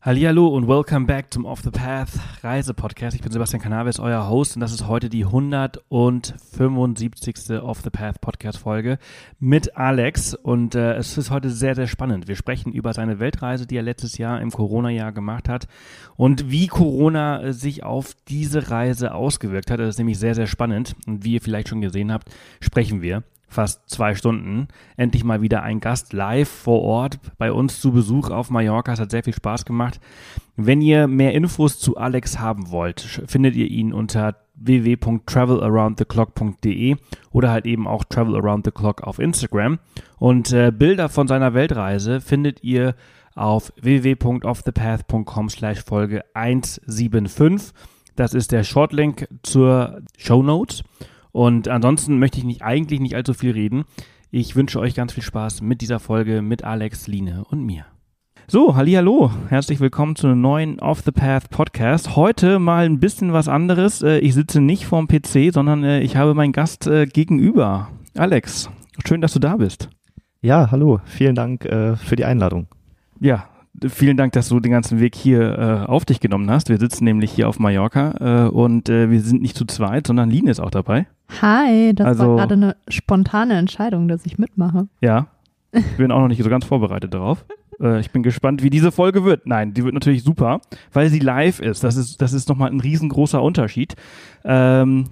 Hallihallo und welcome back zum Off the Path Reise-Podcast. Ich bin Sebastian Canaves, euer Host und das ist heute die 175. Off the Path Podcast-Folge mit Alex und äh, es ist heute sehr, sehr spannend. Wir sprechen über seine Weltreise, die er letztes Jahr im Corona-Jahr gemacht hat und wie Corona äh, sich auf diese Reise ausgewirkt hat. Das ist nämlich sehr, sehr spannend und wie ihr vielleicht schon gesehen habt, sprechen wir fast zwei Stunden. Endlich mal wieder ein Gast live vor Ort bei uns zu Besuch auf Mallorca. Es hat sehr viel Spaß gemacht. Wenn ihr mehr Infos zu Alex haben wollt, findet ihr ihn unter www.travelaroundtheclock.de oder halt eben auch Travel Around the Clock auf Instagram. Und äh, Bilder von seiner Weltreise findet ihr auf www.offthepath.com slash Folge 175. Das ist der Shortlink zur Show Notes. Und ansonsten möchte ich nicht, eigentlich nicht allzu viel reden. Ich wünsche euch ganz viel Spaß mit dieser Folge mit Alex, Line und mir. So, hallo, herzlich willkommen zu einem neuen Off the Path Podcast. Heute mal ein bisschen was anderes. Äh, ich sitze nicht vorm PC, sondern äh, ich habe meinen Gast äh, gegenüber. Alex, schön, dass du da bist. Ja, hallo, vielen Dank für die Einladung. Ja, vielen Dank, dass du den ganzen Weg hier äh, auf dich genommen hast. Wir sitzen nämlich hier auf Mallorca äh, und äh, wir sind nicht zu zweit, sondern Line ist auch dabei. Hi, das also, war gerade eine spontane Entscheidung, dass ich mitmache. Ja, ich bin auch noch nicht so ganz vorbereitet darauf. Äh, ich bin gespannt, wie diese Folge wird. Nein, die wird natürlich super, weil sie live ist. Das ist, das ist nochmal ein riesengroßer Unterschied. Ähm,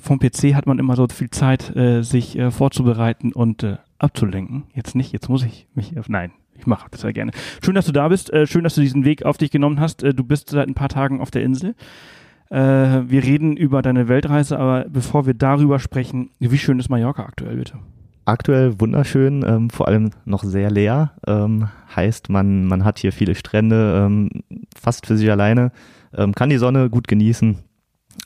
vom PC hat man immer so viel Zeit, äh, sich äh, vorzubereiten und abzulenken. Jetzt nicht, jetzt muss ich mich, nein, ich mache das ja gerne. Schön, dass du da bist. Äh, schön, dass du diesen Weg auf dich genommen hast. Äh, du bist seit ein paar Tagen auf der Insel. Äh, wir reden über deine Weltreise, aber bevor wir darüber sprechen, wie schön ist Mallorca aktuell, bitte? Aktuell wunderschön, ähm, vor allem noch sehr leer. Ähm, heißt, man, man hat hier viele Strände, ähm, fast für sich alleine, ähm, kann die Sonne gut genießen.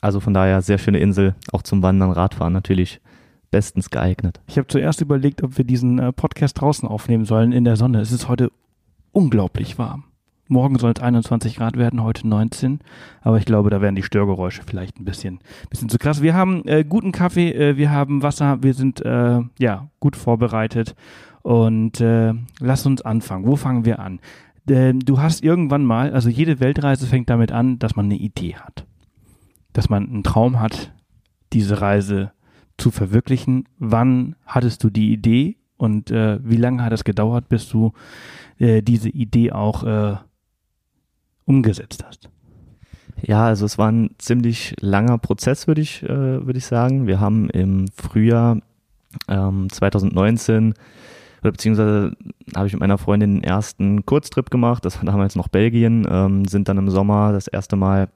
Also von daher sehr schöne Insel, auch zum Wandern, Radfahren natürlich bestens geeignet. Ich habe zuerst überlegt, ob wir diesen äh, Podcast draußen aufnehmen sollen in der Sonne. Es ist heute unglaublich warm. Morgen soll es 21 Grad werden, heute 19. Aber ich glaube, da werden die Störgeräusche vielleicht ein bisschen, bisschen zu krass. Wir haben äh, guten Kaffee, äh, wir haben Wasser, wir sind äh, ja gut vorbereitet. Und äh, lass uns anfangen. Wo fangen wir an? du hast irgendwann mal, also jede Weltreise fängt damit an, dass man eine Idee hat. Dass man einen Traum hat, diese Reise zu verwirklichen. Wann hattest du die Idee und äh, wie lange hat es gedauert, bis du äh, diese Idee auch äh, umgesetzt hast? Ja, also es war ein ziemlich langer Prozess, würde ich, äh, würde ich sagen. Wir haben im Frühjahr ähm, 2019 oder beziehungsweise habe ich mit meiner Freundin den ersten Kurztrip gemacht. Das war damals noch Belgien. Ähm, sind dann im Sommer das erste Mal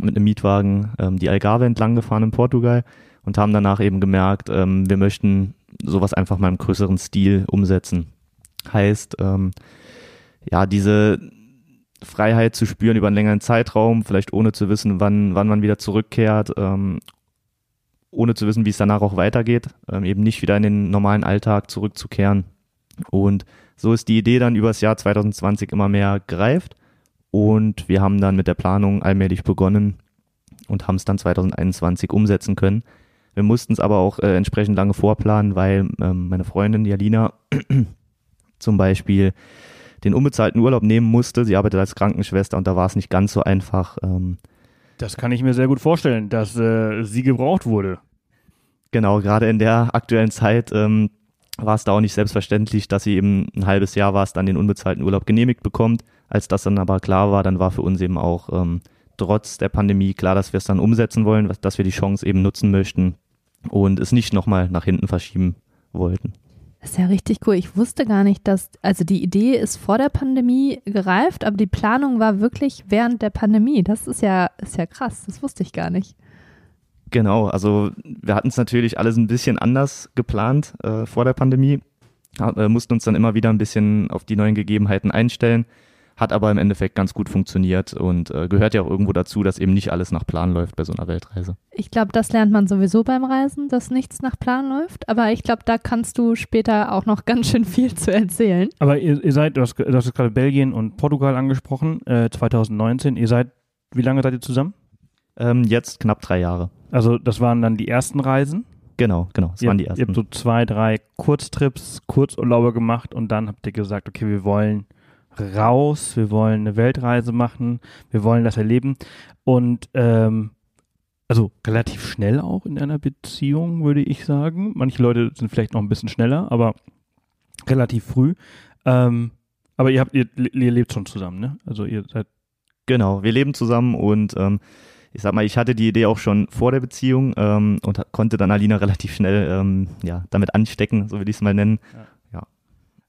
mit einem Mietwagen ähm, die Algarve entlang gefahren in Portugal und haben danach eben gemerkt, ähm, wir möchten sowas einfach mal im größeren Stil umsetzen. Heißt, ähm, ja, diese Freiheit zu spüren über einen längeren Zeitraum, vielleicht ohne zu wissen, wann, wann man wieder zurückkehrt, ähm, ohne zu wissen, wie es danach auch weitergeht, ähm, eben nicht wieder in den normalen Alltag zurückzukehren. Und so ist die Idee dann übers Jahr 2020 immer mehr gereift und wir haben dann mit der Planung allmählich begonnen und haben es dann 2021 umsetzen können. Wir mussten es aber auch äh, entsprechend lange vorplanen, weil ähm, meine Freundin Jalina zum Beispiel den unbezahlten Urlaub nehmen musste. Sie arbeitet als Krankenschwester und da war es nicht ganz so einfach. Ähm, das kann ich mir sehr gut vorstellen, dass äh, sie gebraucht wurde. Genau, gerade in der aktuellen Zeit ähm, war es da auch nicht selbstverständlich, dass sie eben ein halbes Jahr war es dann den unbezahlten Urlaub genehmigt bekommt. Als das dann aber klar war, dann war für uns eben auch ähm, trotz der Pandemie klar, dass wir es dann umsetzen wollen, dass wir die Chance eben nutzen möchten und es nicht nochmal nach hinten verschieben wollten. Das ist ja richtig cool. Ich wusste gar nicht, dass, also die Idee ist vor der Pandemie gereift, aber die Planung war wirklich während der Pandemie. Das ist ja, ist ja krass. Das wusste ich gar nicht. Genau, also wir hatten es natürlich alles ein bisschen anders geplant äh, vor der Pandemie, äh, mussten uns dann immer wieder ein bisschen auf die neuen Gegebenheiten einstellen hat aber im Endeffekt ganz gut funktioniert und äh, gehört ja auch irgendwo dazu, dass eben nicht alles nach Plan läuft bei so einer Weltreise. Ich glaube, das lernt man sowieso beim Reisen, dass nichts nach Plan läuft, aber ich glaube, da kannst du später auch noch ganz schön viel zu erzählen. Aber ihr, ihr seid, du hast, du hast gerade Belgien und Portugal angesprochen, äh, 2019, ihr seid, wie lange seid ihr zusammen? Ähm, jetzt knapp drei Jahre. Also das waren dann die ersten Reisen? Genau, genau, das ihr, waren die ersten. Ihr habt so zwei, drei Kurztrips, Kurzurlaube gemacht und dann habt ihr gesagt, okay, wir wollen raus, wir wollen eine Weltreise machen, wir wollen das erleben. Und ähm, also relativ schnell auch in einer Beziehung, würde ich sagen. Manche Leute sind vielleicht noch ein bisschen schneller, aber relativ früh. Ähm, aber ihr habt, ihr, ihr lebt schon zusammen, ne? Also ihr seid. Genau, wir leben zusammen und ähm, ich sag mal, ich hatte die Idee auch schon vor der Beziehung ähm, und konnte dann Alina relativ schnell ähm, ja, damit anstecken, so will ich es mal nennen. Ja.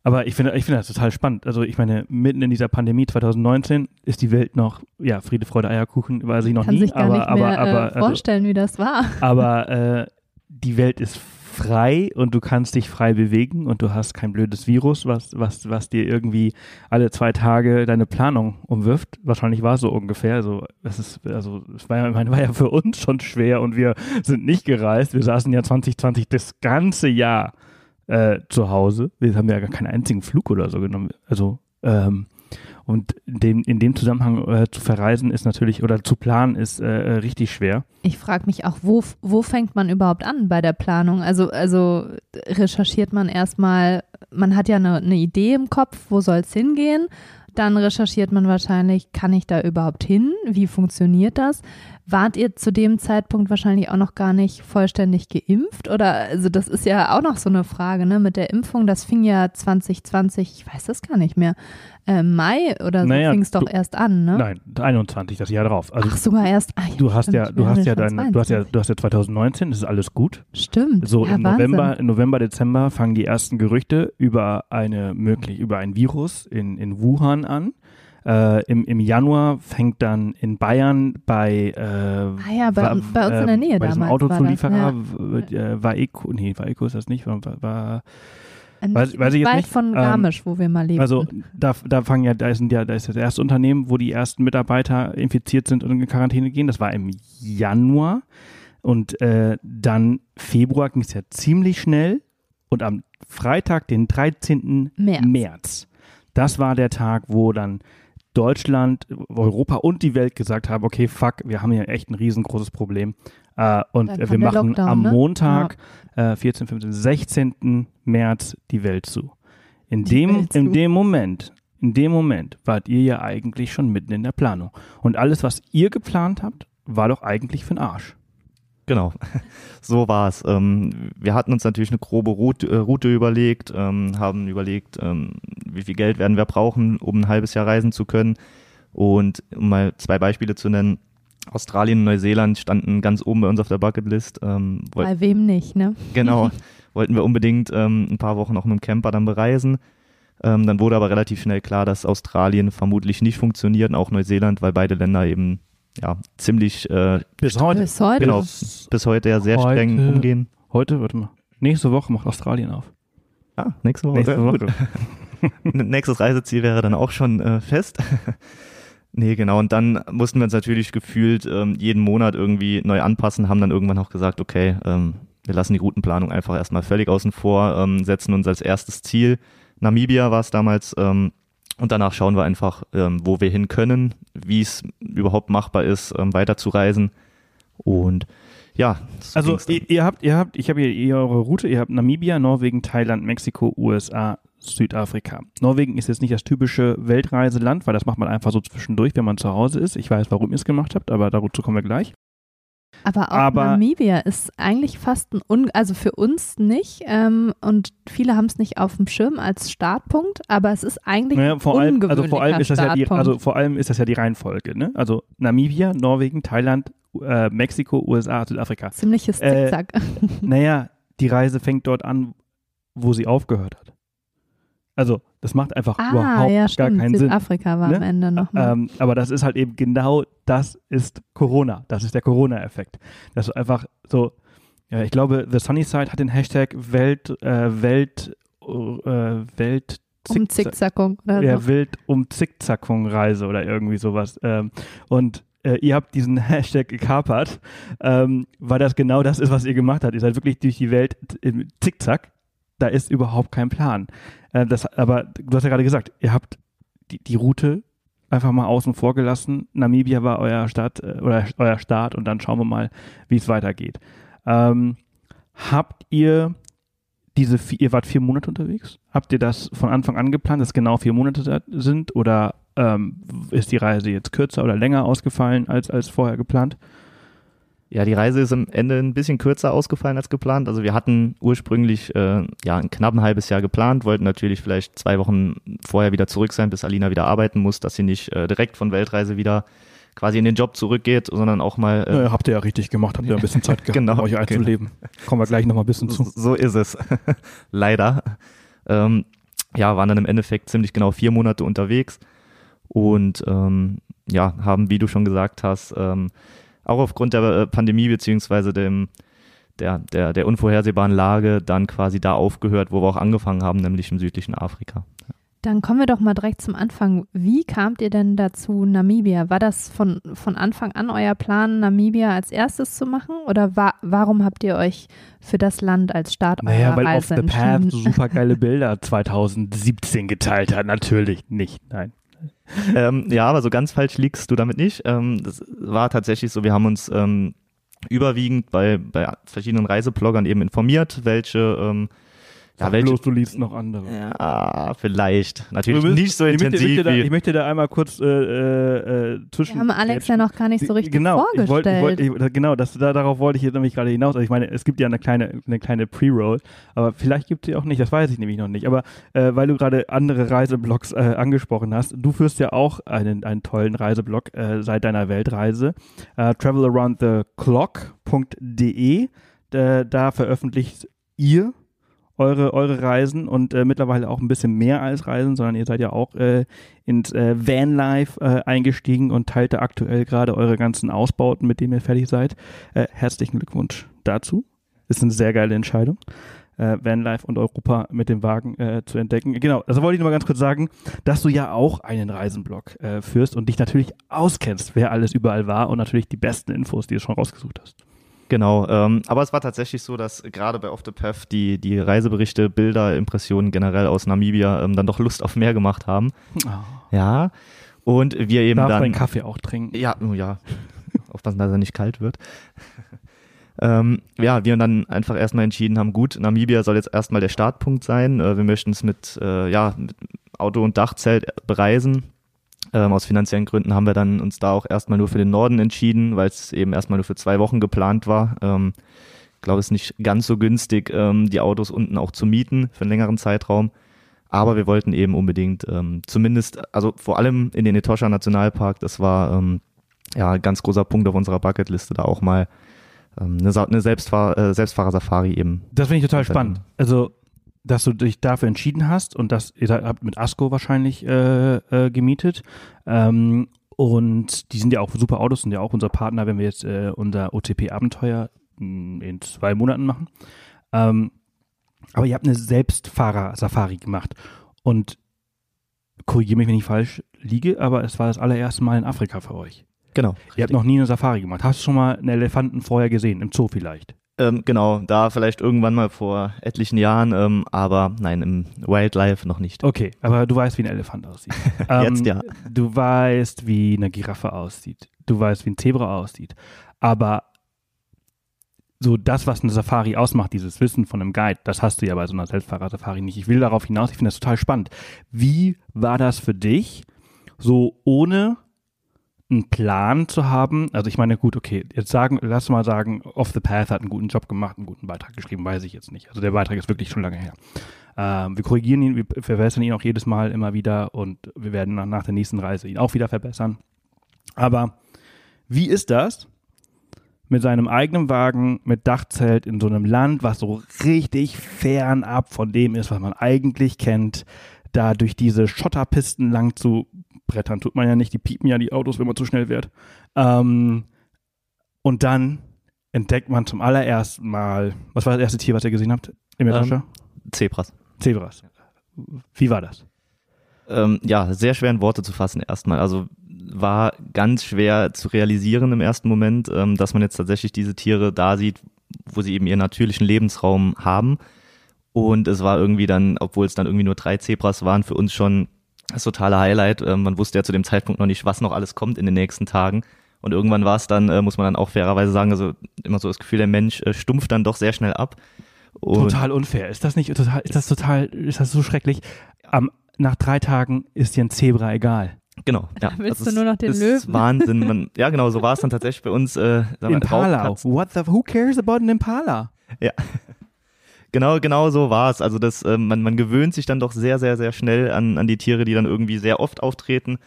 Aber ich finde, ich finde das total spannend. Also ich meine, mitten in dieser Pandemie 2019 ist die Welt noch, ja, Friede, Freude, Eierkuchen war sie noch Kann nie. sich gar aber, nicht aber, mehr aber, äh, also, vorstellen, wie das war. aber äh, die Welt ist frei und du kannst dich frei bewegen und du hast kein blödes Virus, was, was, was dir irgendwie alle zwei Tage deine Planung umwirft. Wahrscheinlich war es so ungefähr. Also, es ist, also, es war ja, meine, war ja für uns schon schwer und wir sind nicht gereist. Wir saßen ja 2020 das ganze Jahr äh, zu Hause. Wir haben ja gar keinen einzigen Flug oder so genommen. Also, ähm, und in dem, in dem Zusammenhang äh, zu verreisen ist natürlich oder zu planen ist äh, äh richtig schwer. Ich frage mich auch, wo, wo fängt man überhaupt an bei der Planung? Also, also recherchiert man erstmal, man hat ja eine, eine Idee im Kopf, wo soll es hingehen? Dann recherchiert man wahrscheinlich, kann ich da überhaupt hin? Wie funktioniert das? Wart ihr zu dem Zeitpunkt wahrscheinlich auch noch gar nicht vollständig geimpft? Oder, also das ist ja auch noch so eine Frage, ne? Mit der Impfung, das fing ja 2020, ich weiß das gar nicht mehr, äh, Mai oder so Naja, fing es doch du- erst an, ne? Nein, 21, das Jahr drauf. Also Ach, sogar erst. Ah, ja, du hast stimmt, ja, du hast ja dein, du hast ja, 22. du hast ja 2019, das ist alles gut. Stimmt. So ja, im Wahnsinn. November, im November, Dezember fangen die ersten Gerüchte über eine möglich, über ein Virus in, in Wuhan an. Äh, im, Im Januar fängt dann in Bayern bei, äh, Ah ja, bei, war- bei uns in der äh, Nähe bei damals war Autozulieferer ja. w- äh, war Eco, nee, war Eco ist das nicht, war, war Ein- weiß- weiß ich jetzt weit nicht. von Ähm, Garmisch, wo wir mal leben. Also da, da fangen ja, da sind ja, da ist das erste Unternehmen, wo die ersten Mitarbeiter infiziert sind und in Quarantäne gehen. Das war im Januar. Und äh, dann Februar ging es ja ziemlich schnell. Und am Freitag, den 13. März. März, das war der Tag, wo dann Deutschland, Europa und die Welt gesagt haben, okay, fuck, wir haben hier echt ein riesengroßes Problem. Äh, und äh, wir machen Lockdown, am ne? Montag, äh, 14, 15, 16. März die Welt zu. In Die dem, Welt zu. in dem Moment, in dem Moment wart ihr ja eigentlich schon mitten in der Planung. Und alles, was ihr geplant habt, war doch eigentlich für den Arsch. Genau, so war es. Ähm, wir hatten uns natürlich eine grobe Route, äh, Route überlegt, ähm, haben überlegt, ähm, wie viel Geld werden wir brauchen, um ein halbes Jahr reisen zu können. Und um mal zwei Beispiele zu nennen, Australien und Neuseeland standen ganz oben bei uns auf der Bucketlist. Ähm, Bei wem nicht, ne? genau, wollten wir unbedingt ähm, ein paar Wochen auch mit dem Camper dann bereisen. Ähm, dann wurde aber relativ schnell klar, dass Australien vermutlich nicht funktioniert und auch Neuseeland, weil beide Länder eben ja ziemlich äh, Bis heute. Bis heute. Genau. Bis bis heute ja sehr Heute- streng umgehen. Heute, warte mal. Nächste Woche macht Australien auf. Ah, nächste Woche. Nächste Woche. Nächstes Reiseziel wäre dann auch schon äh, fest. nee, genau. Und dann mussten wir uns natürlich gefühlt ähm, jeden Monat irgendwie neu anpassen, haben dann irgendwann auch gesagt, okay, ähm, wir lassen die Routenplanung einfach erstmal völlig außen vor, ähm, setzen uns als erstes Ziel. Namibia war es damals. Ähm, und danach schauen wir einfach, ähm, wo wir hin können, wie es überhaupt machbar ist, ähm, weiterzureisen. Und ja, so Also ihr, ihr habt, ihr habt, ich habe hier, hier eure Route, ihr habt Namibia, Norwegen, Thailand, Mexiko, USA, Südafrika. Norwegen ist jetzt nicht das typische Weltreiseland, weil das macht man einfach so zwischendurch, wenn man zu Hause ist. Ich weiß, warum ihr es gemacht habt, aber dazu kommen wir gleich. Aber auch Aber- Namibia ist eigentlich fast ein, Un also für uns nicht ähm, und viele haben es nicht auf dem Schirm als Startpunkt, aber es ist eigentlich Naja, vor allem, also vor allem ist das ja die, Startpunkt. also vor allem ist das ja die Reihenfolge, ne? Also Namibia, Norwegen, Thailand, äh, Mexiko, USA, Südafrika. Ziemliches äh, Zickzack. Naja, die Reise fängt dort an, wo sie aufgehört hat. Also, das macht einfach ah, überhaupt ja, gar keinen Sinn. Südafrika war Ne? am Ende nochmal. Ähm, aber das ist halt eben genau, das ist Corona. Das ist der Corona-Effekt. Das ist einfach so, ja, ich glaube, The Sunny Side hat den Hashtag Welt, äh, Welt, äh, Welt, um Zickzack- Zickzackung oder ja. Wild um Zickzackung Reise oder irgendwie sowas. Ähm, und äh, ihr habt diesen Hashtag gekapert, ähm, weil das genau das ist, was ihr gemacht habt. Ihr seid wirklich durch die Welt im Zickzack. Da ist überhaupt kein Plan. Äh, das, aber du hast ja gerade gesagt, ihr habt die, die Route einfach mal außen vor gelassen. Namibia war euer Start äh, oder euer Start und dann schauen wir mal, wie es weitergeht. Ähm, habt ihr diese, ihr wart vier Monate unterwegs? Habt ihr das von Anfang an geplant, dass genau vier Monate sind? Oder ähm, ist die Reise jetzt kürzer oder länger ausgefallen als, als vorher geplant? Ja, die Reise ist am Ende ein bisschen kürzer ausgefallen als geplant. Also wir hatten ursprünglich äh, ja ein knapp ein halbes Jahr geplant, wollten natürlich vielleicht zwei Wochen vorher wieder zurück sein, bis Alina wieder arbeiten muss, dass sie nicht äh, direkt von Weltreise wieder quasi in den Job zurückgeht, sondern auch mal. Äh, ja, habt ihr ja richtig gemacht, habt ihr ein bisschen Zeit gehabt, genau, euch einzuleben. Genau. Kommen wir gleich nochmal ein bisschen zu. So ist es. Leider. Ähm, ja, waren dann im Endeffekt ziemlich genau vier Monate unterwegs und ähm, ja, haben, wie du schon gesagt hast, ähm, auch aufgrund der äh, Pandemie beziehungsweise dem, der, der, der unvorhersehbaren Lage dann quasi da aufgehört, wo wir auch angefangen haben, nämlich im südlichen Afrika. Dann kommen wir doch mal direkt zum Anfang. Wie kamt ihr denn dazu, Namibia? War das von, von Anfang an euer Plan, Namibia als erstes zu machen? Oder wa warum habt ihr euch für das Land als Start naja, eurer weil Reise Off the Path so super geile Bilder 2017 geteilt hat. Natürlich nicht, nein ähm, ja, aber so ganz falsch liegst du damit nicht. Ähm, das war tatsächlich so, wir haben uns ähm, überwiegend bei, bei verschiedenen Reisebloggern eben informiert, welche ähm, ja, welche, bloß, du liest noch andere. Ja, vielleicht. Natürlich bist, nicht so intensiv. Ich möchte, da, ich möchte da einmal kurz äh, äh, zwischen. Wir haben Alex ja noch gar nicht so richtig genau, vorgestellt. Ich wollt, ich wollt, genau, das, da, darauf wollte ich jetzt nämlich gerade hinaus. Also ich meine, es gibt ja eine kleine, eine kleine Pre-Roll, aber vielleicht gibt es sie auch nicht, das weiß ich nämlich noch nicht. Aber äh, weil du gerade andere Reiseblogs äh, angesprochen hast, du führst ja auch einen, einen tollen Reiseblog äh, seit deiner Weltreise. Äh, travelaroundtheclock.de. Da veröffentlicht ihr eure, eure Reisen und äh, mittlerweile auch ein bisschen mehr als Reisen, sondern ihr seid ja auch äh, ins äh, Vanlife äh, eingestiegen und teilt da aktuell gerade eure ganzen Ausbauten, mit denen ihr fertig seid. Äh, herzlichen Glückwunsch dazu. Ist eine sehr geile Entscheidung. Äh, Vanlife und Europa mit dem Wagen äh, zu entdecken. Genau, also wollte ich nur mal ganz kurz sagen, dass du ja auch einen Reisenblog äh, führst und dich natürlich auskennst, wer alles überall war und natürlich die besten Infos, die du schon rausgesucht hast. Genau, ähm, aber es war tatsächlich so, dass gerade bei Off the Path die, die Reiseberichte, Bilder, Impressionen generell aus Namibia ähm, dann doch Lust auf mehr gemacht haben. Oh. Ja, und wir eben Darf dann... Darf Kaffee auch trinken? Ja, oh ja, aufpassen, dass er nicht kalt wird. ähm, ja, wir dann einfach erstmal entschieden haben, gut, Namibia soll jetzt erstmal der Startpunkt sein. Äh, wir möchten es mit, äh, ja, mit Auto und Dachzelt bereisen ähm, aus finanziellen Gründen haben wir dann uns da auch erstmal nur für den Norden entschieden, weil es eben erstmal nur für zwei Wochen geplant war. Ähm, ich glaube, es ist nicht ganz so günstig, ähm, die Autos unten auch zu mieten für einen längeren Zeitraum. Aber wir wollten eben unbedingt ähm, zumindest, also vor allem in den Etosha Nationalpark, das war ähm, ja ein ganz großer Punkt auf unserer Bucketliste, da auch mal ähm, eine, eine Selbstfahr äh, Selbstfahrer-Safari eben. Das finde ich total spannend. Also dass du dich dafür entschieden hast und das ihr habt mit Asco wahrscheinlich äh, äh, gemietet. Ähm, und die sind ja auch super Autos, sind ja auch unser Partner, wenn wir jetzt äh, unser OTP-Abenteuer in zwei Monaten machen. Ähm, aber ihr habt eine Selbstfahrer-Safari gemacht. Und korrigiere mich, wenn ich falsch liege, aber es war das allererste Mal in Afrika für euch. Genau. Ihr richtig. habt noch nie eine Safari gemacht. Hast du schon mal einen Elefanten vorher gesehen, im Zoo vielleicht? Ähm, genau, da vielleicht irgendwann mal vor etlichen Jahren, ähm, aber nein, im Wildlife noch nicht. Okay, aber du weißt, wie ein Elefant aussieht. ähm, Jetzt ja. Du weißt, wie eine Giraffe aussieht. Du weißt, wie ein Zebra aussieht. Aber so das, was eine Safari ausmacht, dieses Wissen von einem Guide, das hast du ja bei so einer Selbstfahrer-Safari nicht. Ich will darauf hinaus, ich finde das total spannend. Wie war das für dich, so ohne einen Plan zu haben. Also ich meine, gut, okay, jetzt sagen, lass mal sagen, Off the Path hat einen guten Job gemacht, einen guten Beitrag geschrieben, weiß ich jetzt nicht. Also der Beitrag ist wirklich schon lange her. Ähm, wir korrigieren ihn, wir verbessern ihn auch jedes Mal immer wieder und wir werden nach, nach der nächsten Reise ihn auch wieder verbessern. Aber wie ist das? Mit seinem eigenen Wagen, mit Dachzelt in so einem Land, was so richtig fernab von dem ist, was man eigentlich kennt, da durch diese Schotterpisten lang zu brettern tut man ja nicht, die piepen ja die Autos, wenn man zu schnell wird. Ähm, und dann entdeckt man zum allerersten Mal, was war das erste Tier, was ihr gesehen habt im ähm, Zebras. Zebras. Wie war das? Ähm, ja, sehr schwer in Worte zu fassen erstmal. Also war ganz schwer zu realisieren im ersten Moment, ähm, dass man jetzt tatsächlich diese Tiere da sieht, wo sie eben ihren natürlichen Lebensraum haben. Und es war irgendwie dann, obwohl es dann irgendwie nur drei Zebras waren, für uns schon das totale Highlight. Äh, man wusste ja zu dem Zeitpunkt noch nicht, was noch alles kommt in den nächsten Tagen. Und irgendwann war es dann, äh, muss man dann auch fairerweise sagen, also immer so das Gefühl, der Mensch äh, stumpft dann doch sehr schnell ab. Und Total unfair. Ist das nicht total, ist das total, ist das so schrecklich? Am, nach drei Tagen ist dir ein Zebra egal. Genau. Ja, Willst also du nur noch den es Löwen? Ist Wahnsinn. Man, ja, genau, so war es dann tatsächlich bei uns. Äh, Impala. What the, who cares about an Impala? Genau, genau so war es. Also das, ähm, man, man gewöhnt sich dann doch sehr, sehr, sehr schnell an, an die Tiere, die dann irgendwie sehr oft auftreten.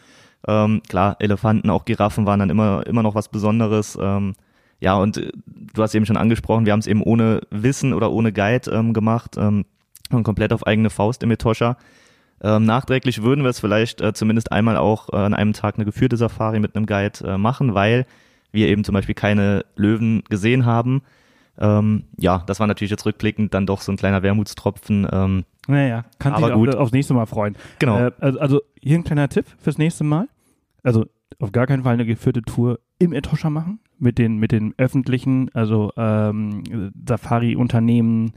Ähm, klar, Elefanten, auch Giraffen waren dann immer, immer noch was Besonderes. Ähm, ja, und äh, du hast eben schon angesprochen, wir haben es eben ohne Wissen oder ohne Guide ähm, gemacht ähm, und komplett auf eigene Faust im Etosha. Ähm, nachträglich würden wir es vielleicht äh, zumindest einmal auch äh, an einem Tag eine geführte Safari mit einem Guide äh, machen, weil wir eben zum Beispiel keine Löwen gesehen haben. Ähm, ja, das war natürlich jetzt rückblickend dann doch so ein kleiner Wermutstropfen. Ähm, Naja, kann Aber sich gut. Auf, aufs nächste Mal freuen. genau. Äh, also, also hier ein kleiner Tipp fürs nächste Mal. Also auf gar keinen Fall eine geführte Tour im Etosha machen mit den mit den öffentlichen, also ähm, Safari-Unternehmen,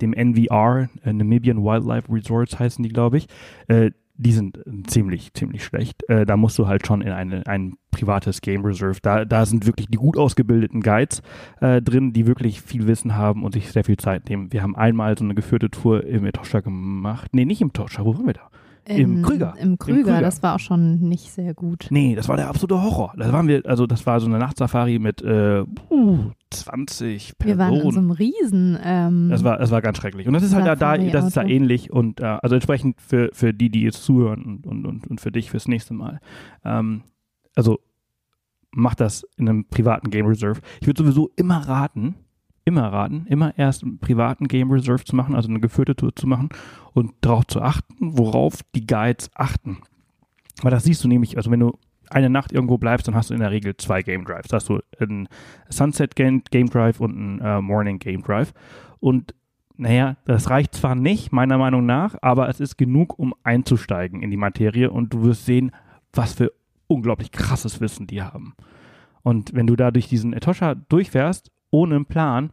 dem NVR, äh, Namibian Wildlife Resorts heißen die, glaube ich. Äh, die sind ziemlich, ziemlich schlecht. Äh, da musst du halt schon in eine, ein privates Game Reserve. Da, da sind wirklich die gut ausgebildeten Guides äh, drin, die wirklich viel Wissen haben und sich sehr viel Zeit nehmen. Wir haben einmal so eine geführte Tour im Etosha gemacht. Nee, nicht im Etosha, wo waren wir da? Im Krüger. Im Krüger, Krüger. das war auch schon nicht sehr gut. Nee, das war der absolute Horror. Da waren wir, also das war so eine Nachtsafari mit äh, uh, 20 Wir waren in so Personen. einem Riesen. Ähm, Das war, das war ganz schrecklich. Und das ist halt da, da das ist da ähnlich und äh, also entsprechend für, für die, die jetzt zuhören und, und, und, und für dich fürs nächste Mal. Ähm, also mach das in einem privaten Game Reserve. Ich würde sowieso immer raten, immer raten, immer erst einen privaten Game Reserve zu machen, also eine geführte Tour zu machen und darauf zu achten, worauf die Guides achten. Weil das siehst du nämlich, also wenn du eine Nacht irgendwo bleibst, dann hast du in der Regel zwei Game Drives. Da hast du einen Sunset Game, Drive und einen äh, Morning Game Drive. Und naja, das reicht zwar nicht, meiner Meinung nach, aber es ist genug, um einzusteigen in die Materie und du wirst sehen, was für unglaublich krasses Wissen die haben. Und wenn du da durch diesen Etosha durchfährst, ohne einen Plan,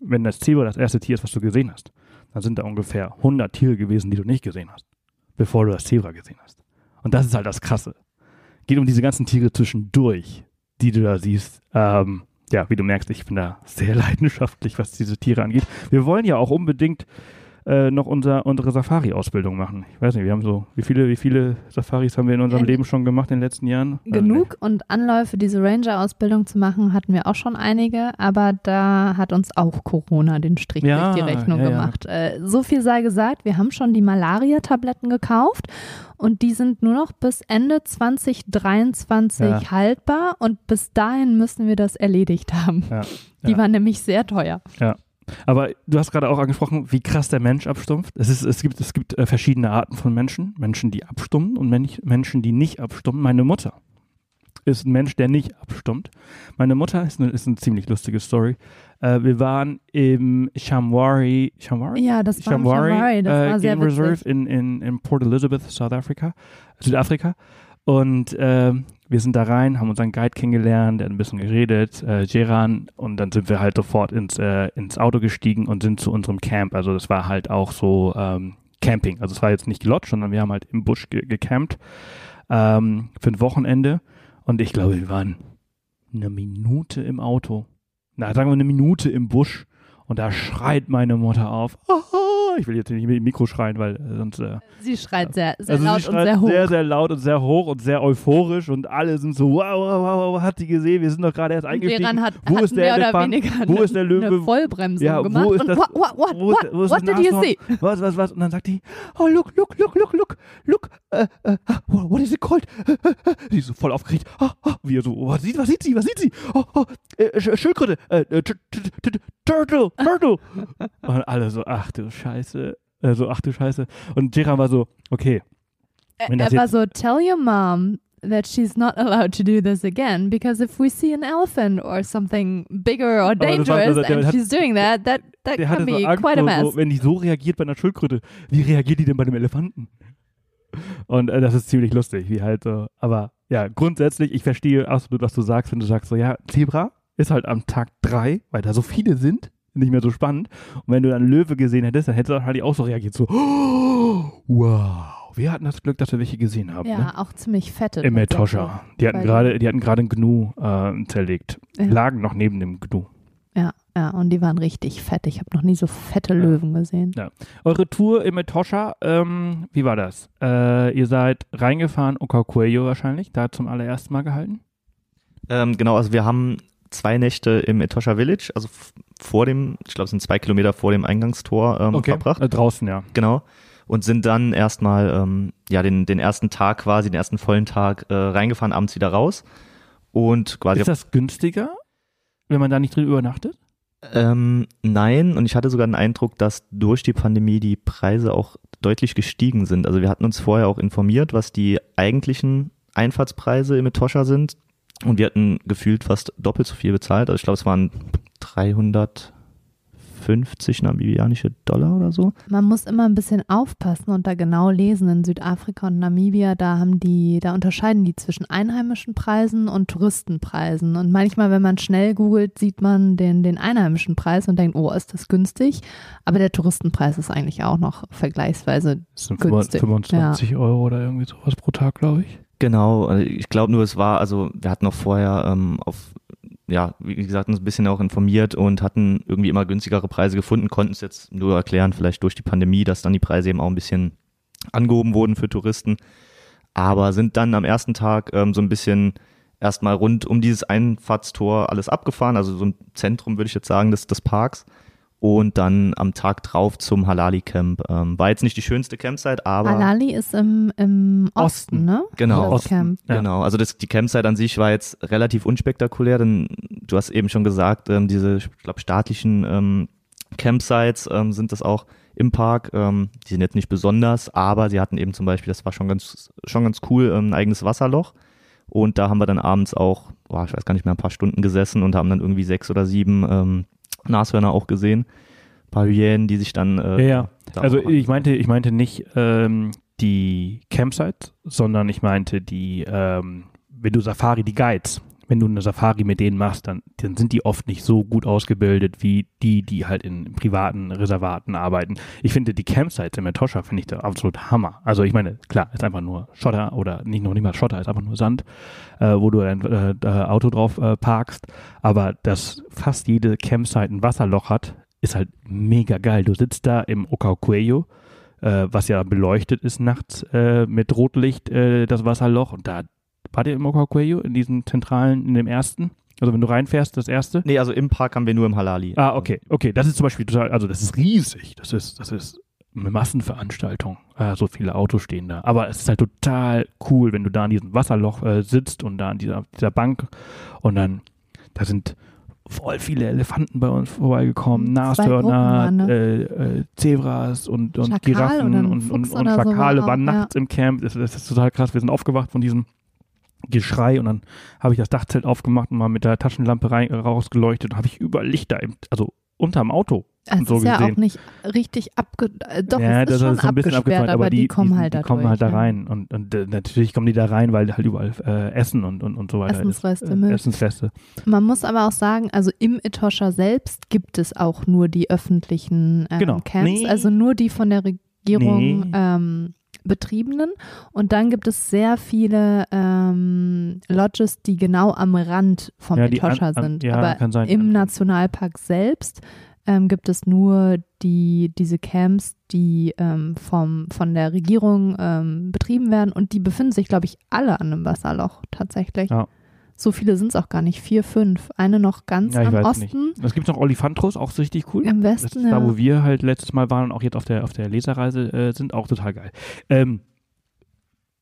wenn das Zebra das erste Tier ist, was du gesehen hast, dann sind da ungefähr 100 Tiere gewesen, die du nicht gesehen hast, bevor du das Zebra gesehen hast. Und das ist halt das Krasse. Geht um diese ganzen Tiere zwischendurch, die du da siehst. Ähm, ja, wie du merkst, ich bin da sehr leidenschaftlich, was diese Tiere angeht. Wir wollen ja auch unbedingt äh, noch unser, unsere Safari-Ausbildung machen. Ich weiß nicht, wir haben so, wie viele, wie viele Safaris haben wir in unserem Äh, Leben schon gemacht in den letzten Jahren? Weiß Genug und Anläufe, diese Ranger-Ausbildung zu machen, hatten wir auch schon einige, aber da hat uns auch Corona den Strich Ja, durch die Rechnung ja, ja. gemacht. Äh, so viel sei gesagt, wir haben schon die Malaria-Tabletten gekauft und die sind nur noch bis Ende 2023 Ja. haltbar und bis dahin müssen wir das erledigt haben. Ja, Die ja. waren nämlich sehr teuer. Aber du hast gerade auch angesprochen, wie krass der Mensch abstumpft. Es, ist, es gibt, es gibt äh, verschiedene Arten von Menschen. Menschen, die abstummen und Men Menschen, die nicht abstummen. Meine Mutter ist ein Mensch, der nicht abstummt. Meine Mutter ist eine, ist eine ziemlich lustige Story. Äh, wir waren im Shamwari, Shamwari? Ja, das war im Shamwari, das äh, war sehr Game witzig. Reserve in, in, in Port Elizabeth, South Africa, Südafrika. Und ähm, wir sind da rein, haben unseren Guide kennengelernt, der hat ein bisschen geredet, äh, Geran, und dann sind wir halt sofort ins, äh, ins Auto gestiegen und sind zu unserem Camp. Also das war halt auch so ähm, Camping. Also es war jetzt nicht Lodge, sondern wir haben halt im Busch ge gecampt ähm, für ein Wochenende. Und ich glaube, wir waren eine Minute im Auto. Na, sagen wir eine Minute im Busch. Und da schreit meine Mutter auf. "Aha!" Ich will jetzt nicht mit dem Mikro schreien, weil äh, sonst äh, Sie schreit sehr, sehr also laut sie und schreit sehr hoch. sehr, sehr laut und sehr hoch und sehr euphorisch und alle sind so, wow, wow, wow, wow, hat sie gesehen, wir sind doch gerade erst Und eingestiegen. Geran hat, Wo hat ist der mehr oder Elefant? weniger Wo eine, ist der Löwe? eine Vollbremsung Ja, wo gemacht. ist und das- what, what, what, wo ist- what, wo ist what did you see? Was, was, was? Und dann sagt die, oh, look, look, look, look, look, look, äh, äh, what is it called? Die ist so voll aufgeregt. Ah, ah, wie er so, was sieht, was sieht sie, was sieht sie? Oh, oh, äh, Sch- Schildkröte, äh, Turtle, Turtle. Und alle so, ach du Scheiße. Äh, so, ach du Scheiße. Und Geran war so, okay, Er war so, tell your mom that she's not allowed to do this again because if we see an elephant or something bigger or war- dangerous also and hat- she's doing that, that, that can be Angst, quite a mess. so, wenn die so reagiert bei einer Schildkröte, wie reagiert die denn bei einem Elefanten? Und äh, das ist ziemlich lustig, wie halt so. Aber ja, grundsätzlich, ich verstehe absolut, was du sagst, wenn du sagst so, ja, Zebra ist halt am Tag drei, weil da so viele sind, nicht mehr so spannend. Und wenn du dann Löwe gesehen hättest, dann hättest du wahrscheinlich auch so reagiert, so, oh, wow. Wir hatten das Glück, dass wir welche gesehen haben. ja, Ne? auch ziemlich fette. Im. Etosha. Die hatten gerade, die hatten gerade einen Gnu äh, zerlegt. Ja. Lagen noch neben dem Gnu. Ja, ja, und die waren richtig fett. Ich habe noch nie so fette Löwen gesehen. Eure Tour im Etosha, ähm, wie war das? Äh, ihr seid reingefahren, Okakueyo wahrscheinlich, da zum allerersten Mal gehalten? Ähm, genau, also wir haben zwei Nächte im Etosha Village, also vor dem, ich glaube, es sind zwei Kilometer vor dem Eingangstor ähm, verbracht. Äh, draußen, ja. Genau. Und sind dann erstmal, ähm, ja, den, den ersten Tag quasi, den ersten vollen Tag äh, reingefahren, abends wieder raus. Und quasi. Ist das günstiger, wenn man da nicht drin übernachtet? ähm, nein, und ich hatte sogar den Eindruck, dass durch die Pandemie die Preise auch deutlich gestiegen sind. Also wir hatten uns vorher auch informiert, was die eigentlichen Einfahrtspreise im Etosha sind. Und wir hatten gefühlt fast doppelt so viel bezahlt. Also ich glaube, es waren 350 namibianische Dollar oder so. Man muss immer ein bisschen aufpassen und da genau lesen. In Südafrika und Namibia, da haben die, da unterscheiden die zwischen einheimischen Preisen und Touristenpreisen. Und manchmal, wenn man schnell googelt, sieht man den, den einheimischen Preis und denkt, oh, ist das günstig? Aber der Touristenpreis ist eigentlich auch noch vergleichsweise Das sind Günstig, 25 Euro oder irgendwie sowas pro Tag, glaube ich. Genau, also ich glaube nur, es war, also wir hatten noch vorher ähm, auf, ja, wie gesagt, uns ein bisschen auch informiert und hatten irgendwie immer günstigere Preise gefunden, konnten es jetzt nur erklären, vielleicht durch die Pandemie, dass dann die Preise eben auch ein bisschen angehoben wurden für Touristen. Aber sind dann am ersten Tag ähm, so ein bisschen erstmal rund um dieses Einfahrtstor alles abgefahren, also so ein Zentrum, würde ich jetzt sagen, des, des Parks. Und dann am Tag drauf zum Halali-Camp. Ähm, war jetzt nicht die schönste Campsite, aber. Halali ist im, im Osten, Osten. ne? Genau. Das Camp. Ja. Genau, also das, die Campsite an sich war jetzt relativ unspektakulär, denn du hast eben schon gesagt, ähm, diese, ich glaube, staatlichen ähm, Campsites ähm, sind das auch im Park. Ähm, die sind jetzt nicht besonders, aber sie hatten eben zum Beispiel, das war schon ganz, schon ganz cool, ähm, ein eigenes Wasserloch. Und da haben wir dann abends auch, boah, ich weiß gar nicht mehr, ein paar Stunden gesessen und haben dann irgendwie sechs oder sieben ähm, Nashörner auch gesehen. Ein paar Hyänen, die sich dann. Äh, Ja, ja. da Also ich meinte, ich meinte nicht ähm, die Campsites, sondern ich meinte die, ähm, wenn du Safari, die Guides, wenn du eine Safari mit denen machst, dann, dann sind die oft nicht so gut ausgebildet wie die, die halt in privaten Reservaten arbeiten. Ich finde die Campsites im Etosha finde ich da absolut Hammer. Also ich meine, klar, ist einfach nur Schotter oder nicht noch nicht mal Schotter, ist einfach nur Sand, äh, wo du dein äh, äh, Auto drauf äh, parkst. Aber dass fast jede Campsite ein Wasserloch hat, ist halt mega geil. Du sitzt da im Okaukueyo, äh, was ja beleuchtet ist nachts äh, mit Rotlicht, das Wasserloch. Und da war der im Okaukueyo, in diesem zentralen, in dem ersten? Also wenn du reinfährst, das erste? Nee, also im Park haben wir nur im Halali. Ah, okay, okay. Das ist zum Beispiel total, also das ist riesig. Das ist, das ist eine Massenveranstaltung. Äh, so viele Autos stehen da. Aber es ist halt total cool, wenn du da an diesem Wasserloch äh, sitzt und da an dieser, dieser Bank und dann, da sind voll viele Elefanten bei uns vorbeigekommen, Gruppen Nashörner, waren, ne? äh, äh, Zebras und, und Schakal Giraffen und, und, und oder so Schakale war waren auch, ja. nachts im Camp. Das, das ist total krass. Wir sind aufgewacht von diesem Geschrei und dann habe ich das Dachzelt aufgemacht und mal mit der Taschenlampe rein, rausgeleuchtet und habe ich überall Lichter, im, also unterm Auto. Es so ist ja gesehen. auch nicht richtig abge... Äh, doch, ja, es das ist schon so ein bisschen abgesperrt, abgesperrt, aber die, kommen die, halt die da kommen halt da ja. rein und, und äh, natürlich kommen die da rein, weil halt überall äh, Essen und, und, und so weiter Essensreste, ist. Äh. Essensreste. Man muss aber auch sagen, also im Etosha selbst gibt es auch nur die öffentlichen ähm, Genau. Camps, Nee. also nur die von der Regierung Nee. ähm, betriebenen. Und dann gibt es sehr viele ähm, Lodges, die genau am Rand vom Ja, Etosha an- an- sind. ja, aber sein. im Nationalpark selbst ähm, gibt es nur die, diese Camps, die ähm, vom, von der Regierung ähm, betrieben werden und die befinden sich, glaube ich, alle an einem Wasserloch tatsächlich. Ja. So viele sind es auch gar nicht, vier, fünf. Eine noch ganz Ja, weiß Osten, Es gibt noch Olifantros, auch richtig cool. im Das Westen. ist da, ja. wo wir halt letztes Mal waren und auch jetzt auf der, auf der Leserreise äh, sind, auch total geil. Ähm,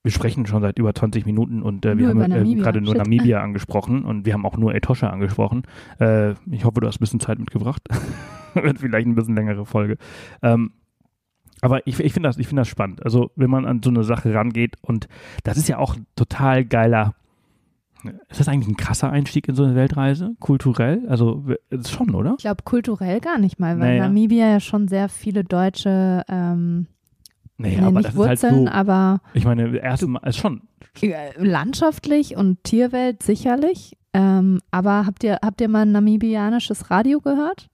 wir sprechen schon seit über 20 Minuten und äh, wir haben äh, gerade nur Shit. Namibia angesprochen und wir haben auch nur Etosha angesprochen. Äh, ich hoffe, du hast ein bisschen Zeit mitgebracht. Wird vielleicht ein bisschen längere Folge. Ähm, aber ich, ich finde das, ich finde das spannend. Also, wenn man an so eine Sache rangeht und das ist ja auch ein total geiler. Ist das eigentlich ein krasser Einstieg in so eine Weltreise? Kulturell? Also, schon, oder? Ich glaube kulturell gar nicht mal, weil Naja. Namibia ja schon sehr viele deutsche, ähm, Naja, nee, aber nicht das ist halt Wurzeln, so. aber Ich meine, erste Mal ist schon. landschaftlich und Tierwelt sicherlich. Ähm, aber habt ihr, habt ihr mal ein namibianisches Radio gehört?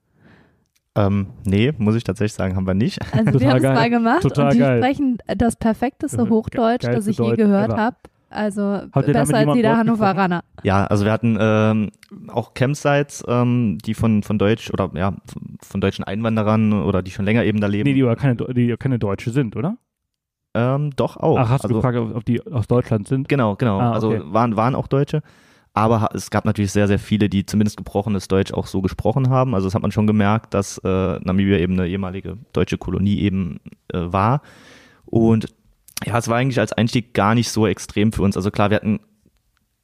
Ähm, nee, muss ich tatsächlich sagen, haben wir nicht. Also Total wir haben es mal gemacht Total und die geil. sprechen das perfekteste Ge- Hochdeutsch, das geilste ich je gehört habe. Also Habt ihr damit besser als jeder Hannoveraner. Ja, also wir hatten ähm, auch Campsites, ähm, die von, von Deutsch oder ja, von deutschen Einwanderern oder die schon länger eben da leben. Nee, die aber keine, die keine Deutsche sind, oder? ähm, doch auch. Ach, hast du also, gefragt, ob die aus Deutschland sind? Genau, genau. Ah, Also okay. waren, waren auch Deutsche. Aber es gab natürlich sehr, sehr viele, die zumindest gebrochenes Deutsch auch so gesprochen haben. Also das hat man schon gemerkt, dass äh, Namibia eben eine ehemalige deutsche Kolonie eben äh, war. Und ja, es war eigentlich als Einstieg gar nicht so extrem für uns. Also klar, wir hatten,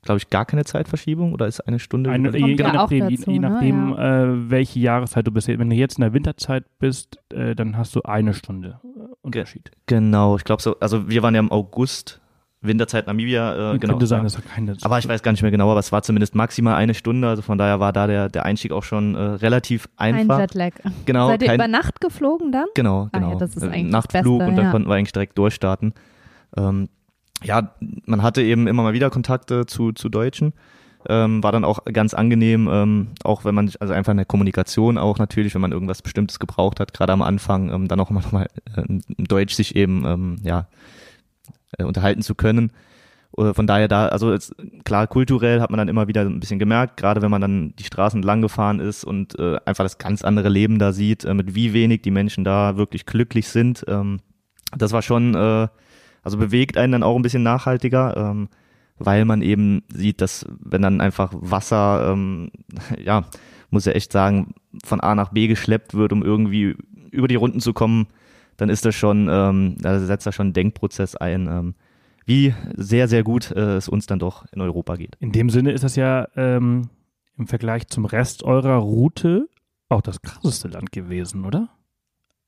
glaube ich, gar keine Zeitverschiebung oder ist eine Stunde? Eine, je, je ja nachdem, dazu, je, je ne? nachdem äh, welche Jahreszeit du bist. Wenn du jetzt in der Winterzeit bist, äh, dann hast du eine Stunde äh, Unterschied. Genau, ich glaube so. Also wir waren ja im August, Winterzeit Namibia. Äh, genau. Könnte sein, ja. dass er keine. Aber ich weiß gar nicht mehr genau, aber es war zumindest maximal eine Stunde. Also von daher war da der, der Einstieg auch schon äh, relativ Ein einfach. Jetlag. Genau, Seid ihr kein, über Nacht geflogen dann? genau, Ah ja, genau. das ist Äh, eigentlich das Nachtflug Beste, und dann ja. konnten wir eigentlich direkt durchstarten. Ähm, ja, man hatte eben immer mal wieder Kontakte zu, zu Deutschen. Ähm, war dann auch ganz angenehm, ähm, auch wenn man, sich- also einfach in der Kommunikation auch natürlich, wenn man irgendwas Bestimmtes gebraucht hat, gerade am Anfang, ähm, dann auch immer nochmal äh, in Deutsch sich eben, ähm, ja, äh, unterhalten zu können. Äh, Von daher da, also jetzt, klar, kulturell hat man dann immer wieder ein bisschen gemerkt, gerade wenn man dann die Straßen lang gefahren ist und äh, einfach das ganz andere Leben da sieht, äh, mit wie wenig die Menschen da wirklich glücklich sind. Ähm, das war schon, äh, also bewegt einen dann auch ein bisschen nachhaltiger, ähm, weil man eben sieht, dass wenn dann einfach Wasser, ähm, ja, muss ja echt sagen, von A nach B geschleppt wird, um irgendwie über die Runden zu kommen, dann ist das schon, ähm, da setzt da schon ein Denkprozess ein, ähm, wie sehr, sehr gut äh, es uns dann doch in Europa geht. In dem Sinne ist das ja ähm, im Vergleich zum Rest eurer Route auch das krasseste Land gewesen, oder?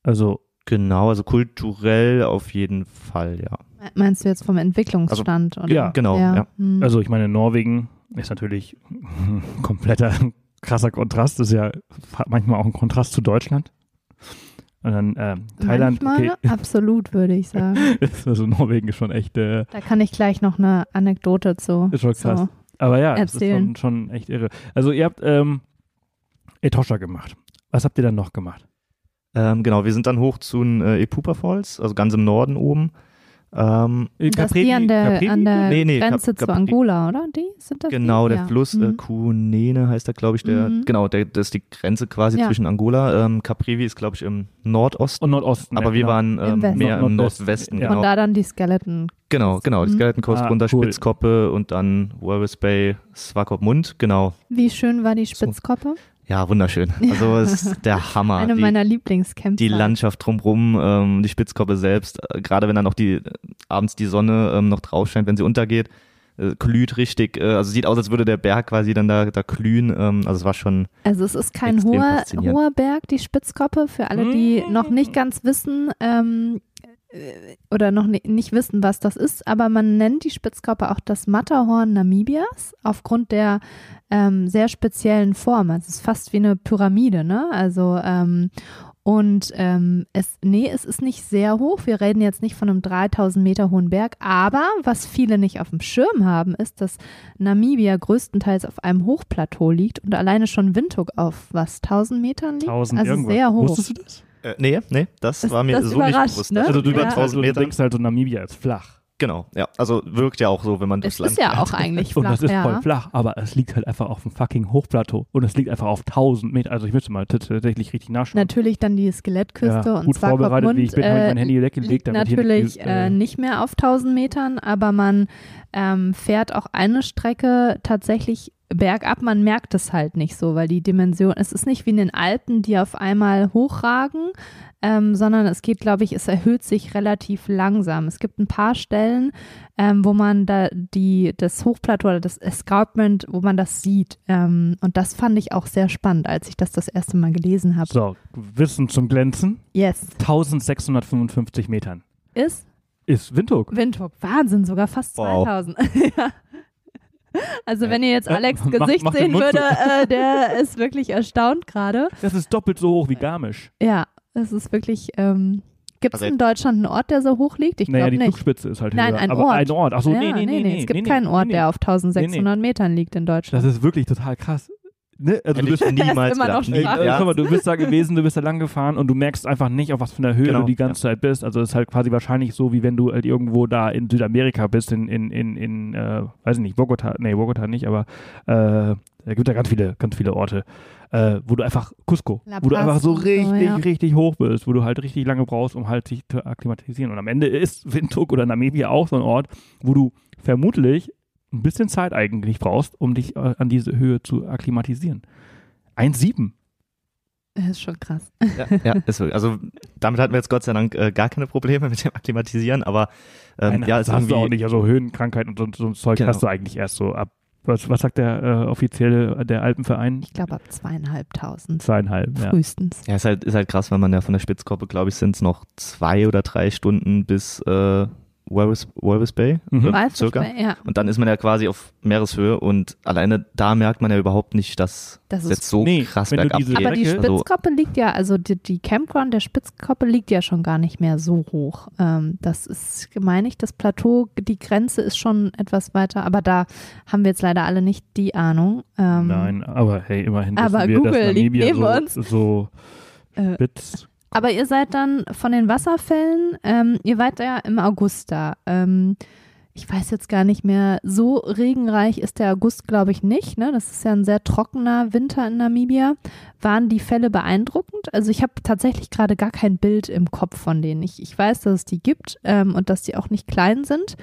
Also, Genau, also kulturell auf jeden Fall, ja. Meinst du jetzt vom Entwicklungsstand? oder? ja, genau, ja. Hm. also ich meine, Norwegen ist natürlich ein kompletter krasser Kontrast, ist ja manchmal auch ein Kontrast zu Deutschland. Und dann ähm, Thailand, Manchmal okay, absolut, würde ich sagen. ist also Norwegen ist schon echt, äh, Da kann ich gleich noch eine Anekdote zu. ist schon krass. So. Aber ja, es ist Erzählen. schon, schon echt irre. Also ihr habt ähm, Etosha gemacht. Was habt ihr dann noch gemacht? Ähm, genau, wir sind dann hoch zu den äh, Epupa Falls, also ganz im Norden oben. Ähm, Äh, Das Caprevi- die an der, an der Nee, nee, Grenze Cap- zu Capri- Angola, oder? Die sind das? genau, die? der ja. Fluss äh, Mhm. Kunene heißt da, glaube ich, der, Mhm. genau, der, das ist die Grenze quasi Ja. zwischen Angola. Ähm, Caprivi ist, glaube ich, im Nordosten. Und Nordosten. aber ja, wir genau. waren ähm, Westen. mehr im Nordwesten. Genau. da dann die Skeleton. Genau, genau, die Mhm. Skeleton Coast Ah, runter, cool. Spitzkoppe und dann Walrus Bay, Swakopmund, genau. Wie schön war die Spitzkoppe? Ja, wunderschön. Also es ist der Hammer. Eine die, meiner Lieblingscamps. die Landschaft drumherum, ähm, die Spitzkoppe selbst, äh, gerade wenn dann auch die abends die Sonne ähm, noch drauf scheint, wenn sie untergeht, äh, glüht richtig, äh, also sieht aus, als würde der Berg quasi dann da, da glühen. Ähm, also es war schon, Also es ist kein hoher, hoher Berg, die Spitzkoppe. Für alle, die Mm. noch nicht ganz wissen ähm, äh, oder noch ni nicht wissen, was das ist, aber man nennt die Spitzkoppe auch das Matterhorn Namibias aufgrund der ähm, sehr speziellen Form. Also es ist fast wie eine Pyramide, ne? Also ähm, und ähm, es, nee, es ist nicht sehr hoch. Wir reden jetzt nicht von einem 3000 Meter hohen Berg. Aber was viele nicht auf dem Schirm haben, ist, dass Namibia größtenteils auf einem Hochplateau liegt und alleine schon Windhoek auf was 1000 Metern liegt. 1000 also irgendwas. sehr hoch. Wusstest du das? Äh, nee, nee, das, Das- war mir das so nicht bewusst. ne? Also du, Ja. denkst, also, du 1000 Meter. denkst halt so, Namibia ist flach. Genau, ja, also wirkt ja auch so, wenn man Es durchs Land ist ja fährt. auch eigentlich Und flach, das ist ja. voll flach, aber es liegt halt einfach auf dem fucking Hochplateau. Und es liegt einfach auf 1000 Meter. Also ich müsste mal tatsächlich richtig nachschauen. Natürlich dann die Skelettküste Ja, und gut vorbereitet, wie ich bin, habe ich äh, mein Handy weggelegt. liegt damit hier natürlich nicht, äh, nicht mehr auf 1000 Metern, aber man ähm, fährt auch eine Strecke tatsächlich bergab. Man merkt es halt nicht so, weil die Dimension, es ist nicht wie in den Alpen, die auf einmal hochragen, ähm, sondern es geht, glaube ich, es erhöht sich relativ langsam. Es gibt ein paar Stellen, ähm, wo man da die, das Hochplateau oder das Escarpment, wo man das sieht. Ähm, und das fand ich auch sehr spannend, als ich das das erste Mal gelesen habe. So, Wissen zum Glänzen. Yes. 1655 Metern. Ist Ist Windhoek. Windhoek, Wahnsinn, sogar fast Wow. 2000. ja. Also wenn ihr jetzt Alex Gesicht mach sehen würde, äh, der ist wirklich erstaunt gerade. Das ist doppelt so hoch wie Garmisch. Ja, das ist wirklich, ähm, gibt es Also- in Deutschland einen Ort, der so hoch liegt? Ich Naja, glaube die nicht. Zugspitze ist halt Nein, höher. ein aber Ort. ein Ort. Achso, ja, nee, nee, nee, nee. Es gibt nee, keinen Ort, nee. der auf 1600 Metern liegt in Das Deutschland. ist wirklich total krass. Ne, also du Hätte bist niemals immer noch gedacht. Ey, Ja. mal, du bist da gewesen, du bist da lang gefahren und du merkst einfach nicht, auf was für einer Höhe Genau, du die ganze Zeit bist. Also es ist halt quasi wahrscheinlich so, wie wenn du halt irgendwo da in Südamerika bist, in, in, in, in äh, weiß ich nicht, Bogota, nee, Bogota nicht, aber äh, da gibt ja ganz viele, ganz viele Orte, äh, wo du einfach, Cusco, La wo du einfach so und so, richtig, ja. richtig hoch bist, wo du halt richtig lange brauchst, um halt sich zu akklimatisieren. Und am Ende ist Windhoek oder Namibia auch so ein Ort, wo du vermutlich ein bisschen Zeit eigentlich brauchst, um dich äh, an diese Höhe zu akklimatisieren. 1,7. Das ist schon krass. Ja, ja ist wirklich. Also damit hatten wir jetzt Gott sei Dank äh, gar keine Probleme mit dem Akklimatisieren, aber ähm, Nein, ja, das ist hast du auch nicht. Also Höhenkrankheiten und so, so ein Zeug Genau. hast du eigentlich erst so ab. Was, was sagt der äh, offizielle, der Alpenverein? Ich glaube ab zweieinhalbtausend Zweieinhalb, ja. frühestens. ja, ist halt, ist halt krass, wenn man ja von der Spitzkoppe, glaube ich, sind es noch zwei oder drei Stunden bis äh, Walvis, Walvis Bay, Mhm. Weißt du, circa. Ja, Und dann ist man ja quasi auf Meereshöhe und alleine da merkt man ja überhaupt nicht, dass das es ist jetzt so Nee, krass bergab geht. Aber die Also- Spitzkoppe liegt ja, also die, die Campground der Spitzkoppe liegt ja schon gar nicht mehr so hoch. Ähm, das ist, meine ich, das Plateau, die Grenze ist schon etwas weiter, aber da haben wir jetzt leider alle nicht die Ahnung. Ähm, Nein, aber hey, immerhin Aber wissen wir, Google dass liegt Namibia neben so, uns. so Äh, spitz. Aber ihr seid dann von den Wasserfällen, ähm, ihr wart ja im August da. Ähm, ich weiß jetzt gar nicht mehr, so regenreich ist der August, glaube ich, nicht. Ne? Das ist ja ein sehr trockener Winter in Namibia. Waren die Fälle beeindruckend? Also ich habe tatsächlich gerade gar kein Bild im Kopf von denen. Ich, ich weiß, dass es die gibt ähm, und dass die auch nicht klein sind.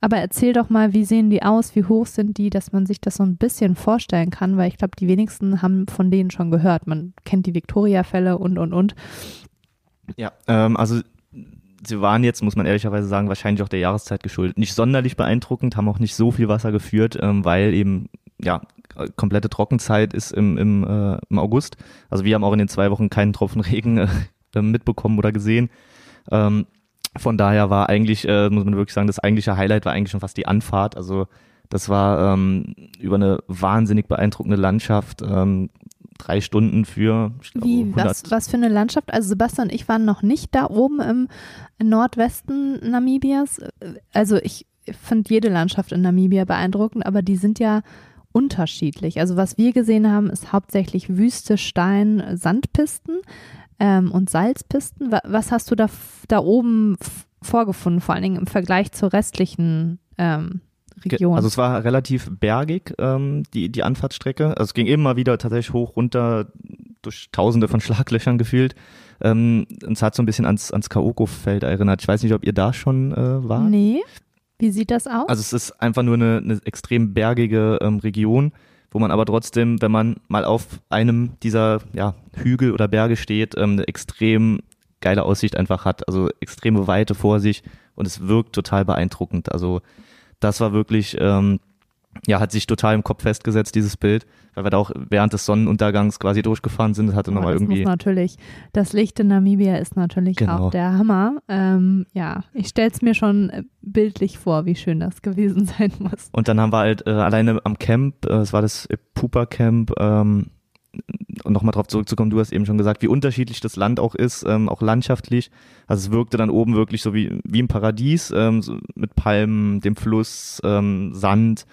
Aber erzähl doch mal, wie sehen die aus, wie hoch sind die, dass man sich das so ein bisschen vorstellen kann, weil ich glaube, die wenigsten haben von denen schon gehört. Man kennt die Victoria-Fälle und, und, und. Ja, ähm, also sie waren jetzt, muss man ehrlicherweise sagen, wahrscheinlich auch der Jahreszeit geschuldet. Nicht sonderlich beeindruckend, haben auch nicht so viel Wasser geführt, ähm, weil eben, ja, komplette Trockenzeit ist im, im, äh, im August. Also wir haben auch in den zwei Wochen keinen Tropfen Regen äh, mitbekommen oder gesehen. Ähm, von daher war eigentlich, äh, muss man wirklich sagen, das eigentliche Highlight war eigentlich schon fast die Anfahrt. Also das war ähm, über eine wahnsinnig beeindruckende Landschaft, ähm, drei Stunden für glaube, Wie, 100 was, was für eine Landschaft? Also Sebastian und ich waren noch nicht da oben im Nordwesten Namibias. Also ich finde jede Landschaft in Namibia beeindruckend, aber die sind ja unterschiedlich. Also was wir gesehen haben, ist hauptsächlich Wüste, Stein, Sandpisten ähm, und Salzpisten. Wa- Was hast du da, da oben vorgefunden, vor allen Dingen im Vergleich zur restlichen ähm, Region? Also es war relativ bergig, ähm, die, die Anfahrtsstrecke. Also es ging immer wieder tatsächlich hoch, runter, durch tausende von Schlaglöchern gefühlt. Ähm, und es hat so ein bisschen ans, ans Kaoko-Feld erinnert. Ich weiß nicht, ob ihr da schon äh, wart. nee. Wie sieht das aus? Also es ist einfach nur eine, eine extrem bergige ähm, Region, wo man aber trotzdem, wenn man mal auf einem dieser ja, Hügel oder Berge steht, ähm, eine extrem geile Aussicht einfach hat. Also extreme Weite vor sich und es wirkt total beeindruckend. Also das war wirklich, ähm, ja, hat sich total im Kopf festgesetzt, dieses Bild, weil wir da auch während des Sonnenuntergangs quasi durchgefahren sind. Das hatte nochmal irgendwie. muss natürlich, das Licht in Namibia ist natürlich Genau. auch der Hammer. Ähm, ja, ich stelle es mir schon äh, bildlich vor, wie schön das gewesen sein muss. Und dann haben wir halt äh, alleine am Camp, äh, es war das Pupa Camp, ähm, nochmal drauf zurückzukommen, du hast eben schon gesagt, wie unterschiedlich das Land auch ist, ähm, auch landschaftlich. Also es wirkte dann oben wirklich so wie, wie im Paradies, ähm, so mit Palmen, dem Fluss, ähm, Sand.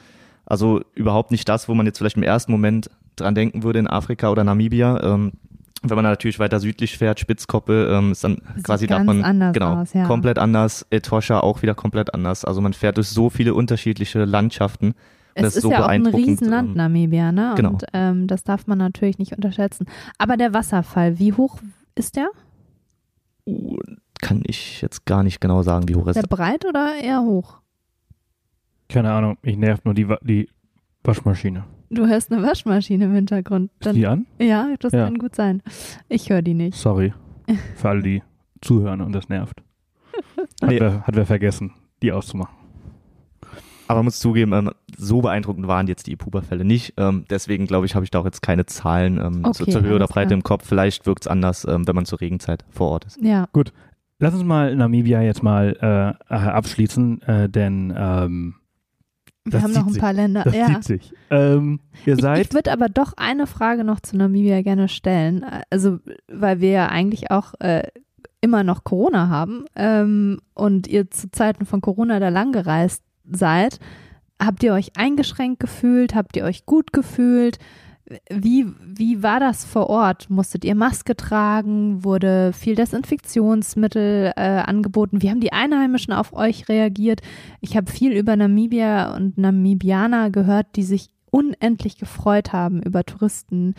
Also überhaupt nicht das, wo man jetzt vielleicht im ersten Moment dran denken würde in Afrika oder Namibia. Ähm, wenn man natürlich weiter südlich fährt, Spitzkoppe, ähm, ist dann Sieht quasi ganz davon anders genau aus, ja. komplett anders. Etosha auch wieder komplett anders. Also man fährt durch so viele unterschiedliche Landschaften. Es das ist so ja auch ein Riesenland, ähm, Namibia, ne? genau. Und ähm, das darf man natürlich nicht unterschätzen. Aber der Wasserfall, wie hoch ist der? Uh, kann ich jetzt gar nicht genau sagen, wie hoch es Der ist. breit oder eher hoch? Keine Ahnung, mich nervt nur die, die Waschmaschine. Du hörst eine Waschmaschine im Hintergrund. Ist Dann, die an? ja, das Ja. kann gut sein. Ich höre die nicht. Sorry. Für alle, die zuhören und das nervt. Hat, Nee. wer, hat wer vergessen, die auszumachen. Aber muss zugeben, ähm, so beeindruckend waren jetzt die Puba-Fälle nicht. Ähm, deswegen glaube ich, habe ich da auch jetzt keine Zahlen ähm, Okay, zur, zur Höhe oder Breite klar. im Kopf. Vielleicht wirkt es anders, ähm, wenn man zur Regenzeit vor Ort ist. Ja, Lass uns mal Namibia jetzt mal äh, äh, abschließen, äh, denn ähm, wir Das haben noch ein sich. paar Länder. das ja. sich. Ähm, ihr Ich, seid ich würde aber doch eine Frage noch zu Namibia gerne stellen. Also, weil wir ja eigentlich auch äh, immer noch Corona haben ähm, und ihr zu Zeiten von Corona da lang gereist seid. Habt ihr euch eingeschränkt gefühlt? Habt ihr euch gut gefühlt? Wie, wie war das vor Ort? Musstet ihr Maske tragen? Wurde viel Desinfektionsmittel äh, angeboten? Wie haben die Einheimischen auf euch reagiert? Ich habe viel über Namibia und Namibianer gehört, die sich unendlich gefreut haben über Touristen,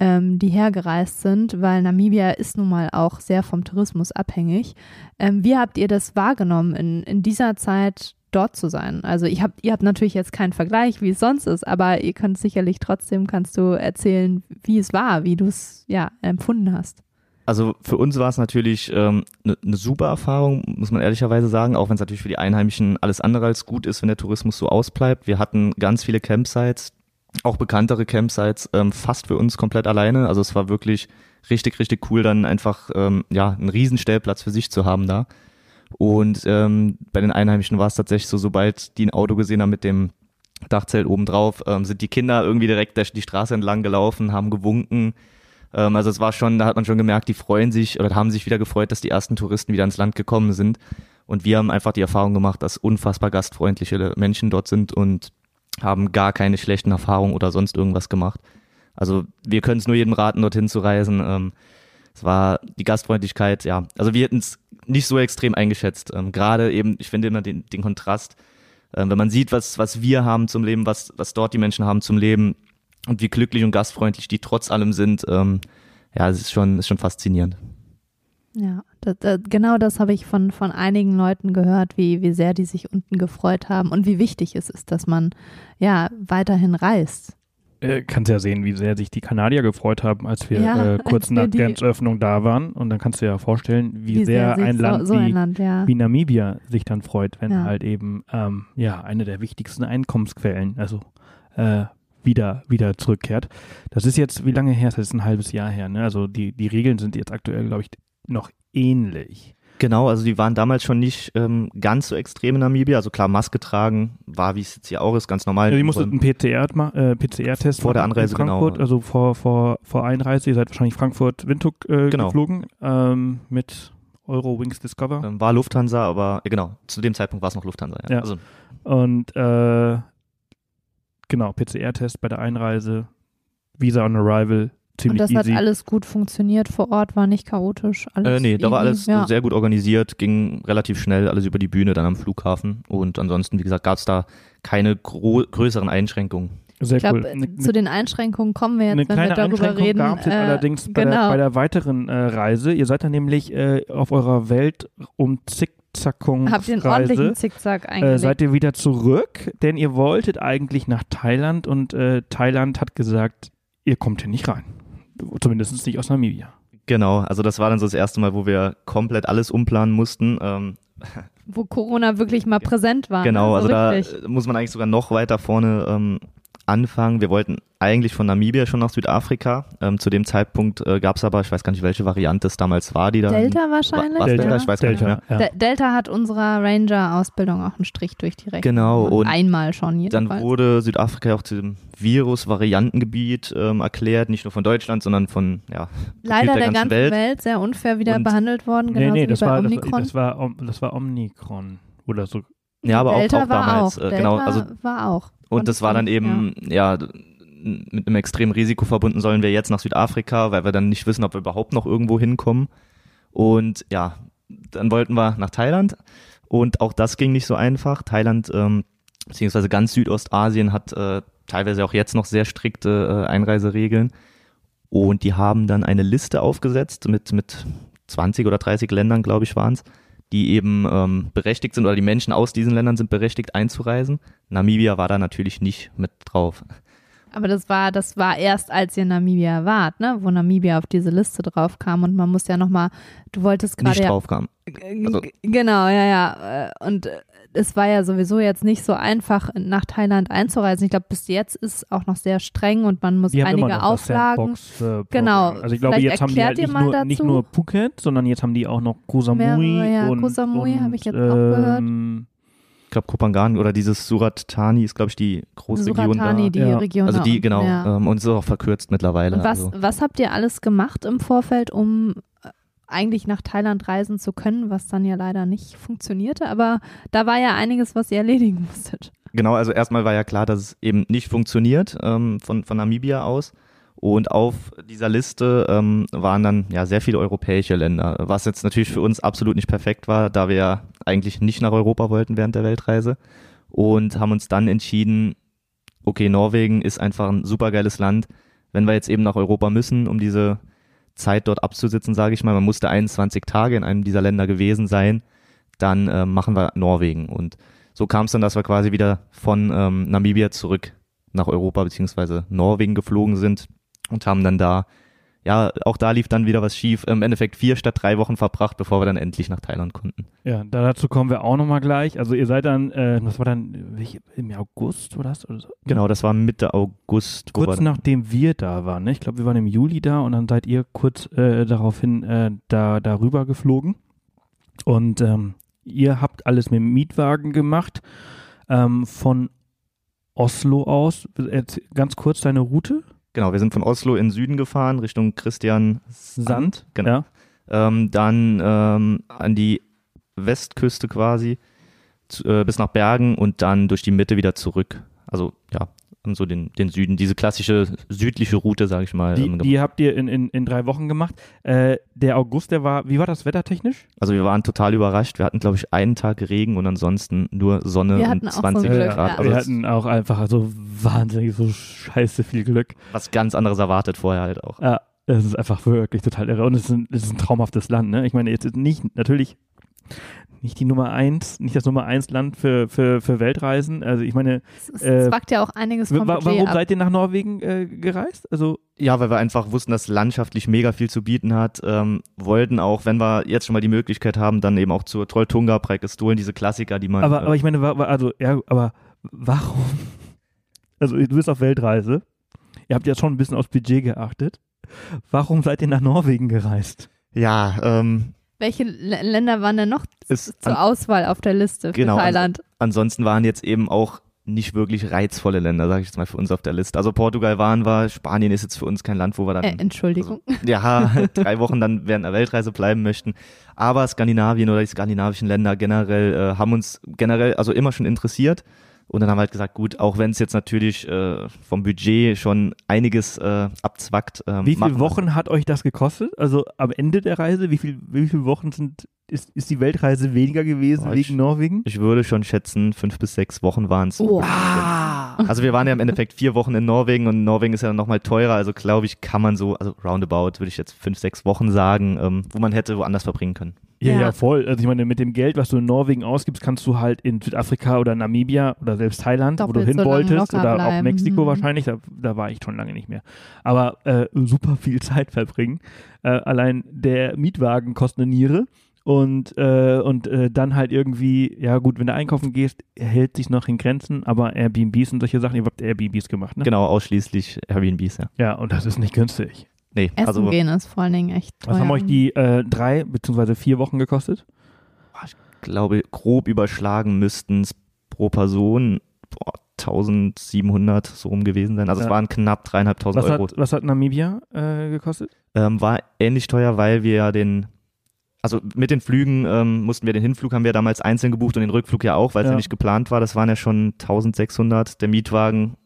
ähm, die hergereist sind, weil Namibia ist nun mal auch sehr vom Tourismus abhängig. Ähm, wie habt ihr das wahrgenommen in, in dieser Zeit dort zu sein? Also ich hab, ihr habt natürlich jetzt keinen Vergleich, wie es sonst ist, aber ihr könnt sicherlich trotzdem, kannst du erzählen, wie es war, wie du es ja empfunden hast. Also für uns war es natürlich eine ähm, ne, ne super Erfahrung, muss man ehrlicherweise sagen, auch wenn es natürlich für die Einheimischen alles andere als gut ist, wenn der Tourismus so ausbleibt. Wir hatten ganz viele Campsites, auch bekanntere Campsites, ähm, fast für uns komplett alleine. Also es war wirklich richtig, richtig cool, dann einfach ähm, ja einen Riesenstellplatz für sich zu haben da. Und ähm, bei den Einheimischen war es tatsächlich so, sobald die ein Auto gesehen haben mit dem Dachzelt oben drauf, ähm, sind die Kinder irgendwie direkt die Straße entlang gelaufen, haben gewunken, ähm, also es war schon, da hat man schon gemerkt, die freuen sich oder haben sich wieder gefreut, dass die ersten Touristen wieder ins Land gekommen sind. Und wir haben einfach die Erfahrung gemacht, dass unfassbar gastfreundliche Menschen dort sind und haben gar keine schlechten Erfahrungen oder sonst irgendwas gemacht. Also wir können es nur jedem raten, dorthin zu reisen. Ähm, es war die Gastfreundlichkeit, ja. Also wir hätten es nicht so extrem eingeschätzt. Ähm, Gerade eben, ich finde immer den, den Kontrast, ähm, wenn man sieht, was, was wir haben zum Leben, was, was dort die Menschen haben zum Leben, und wie glücklich und gastfreundlich die trotz allem sind, ähm, ja, es ist schon, ist schon faszinierend. Ja, das, das, genau das habe ich von, von einigen Leuten gehört, wie, wie sehr die sich unten gefreut haben und wie wichtig es ist, dass man ja weiterhin reist. Äh, kannst ja sehen, wie sehr sich die Kanadier gefreut haben, als wir ja, äh, kurz nach Grenzöffnung da waren. Und dann kannst du ja vorstellen, wie, wie sehr, sehr ein, Land so, so wie, ein Land ja. wie, Namibia sich dann freut, wenn ja. halt eben ähm, ja eine der wichtigsten Einkommensquellen, also äh, wieder, wieder zurückkehrt. Das ist jetzt, wie lange her ist das? ist ein halbes Jahr her, ne? Also die, die Regeln sind jetzt aktuell, glaube ich, noch ähnlich. Genau, also die waren damals schon nicht ähm, ganz so extrem in Namibia. Also klar, Maske tragen war, wie es jetzt hier auch ist, ganz normal. Ja, die musstet einen PCR-Test äh, PCR vor der Anreise, in Frankfurt, genau. Also vor, vor, vor Einreise. Ihr seid wahrscheinlich Frankfurt-Windhoek äh, genau. geflogen ähm, mit Euro Wings Discover. Ähm, war Lufthansa, aber äh, genau, zu dem Zeitpunkt war es noch Lufthansa. Ja. ja. Also. Und äh, genau, PCR-Test bei der Einreise, Visa on Arrival, ziemlich Und das easy. hat alles gut funktioniert vor Ort, war nicht chaotisch. Alles äh, nee, da war alles ja. sehr gut organisiert, ging relativ schnell alles über die Bühne dann am Flughafen. Und ansonsten, wie gesagt, gab es da keine größeren Einschränkungen. Sehr ich glaube, cool. zu den Einschränkungen kommen wir jetzt, wenn wir darüber reden. Gab es äh, allerdings bei, genau. der, bei der weiteren äh, Reise. Ihr seid dann nämlich äh, auf eurer Welt um zig Zickzackung. Habt ihr einen ordentlichen Zickzack äh, Seid ihr wieder zurück? Denn ihr wolltet eigentlich nach Thailand und äh, Thailand hat gesagt, ihr kommt hier nicht rein. Zumindest nicht aus Namibia. Genau, also das war dann so das erste Mal, wo wir komplett alles umplanen mussten. Ähm, wo Corona wirklich mal präsent war. Genau, also, also da muss man eigentlich sogar noch weiter vorne ähm, anfangen. Wir wollten eigentlich von Namibia schon nach Südafrika. Ähm, zu dem Zeitpunkt äh, gab es aber, ich weiß gar nicht, welche Variante es damals war, die da. Delta wahrscheinlich. War, Delta, ich weiß Delta, gar nicht mehr. Ja. Delta hat unserer Ranger-Ausbildung auch einen Strich durch die Rechnung. Genau. Und einmal schon jedenfalls. Dann wurde Südafrika auch zu dem Virus-Variantengebiet ähm, erklärt, nicht nur von Deutschland, sondern von ja, Leider der, der ganzen Welt. Welt. sehr unfair wieder und behandelt worden. Nee, nee, das war, Omikron. Das, war, das war Omikron oder so. Ja, aber Delta auch, auch damals. Auch. Äh, genau, also war auch. Und das war dann eben, ja, ja mit einem extremen Risiko verbunden, sollen wir jetzt nach Südafrika, weil wir dann nicht wissen, ob wir überhaupt noch irgendwo hinkommen. Und ja, dann wollten wir nach Thailand und auch das ging nicht so einfach. Thailand ähm, beziehungsweise ganz Südostasien hat äh, teilweise auch jetzt noch sehr strikte äh, Einreiseregeln und die haben dann eine Liste aufgesetzt mit mit 20 oder 30 Ländern, glaube ich, waren es, die eben ähm, berechtigt sind oder die Menschen aus diesen Ländern sind berechtigt einzureisen. Namibia war da natürlich nicht mit drauf. Aber das war, das war erst, als ihr in Namibia wart, ne? Wo Namibia auf diese Liste drauf kam und man muss ja nochmal, du wolltest gerade. Nicht ja, drauf kam. Also. Genau, ja, ja. Und es war ja sowieso jetzt nicht so einfach, nach Thailand einzureisen. Ich glaube, bis jetzt ist auch noch sehr streng und man muss Die einige Auflagen. äh, genau. Also ich glaube, jetzt haben die halt nicht nur, nicht nur, Phuket, sondern jetzt haben die auch noch Koh Samui. Mehrere, ja, und, Koh Samui habe ich jetzt ähm, auch gehört glaube Kopangan oder dieses Surat Thani ist, glaube ich, die Großregion Thani, da. die ja. Region. Also die, genau. Ja. Ähm, und es ist auch verkürzt mittlerweile. Und was, also. was habt ihr alles gemacht im Vorfeld, um äh, eigentlich nach Thailand reisen zu können, was dann ja leider nicht funktionierte, aber da war ja einiges, was ihr erledigen musstet. Genau, also erstmal war ja klar, dass es eben nicht funktioniert ähm, von, von Namibia aus. Und auf dieser Liste ähm, waren dann ja sehr viele europäische Länder, was jetzt natürlich für uns absolut nicht perfekt war, da wir ja eigentlich nicht nach Europa wollten während der Weltreise und haben uns dann entschieden, okay, Norwegen ist einfach ein supergeiles Land. Wenn wir jetzt eben nach Europa müssen, um diese Zeit dort abzusitzen, sage ich mal, man musste 21 Tage in einem dieser Länder gewesen sein, dann äh, machen wir Norwegen. Und so kam es dann, dass wir quasi wieder von ähm, Namibia zurück nach Europa beziehungsweise Norwegen geflogen sind und haben dann da, ja, auch da lief dann wieder was schief. Im Endeffekt vier statt drei Wochen verbracht, bevor wir dann endlich nach Thailand konnten. Ja, dazu kommen wir auch nochmal gleich. Also ihr seid dann, äh, das war dann welche, im August oder das? Oder so? Genau, das war Mitte August. Kurz wir- nachdem wir da waren. Ne? Ich glaube, wir waren im Juli da und dann seid ihr kurz äh, daraufhin äh, da darüber geflogen. Und ähm, ihr habt alles mit dem Mietwagen gemacht. Ähm, von Oslo aus. Ganz kurz deine Route. Genau, wir sind von Oslo in den Süden gefahren, Richtung Christian Sand. Genau. Ja. ähm, dann ähm, an die Westküste quasi zu, äh, bis nach Bergen und dann durch die Mitte wieder zurück. Also ja, so den, den Süden, diese klassische südliche Route, sage ich mal. Die, ähm, die habt ihr in, in, in drei Wochen gemacht. Äh, der August, der war, wie war das wettertechnisch? also wir waren total überrascht. Wir hatten, glaube ich, einen Tag Regen und ansonsten nur Sonne Wir und hatten auch so 20 Glück, Grad. ja. Also wir das- hatten auch einfach so wahnsinnig so scheiße viel Glück. was ganz anderes erwartet vorher halt auch. Ja, es ist einfach wirklich total irre. Und es ist ein, es ist ein traumhaftes Land, ne? Ich meine, jetzt ist nicht, natürlich nicht die Nummer eins, nicht das Nummer eins Land für, für, für Weltreisen. Also ich meine, Es, es Äh, zwackt ja auch einiges vom wa- warum ab. seid ihr nach Norwegen äh, gereist? Also Ja, weil wir einfach wussten, dass landschaftlich mega viel zu bieten hat. Ähm, wollten auch, wenn wir jetzt schon mal die Möglichkeit haben, dann eben auch zur Trolltunga, Preikestolen, diese Klassiker, die man. aber, äh, aber ich meine, wa- wa- also ja, aber warum? Also du bist auf Weltreise. Ihr habt ja schon ein bisschen aufs Budget geachtet. Warum seid ihr nach Norwegen gereist? ja, ähm, Welche L Länder waren denn noch Ist zur Auswahl auf der Liste für Genau, also- Thailand? ansonsten waren jetzt eben auch nicht wirklich reizvolle Länder, sage ich jetzt mal für uns auf der Liste. Also Portugal waren wir, Spanien ist jetzt für uns kein Land, wo wir dann Äh, Entschuldigung. ja, drei Wochen dann während der Weltreise bleiben möchten. Aber Skandinavien oder die skandinavischen Länder generell äh, haben uns generell also immer schon interessiert. Und dann haben wir halt gesagt, gut, auch wenn es jetzt natürlich äh, vom Budget schon einiges äh, abzwackt. ähm, Wie viele wir- Wochen hat euch das gekostet? Also am Ende der Reise, wie, viel, wie viele Wochen sind, ist, ist die Weltreise weniger gewesen ich- wegen Norwegen? Ich würde schon schätzen, fünf bis sechs Wochen waren es. Oh. Also wir waren ja im Endeffekt vier Wochen in Norwegen und Norwegen ist ja dann nochmal teurer. Also glaube ich, kann man so, also roundabout würde ich jetzt fünf, sechs Wochen sagen, ähm, wo man hätte woanders verbringen können. Ja, ja, Ja. voll. Also ich meine, mit dem Geld, was du in Norwegen ausgibst, kannst du halt in Südafrika oder Namibia oder selbst Thailand, wo du Doppelt hin so wolltest, oder auch bleiben. Mexiko Mhm. wahrscheinlich, da, da war ich schon lange nicht mehr. Aber äh, super viel Zeit verbringen. Äh, allein der Mietwagen kostet eine Niere. Und, äh, und äh, dann halt irgendwie, ja gut, wenn du einkaufen gehst, hält sich noch in Grenzen, aber Airbnbs und solche Sachen, ihr habt Airbnbs gemacht, ne? Genau, ausschließlich Airbnbs, ja. Ja, und das ist nicht günstig. Nee, Essen also gehen ist vor allen Dingen echt teuer. Was haben euch die äh, drei beziehungsweise vier Wochen gekostet? glaube, grob überschlagen müssten es pro Person boah, 1700 so rum gewesen sein. Also Ja. es waren knapp dreieinhalbtausend Was Euro. hat, was hat Namibia äh, gekostet? Ähm, war ähnlich teuer, weil wir ja den, also mit den Flügen ähm, mussten wir den Hinflug haben wir damals einzeln gebucht und den Rückflug ja auch, weil es ja. Ja. nicht geplant war. Das waren ja schon 1600. Der Mietwagen,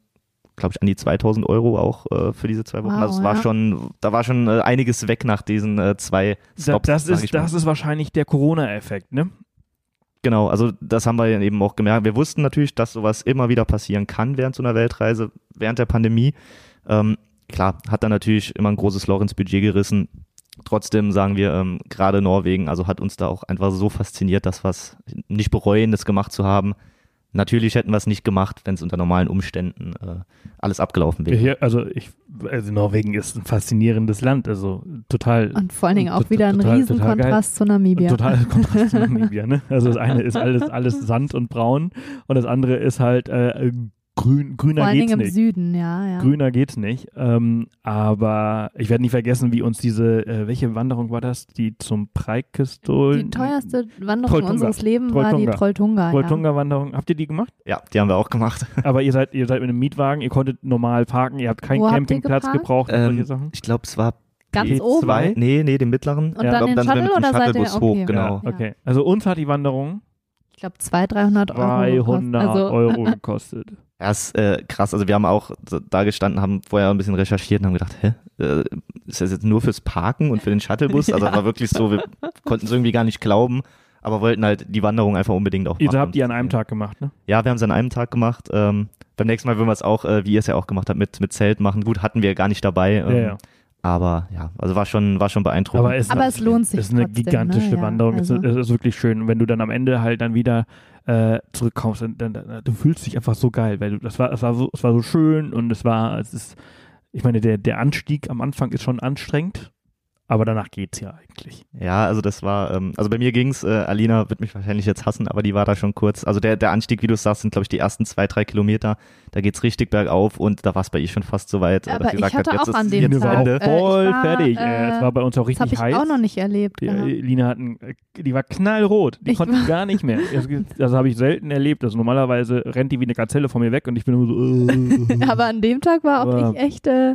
glaube ich, an die 2000 Euro auch äh, für diese zwei Wochen. Wow, also es war ja. schon, da war schon äh, einiges weg nach diesen äh, zwei Stops. das, sag ist, das ist wahrscheinlich der Corona-Effekt, ne? Genau, also das haben wir eben auch gemerkt. Wir wussten natürlich, dass sowas immer wieder passieren kann während so einer Weltreise, während der Pandemie. Ähm, klar, hat dann natürlich immer ein großes Loch ins Budget gerissen. Trotzdem sagen wir, ähm, gerade Norwegen, also hat uns da auch einfach so fasziniert, dass wir es nicht bereuen, das gemacht zu haben. Natürlich hätten wir es nicht gemacht, wenn es unter normalen Umständen äh, alles abgelaufen wäre. Hier, also ich, also Norwegen ist ein faszinierendes Land, also total, Und vor allen Dingen auch wieder ein total- riesen total geil. Kontrast zu Namibia. total Kontrast zu Namibia, ne? Also das eine ist alles, alles Sand und braun und das andere ist halt äh, grün, grüner vor allen geht's Dingen im nicht. Süden, ja, ja. Grüner geht's nicht. Ähm, aber ich werde nie vergessen, wie uns diese, äh, welche Wanderung war das? Die zum Preikestol. Die teuerste Wanderung Trolltunga. unseres Lebens war die Trolltunga. Trolltunga. ja. Trolltunga-Wanderung. Habt ihr die gemacht? Ja, die haben wir auch gemacht. Aber ihr seid, ihr seid mit einem Mietwagen, ihr konntet normal parken, ihr habt keinen Wo habt Campingplatz geparkt? gebraucht und Ähm, solche Sachen. Ich glaube, es war Ganz P2? oben. zwei, nee, nee, den mittleren. Und Ja. dann glaub, dann Shuttle sind wir mit oder dem seid ihr Shuttlebus okay. hoch, genau. Ja. Okay. Also uns hat die Wanderung Ich glaube 200, 300 Euro. gekostet. 300 Also, Euro gekostet. Ja, ist äh, krass. Also wir haben auch da gestanden, haben vorher ein bisschen recherchiert und haben gedacht, hä, äh, ist das jetzt nur fürs Parken und für den Shuttlebus? Also Ja. war wirklich so, wir konnten es irgendwie gar nicht glauben, aber wollten halt die Wanderung einfach unbedingt auch Ihr machen. habt die an einem Tag gemacht, ne? Ja, wir haben es an einem Tag gemacht. Ähm, beim nächsten Mal würden wir es auch, äh, wie ihr es ja auch gemacht habt, mit, mit Zelt machen. Gut, hatten wir gar nicht dabei. Ähm, Ja, ja. Aber ja, also war schon, war schon beeindruckend. Aber es, Aber es lohnt sich Es ist eine trotzdem, gigantische ne? Ja, Wanderung. also. Es, ist, es ist wirklich schön. Und wenn du dann am Ende halt dann wieder äh, zurückkommst, dann, dann, dann du fühlst dich einfach so geil, weil du, das war, es war so, es war so schön und es war, es ist, ich meine, der, der Anstieg am Anfang ist schon anstrengend, aber danach geht's ja eigentlich. Ja, also das war, ähm, also bei mir ging's, äh, Alina wird mich wahrscheinlich jetzt hassen, aber die war da schon kurz. Also der, der Anstieg, wie du sagst, sind glaube ich die ersten zwei, drei Kilometer. Da geht's richtig bergauf und da war es bei ihr schon fast so weit, äh, Aber ich gesagt hatte hat, jetzt auch an ist dem Lina war Tag, auch äh, voll war, fertig. äh, Äh, es war bei uns auch Das richtig habe ich heiß. auch noch nicht erlebt. Die, äh, Lina hat ein, äh, die war knallrot. Die Ich konnte war- gar nicht mehr. Das, das habe ich selten erlebt. Also normalerweise rennt die wie eine Gazelle von mir weg und ich bin nur so. Äh. Aber an dem Tag war auch Aber- ich echt äh,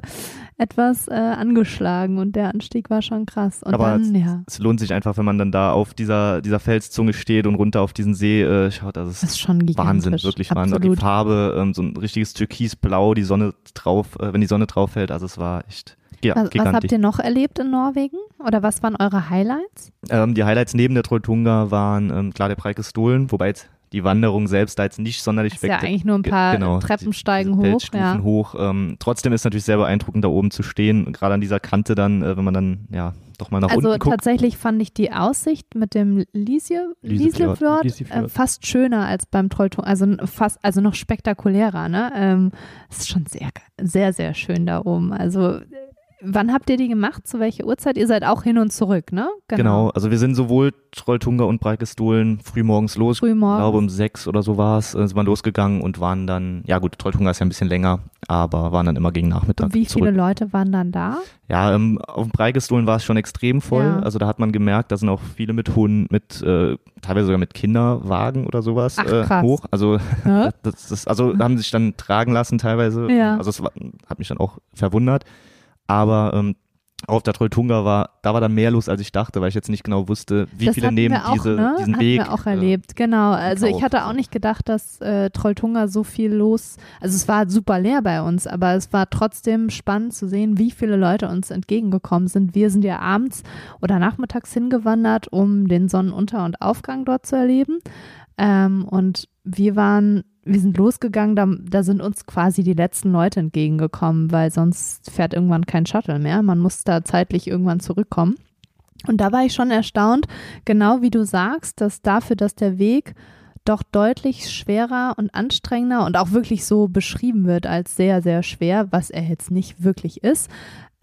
etwas äh, angeschlagen und der Anstieg war schon krass. Und Aber dann, ja, Es lohnt sich einfach, wenn man dann da auf dieser, dieser Felszunge steht und runter auf diesen See äh, schaut. Also es das ist schon. Wahnsinn, wirklich Wahnsinn. Die. Farbe, ähm, so ein richtiges Türkisblau, die Sonne drauf, äh, wenn die Sonne drauf fällt, also es war echt ja, Was, was habt ihr noch erlebt in Norwegen? Oder was waren eure Highlights? Ähm, die Highlights neben der Trolltunga waren ähm, klar der Preike Stohlen, wobei jetzt die Wanderung selbst da jetzt nicht sonderlich Das ist ja eigentlich nur ein paar genau, Treppensteigen diese hoch. Ja. hoch. Ähm, trotzdem ist natürlich sehr beeindruckend, da oben zu stehen, gerade an dieser Kante dann, äh, wenn man dann ja doch mal nach Also unten guckt. tatsächlich fand ich die Aussicht mit dem Liesefjord. äh, fast schöner als beim Trollturm, also fast, also noch spektakulärer. Ne, ähm, es ist schon sehr, sehr, sehr schön da oben. Also äh, wann habt ihr die gemacht? Zu welcher Uhrzeit? Ihr seid auch hin und zurück, ne? Genau, also wir sind sowohl Trolltunga und Preikestohlen frühmorgens los. Ich Frühmorgens. glaube, um sechs oder so war es, äh, sind wir losgegangen und waren dann, ja gut, Trolltunga ist ja ein bisschen länger, aber waren dann immer gegen Nachmittag Und wie zurück. viele Leute waren dann da? Ja, ähm, auf dem Preikestolen war es schon extrem voll. Ja. Also da hat man gemerkt, da sind auch viele mit Hunden, mit äh, teilweise sogar mit Kinderwagen oder sowas Ach, äh, hoch. Also Hä? das, das, also haben sich dann tragen lassen teilweise. Ja. Also es war, hat mich dann auch verwundert. Aber ähm, auf der Trolltunga war, da war dann mehr los, als ich dachte, weil ich jetzt nicht genau wusste, wie das viele nehmen auch, diese, ne? diesen hatten Weg. wir auch äh, erlebt, genau. Also ich hatte auch nicht gedacht, dass äh, Trolltunga so viel los, also es war super leer bei uns, aber es war trotzdem spannend zu sehen, wie viele Leute uns entgegengekommen sind. Wir sind ja abends oder nachmittags hingewandert, um den Sonnenunter- und Aufgang dort zu erleben. Ähm, und wir waren, wir sind losgegangen, da, da sind uns quasi die letzten Leute entgegengekommen, weil sonst fährt irgendwann kein Shuttle mehr. Man muss da zeitlich irgendwann zurückkommen. Und da war ich schon erstaunt, genau wie du sagst, dass dafür, dass der Weg doch deutlich schwerer und anstrengender und auch wirklich so beschrieben wird als sehr, sehr schwer, was er jetzt nicht wirklich ist.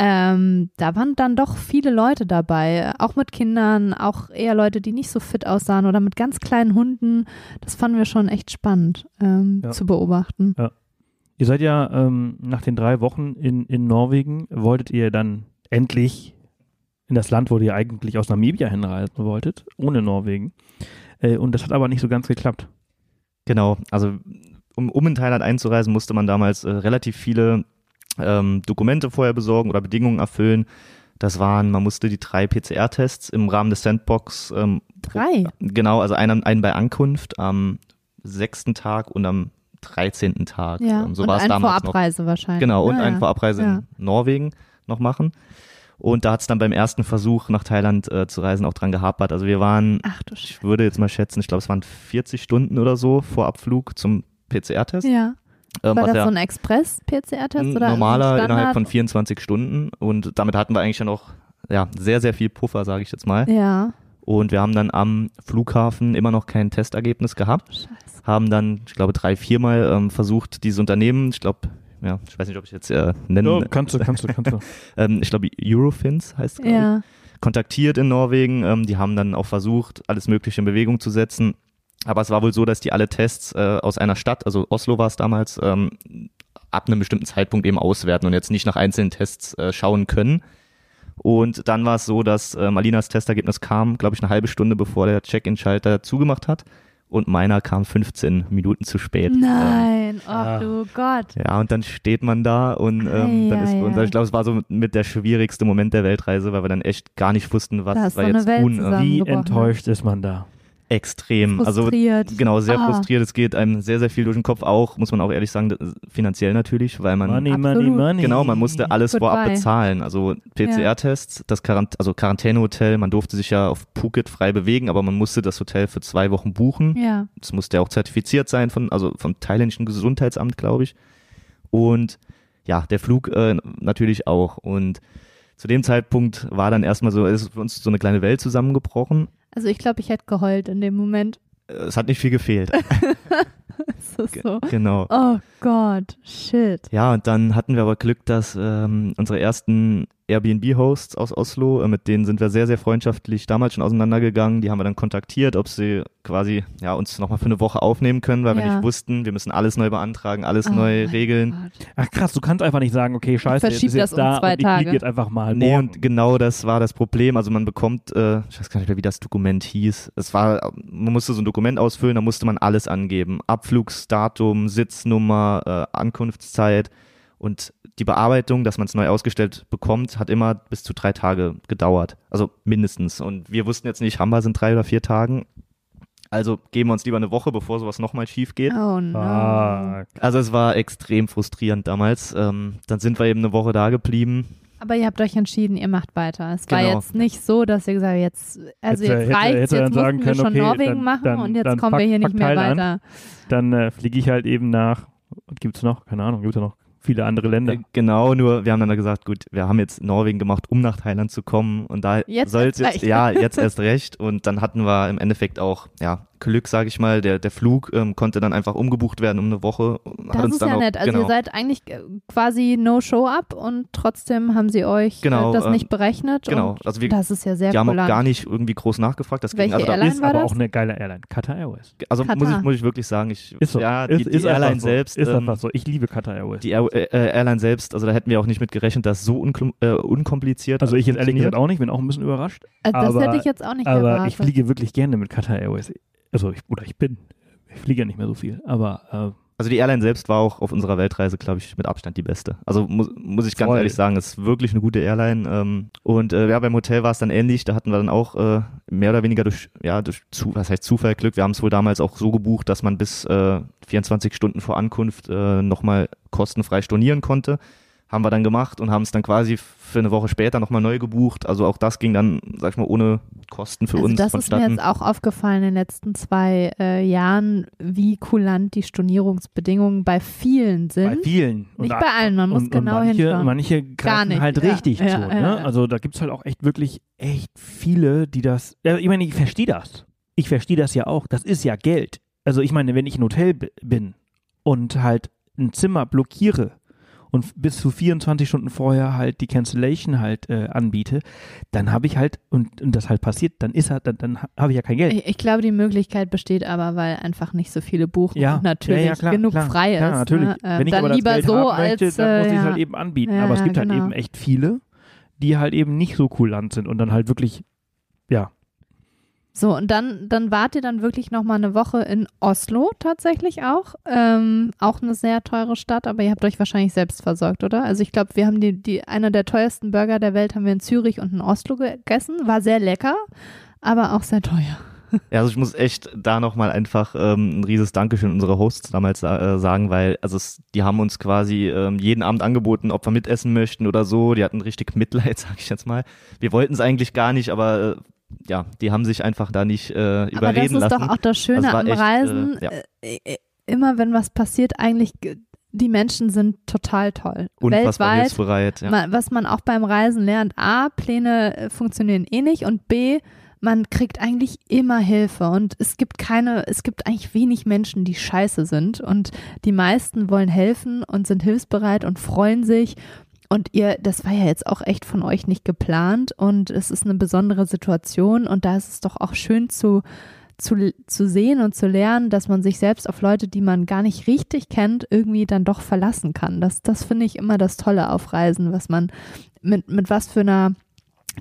Ähm, da waren dann doch viele Leute dabei, auch mit Kindern, auch eher Leute, die nicht so fit aussahen oder mit ganz kleinen Hunden. Das fanden wir schon echt spannend ähm, Ja. zu beobachten. Ihr seid ja ähm, nach den drei Wochen in, in Norwegen, wolltet ihr dann endlich in das Land, wo ihr eigentlich aus Namibia hinreisen wolltet, ohne Norwegen. Äh, und das hat aber nicht so ganz geklappt. Genau, also um, um in Thailand einzureisen, musste man damals äh, relativ viele ähm, Dokumente vorher besorgen oder Bedingungen erfüllen. Das waren, man musste die drei PCR-Tests im Rahmen des Sandbox, ähm, Drei. genau, also einen, einen bei Ankunft am sechsten Tag und am 13. Tag. Ja, Ähm, so und war es damals noch. Vorabreise wahrscheinlich. Genau, und Ja, eine. Vorabreise Ja. in Norwegen noch machen. Und da hat es dann beim ersten Versuch nach Thailand äh, zu reisen auch dran gehapert. Also wir waren, Ach ich würde jetzt mal schätzen, ich glaube es waren 40 Stunden oder so vor Abflug zum PCR-Test. Ja. Ähm, War was das ja so ein Express-PCR-Test ein oder normaler Standard? innerhalb von 24 Stunden. Und damit hatten wir eigentlich ja noch ja, sehr, sehr viel Puffer, sage ich jetzt mal. Ja. Und wir haben dann am Flughafen immer noch kein Testergebnis gehabt. Scheiße. Haben dann, ich glaube, drei, viermal ähm, versucht, dieses Unternehmen, ich glaube, ja, ich weiß nicht, ob ich jetzt äh, nennen, Ja, kannst du, kannst du, kannst du. ähm, ich glaube, Eurofins heißt es, ich, Ja. kontaktiert in Norwegen. Ähm, die haben dann auch versucht, alles Mögliche in Bewegung zu setzen. Aber es war wohl so, dass die alle Tests äh, aus einer Stadt, also Oslo war es damals, ähm, ab einem bestimmten Zeitpunkt eben auswerten und jetzt nicht nach einzelnen Tests äh, schauen können. Und dann war es so, dass äh, Malinas Testergebnis kam, glaube ich, eine halbe Stunde bevor der Check-in-Schalter zugemacht hat. Und meiner kam 15 Minuten zu spät. Ähm, Nein, oh Ah. du Gott. ja, und dann steht man da und ähm, dann ist ei, ei. ich glaube, es war so mit der schwierigste Moment der Weltreise, weil wir dann echt gar nicht wussten, was eine jetzt tun. zusammen. Wie gebrochen. enttäuscht ist man da? Extrem. Frustriert. Also genau, sehr Ah. frustriert. Es geht einem sehr, sehr viel durch den Kopf auch, muss man auch ehrlich sagen, finanziell natürlich, weil man Money, money, Absolut. money. Genau, man musste alles vorab Goodbye. bezahlen. Also PCR-Tests, das Quarant also Quarantänehotel, man durfte sich ja auf Phuket frei bewegen, aber man musste das Hotel für zwei Wochen buchen. Ja. Es musste ja auch zertifiziert sein von, also vom thailändischen Gesundheitsamt, glaube ich. Und ja, der Flug äh, natürlich auch. Und zu dem Zeitpunkt war dann erstmal so, ist für uns so eine kleine Welt zusammengebrochen. Also ich glaube, ich hätte geheult in dem Moment. Es hat nicht viel gefehlt. So. genau. Oh Gott, shit. Ja, und dann hatten wir aber Glück, dass ähm, unsere ersten Airbnb-Hosts aus Oslo, äh, mit denen sind wir sehr, sehr freundschaftlich damals schon auseinandergegangen. Die haben wir dann kontaktiert, ob sie quasi ja, uns nochmal für eine Woche aufnehmen können, weil wir Ja. nicht wussten, wir müssen alles neu beantragen, alles Oh neu regeln. Gott. Ach krass, du kannst einfach nicht sagen, okay, scheiße, jetzt verschieb ist jetzt das um da zwei und ich Tage. jetzt einfach mal Nee, morgen. und genau das war das Problem. Also man bekommt, äh, ich weiß gar nicht mehr, wie das Dokument hieß. Es war, man musste so ein Dokument ausfüllen, da musste man alles angeben. Abflugsdatum, Sitznummer, äh, Ankunftszeit und die Bearbeitung, dass man es neu ausgestellt bekommt, hat immer bis zu drei Tage gedauert. Also mindestens. Und wir wussten jetzt nicht, haben wir es in drei oder vier Tagen. Also geben wir uns lieber eine Woche, bevor sowas nochmal schief geht. Oh no. Fuck. Also es war extrem frustrierend damals. Ähm, dann sind wir eben eine Woche da geblieben. Aber ihr habt euch entschieden, ihr macht weiter. Es war Genau. jetzt nicht so, dass ihr gesagt habt, jetzt, also Hätte- jetzt reicht's, jetzt mussten wir können, schon okay, Norwegen dann- machen dann- und jetzt kommen pack- wir hier nicht mehr weiter. Dann äh, fliege ich halt eben nach, und gibt's noch, keine Ahnung, gibt's ja noch viele andere Länder. Äh, Genau, nur wir haben dann gesagt, gut, wir haben jetzt Norwegen gemacht, um nach Thailand zu kommen. Und da Jetzt soll jetzt, ja, jetzt erst recht. Und dann hatten wir im Endeffekt auch, ja, Glück, sage ich mal, der, der Flug ähm, konnte dann einfach umgebucht werden um eine Woche. Das ist dann ja auch, nett. Also genau, ihr seid eigentlich äh, quasi No-Show-up und trotzdem haben sie euch Genau, äh, das ähm, nicht berechnet. genau, also wir- das ist ja sehr die haben auch gar nicht irgendwie groß nachgefragt. Das ging, Welche also, da, Airline ist war aber das? auch eine geile Airline. Qatar Airways. also muss ich, muss ich wirklich sagen, ich, Ist so. ja, die, ist, die ist Airline einfach so. selbst, Ist ähm, einfach so. Ich liebe Qatar Airways. die Air, äh, Airline selbst, also da hätten wir auch nicht mit gerechnet, dass so unklu- äh, unkompliziert also ich jetzt ehrlich gesagt auch nicht, bin auch ein bisschen überrascht. Äh, das aber- hätte ich jetzt auch nicht aber erwartet. ich fliege wirklich gerne mit Qatar Airways. Also ich, oder ich bin. Ich fliege ja nicht mehr so viel. Aber Also die Airline selbst war auch auf unserer Weltreise, glaube ich, mit Abstand die beste. Also muss, muss ich ganz Voll. ehrlich sagen, ist wirklich eine gute Airline. Ähm, und äh, ja, beim Hotel war es dann ähnlich. Da hatten wir dann auch äh, mehr oder weniger durch, ja, durch zu, was heißt Zufall, Glück. Wir haben es wohl damals auch so gebucht, dass man bis äh, 24 Stunden vor Ankunft äh, nochmal kostenfrei stornieren konnte. Haben wir dann gemacht und haben es dann quasi für eine Woche später nochmal neu gebucht. Also auch das ging dann, sag ich mal, ohne Kosten für also uns das ist mir vonstatten. jetzt auch aufgefallen in den letzten zwei äh, Jahren, wie kulant die Stornierungsbedingungen bei vielen bei sind. vielen. Nicht bei allen, man muss und, genau und manche, hinschauen. Manche greifen halt ja. richtig Ja, zu. ja, Ne? Also da gibt es halt auch echt wirklich echt viele, die das. Ich meine, ich verstehe das. Ich verstehe das ja auch. Das ist ja Geld. Also ich meine, wenn ich ein Hotel bin und halt ein Zimmer blockiere und bis zu 24 Stunden vorher halt die Cancellation halt äh, anbiete, dann habe ich halt, und, und das halt passiert, dann ist halt, dann, dann ha- habe ich ja kein Geld. Ich, ich glaube, die Möglichkeit besteht aber, weil einfach nicht so viele buchen Ja, und natürlich ja, ja, klar, genug klar, frei klar, ist. natürlich. Ne? Wenn ich dann aber das lieber Geld so haben möchte, als dann muss äh, ich es ja. halt eben anbieten. Aber es gibt genau. halt eben echt viele, die halt eben nicht so kulant sind und dann halt wirklich, ja, So, und dann, dann wart ihr dann wirklich nochmal eine Woche in Oslo tatsächlich auch. Ähm, auch eine sehr teure Stadt, aber ihr habt euch wahrscheinlich selbst versorgt, oder? Also ich glaube, wir haben die, die, einer der teuersten Burger der Welt haben wir in Zürich und in Oslo gegessen. War sehr lecker, aber auch sehr teuer. Ja, also ich muss echt da nochmal einfach ähm, ein rieses Dankeschön unsere Hosts damals äh, sagen, weil also es, die haben uns quasi ähm, jeden Abend angeboten, ob wir mitessen möchten oder so. Die hatten richtig Mitleid, sag ich jetzt mal. Wir wollten es eigentlich gar nicht, aber äh, ja, die haben sich einfach da nicht äh, Aber das überreden ist lassen. doch auch das Schöne Das am echt, äh, Reisen. ja. Äh, äh, immer wenn was passiert, eigentlich, g- die Menschen sind total toll. Unfassbar Weltweit. hilfsbereit. Ja. Was man auch beim Reisen lernt, A, Pläne äh, funktionieren eh nicht und B, man kriegt eigentlich immer Hilfe und es gibt keine, es gibt eigentlich wenig Menschen, die scheiße sind und die meisten wollen helfen und sind hilfsbereit und freuen sich und ihr, das war ja jetzt auch echt von euch nicht geplant und es ist eine besondere Situation und da ist es doch auch schön zu, zu, zu sehen und zu lernen, dass man sich selbst auf Leute, die man gar nicht richtig kennt, irgendwie dann doch verlassen kann. Das, das finde ich immer das Tolle auf Reisen, was man mit, mit was für einer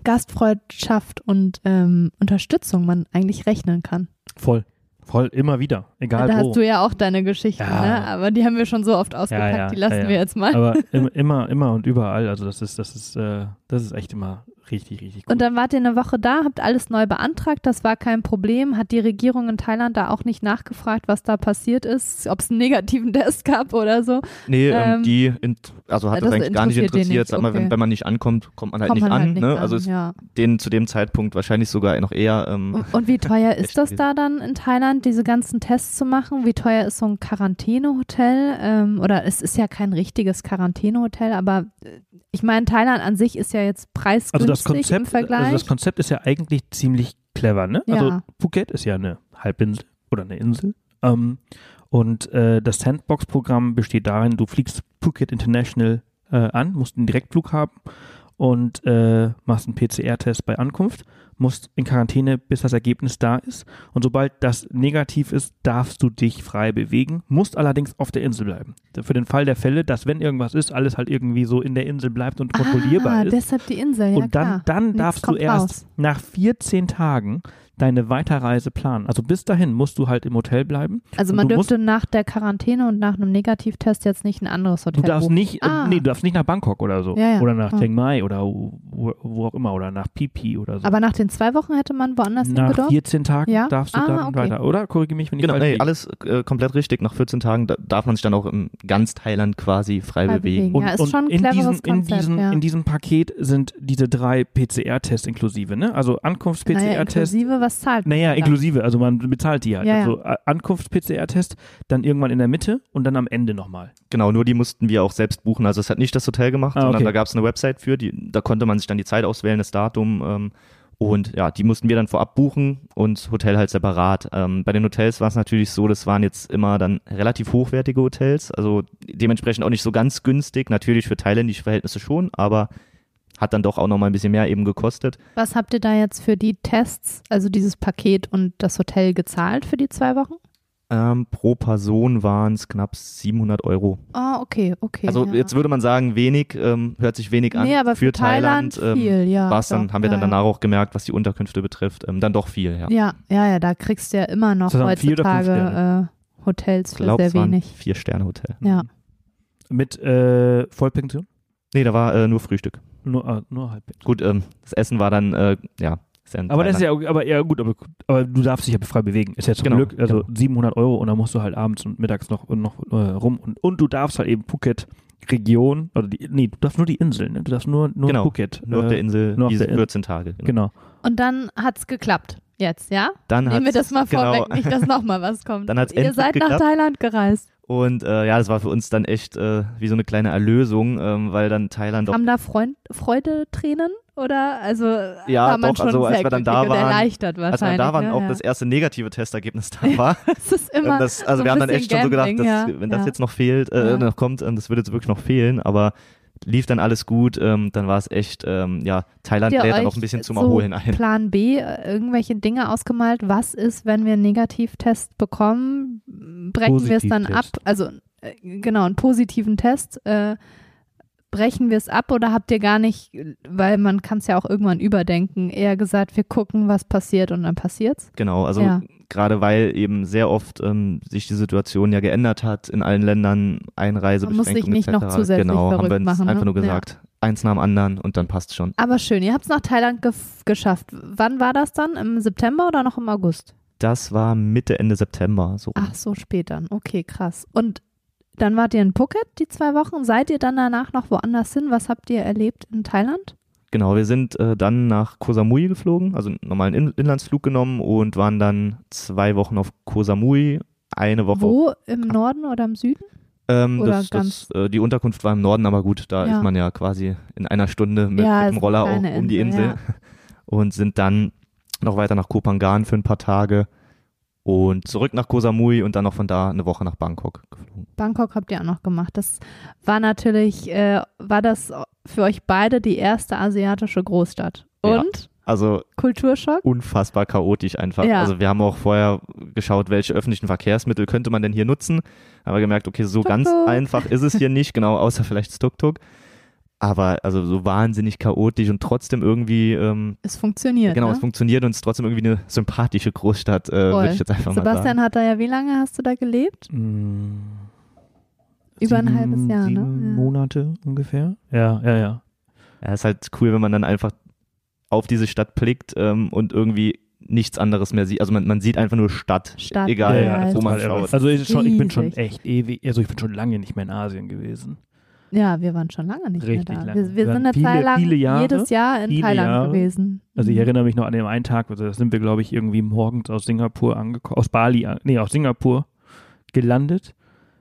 Gastfreundschaft und ähm, Unterstützung man eigentlich rechnen kann. voll. Voll, immer wieder. Egal da wo. hast du ja auch deine Geschichten, Ja. ne? aber die haben wir schon so oft ausgepackt, ja, die lassen ja, ja. wir jetzt mal. Aber im, immer, immer und überall. Also das ist, das ist, äh, das ist echt immer richtig, richtig gut. Und dann wart ihr eine Woche da, habt alles neu beantragt, das war kein Problem. Hat die Regierung in Thailand da auch nicht nachgefragt, was da passiert ist, ob es einen negativen Test gab oder so? Nee, ähm, Ähm, die, int- also hat das das eigentlich gar nicht interessiert Sag mal, wenn, okay. wenn man nicht ankommt, kommt man halt Kommt nicht man an. halt nicht ne? an, Also ist ja. denen zu dem Zeitpunkt wahrscheinlich sogar noch eher. Ähm, Und, und wie teuer ist das da dann in Thailand, diese ganzen Tests zu machen? Wie teuer ist so ein Quarantänehotel? Ähm, oder es ist ja kein richtiges Quarantänehotel, aber äh, ich meine, Thailand an sich ist ja jetzt preisgünstig also das im Konzept, Vergleich. also das Konzept ist ja eigentlich ziemlich clever, ne? Ja. Also Phuket ist ja eine Halbinsel oder eine Insel. Ähm, und äh, das Sandbox-Programm besteht darin, du fliegst Phuket International äh, an, musst einen Direktflug haben und äh, machst einen PCR-Test bei Ankunft, musst in Quarantäne, bis das Ergebnis da ist. Und sobald das negativ ist, darfst du dich frei bewegen, musst allerdings auf der Insel bleiben. Für den Fall der Fälle, dass wenn irgendwas ist, alles halt irgendwie so in der Insel bleibt und kontrollierbar ah, ist. deshalb die Insel, ja und dann, klar. dann Nichts darfst du erst raus. nach 14 Tagen deine Weiterreise planen. Also bis dahin musst du halt im Hotel bleiben. Also und man dürfte nach der Quarantäne und nach einem Negativtest jetzt nicht ein anderes Hotel Du darfst buchen. nicht, Ah. äh, nee, du darfst nicht nach Bangkok oder so. Ja, ja. Oder nach Ah. Chiang Mai oder wo, wo auch immer oder nach Pipi oder so. Aber nach den zwei Wochen hätte man woanders nach hingedorft? 14 Tagen Ja? darfst du Ah, dann okay. weiter. Oder? Korrigiere mich, wenn ich genau, falsch nee, liege. alles äh, komplett richtig. Nach 14 Tagen da, darf man sich dann auch in ganz Thailand quasi frei, Frei bewegen. bewegen. Ja, ist schon ein in, diesem, in, Konzept, diesem, ja. in diesem Paket sind diese drei PCR-Tests inklusive, ne? Also naja, Ankunfts-PCR-Test. inklusive, was zahlt man Naja, inklusive, also man bezahlt die halt. Ja, ja. Also äh, Ankunfts-PCR-Test, dann irgendwann in der Mitte und dann am Ende nochmal. Genau, nur die mussten wir auch selbst buchen. Also es hat nicht das Hotel gemacht, Ah, sondern okay. da gab es eine Website für, die, da konnte man sich dann die Zeit auswählen, das Datum. Ähm, und ja, die mussten wir dann vorab buchen und Hotel halt separat. Ähm, bei den Hotels war es natürlich so, das waren jetzt immer dann relativ hochwertige Hotels, also dementsprechend auch nicht so ganz günstig. Natürlich für thailändische Verhältnisse schon, aber hat dann doch auch nochmal ein bisschen mehr eben gekostet. Was habt ihr da jetzt für die Tests, also dieses Paket und das Hotel gezahlt für die zwei Wochen? Ähm, pro Person waren es knapp 700 Euro. Ah, okay, okay. Also ja. jetzt würde man sagen, wenig, ähm, hört sich wenig an. Nee, aber für, Thailand, ähm, viel, ja. war es dann, doch, haben wir dann danach auch gemerkt, was die Unterkünfte betrifft, ähm, dann doch viel, ja. Ja, ja, ja, da kriegst du ja immer noch vier fünf heutzutage äh, Hotels für glaube, sehr es war ein wenig. Vier-Sterne-Hotel. Ja. Mit äh, Vollpension? Nee, da war äh, nur Frühstück. Nur, ah, nur Halbpension. Gut, ähm, das Essen war dann, äh, ja, ja Aber das ist ja, aber ja gut, aber, aber du darfst dich ja frei bewegen. Ist ja zum Genau, Glück, also genau. 700 Euro und dann musst du halt abends und mittags noch, noch äh, rum und, und du darfst halt eben Phuket Region, oder die, nee, du darfst nur die Inseln, ne? du darfst nur, nur Genau, Phuket. nur auf äh, der Insel nur auf diese der In- 14 Tage. Genau. Genau. Und dann hat's geklappt. Jetzt, ja? Dann Nehmen wir das mal genau. vorweg, nicht, dass nochmal was kommt. Dann hat's Ihr seid nach geklappt. Thailand gereist. Und äh, ja, das war für uns dann echt äh, wie so eine kleine Erlösung, ähm, weil dann Thailand doch Haben da Freund, Freudetränen? Oder? Also Ja, war man doch, schon also als wir dann da waren- erleichtert als wir da waren, ja, auch ja. das erste negative Testergebnis da war. Das ist immer das, also so wir haben dann echt bisschen schon so gedacht, Gambling, dass, ja, wenn das jetzt noch fehlt, äh, noch kommt, ähm, das würde jetzt wirklich noch fehlen, aber lief dann alles gut, ähm, dann war es echt, ähm, ja, Thailand lädt dann auch ein bisschen zum so Erholen ein. Plan B, äh, irgendwelche Dinge ausgemalt. Was ist, wenn wir einen Negativtest bekommen? Brechen wir es dann ab? Also äh, genau, einen positiven Test. Äh, brechen wir es ab oder habt ihr gar nicht, weil man kann es ja auch irgendwann überdenken, eher gesagt, wir gucken, was passiert und dann passiert's? Genau, also Ja. gerade weil eben sehr oft ähm, sich die Situation ja geändert hat in allen Ländern, Einreisebeschränkungen Man muss sich nicht noch zusätzlich genau, haben wir verrückt uns machen, einfach ne? nur gesagt, eins nach dem anderen und dann passt schon. Aber schön, ihr habt es nach Thailand geschafft. Wann war das dann? Im September oder noch im August? Das war Mitte, Ende September. So. Ach, so spät dann. Okay, krass. Und dann wart ihr in Phuket die zwei Wochen. Seid ihr dann danach noch woanders hin? Was habt ihr erlebt in Thailand? Genau, wir sind äh, dann nach Koh Samui geflogen, also einen normalen In Inlandsflug genommen und waren dann zwei Wochen auf Koh Samui, eine Woche Wo? Im Norden oder im Süden? Ähm, Oder das, ganz- das, äh, die Unterkunft war im Norden, aber gut, da Ja. ist man ja quasi in einer Stunde mit, Ja, mit dem Roller um die Insel, Insel und sind dann noch weiter nach Koh Phangan für ein paar Tage und zurück nach Koh Samui und dann noch von da eine Woche nach Bangkok geflogen. Bangkok habt ihr auch noch gemacht. Das war natürlich, äh, war das für euch beide die erste asiatische Großstadt. Ja. Und Also Kulturschock? unfassbar chaotisch einfach. Ja. Also wir haben auch vorher geschaut, welche öffentlichen Verkehrsmittel könnte man denn hier nutzen. Haben wir gemerkt, okay, so ganz Tuk-tuk. einfach ist es hier nicht, genau, außer vielleicht das Tuk-Tuk. Aber also so wahnsinnig chaotisch und trotzdem irgendwie ähm, Es funktioniert. Genau, ne? es funktioniert und es ist trotzdem irgendwie eine sympathische Großstadt, äh, würde ich jetzt einfach mal sagen. Sebastian hat da ja, wie lange hast du da gelebt? Mm, Über ein sieben, halbes Jahr, ne? sieben Ja. Monate ungefähr. Ja, ja, ja. Ja, ist halt cool, wenn man dann einfach auf diese Stadt blickt ähm, und irgendwie nichts anderes mehr sieht. Also man, man sieht einfach nur Stadt, Stadt, egal ja, ja, wo man irre. schaut. Also ich, schon, ich bin schon echt ewig, also ich bin schon lange nicht mehr in Asien gewesen. Ja, wir waren schon lange nicht Richtig mehr da. lange. Wir, wir Wir sind eine viele, Zeit lang Jahre, jedes Jahr in Thailand Jahre. gewesen. Also ich Mhm. erinnere mich noch an den einen Tag, also da sind wir, glaube ich, irgendwie morgens aus Singapur angekommen, aus Bali, an- nee, aus Singapur gelandet,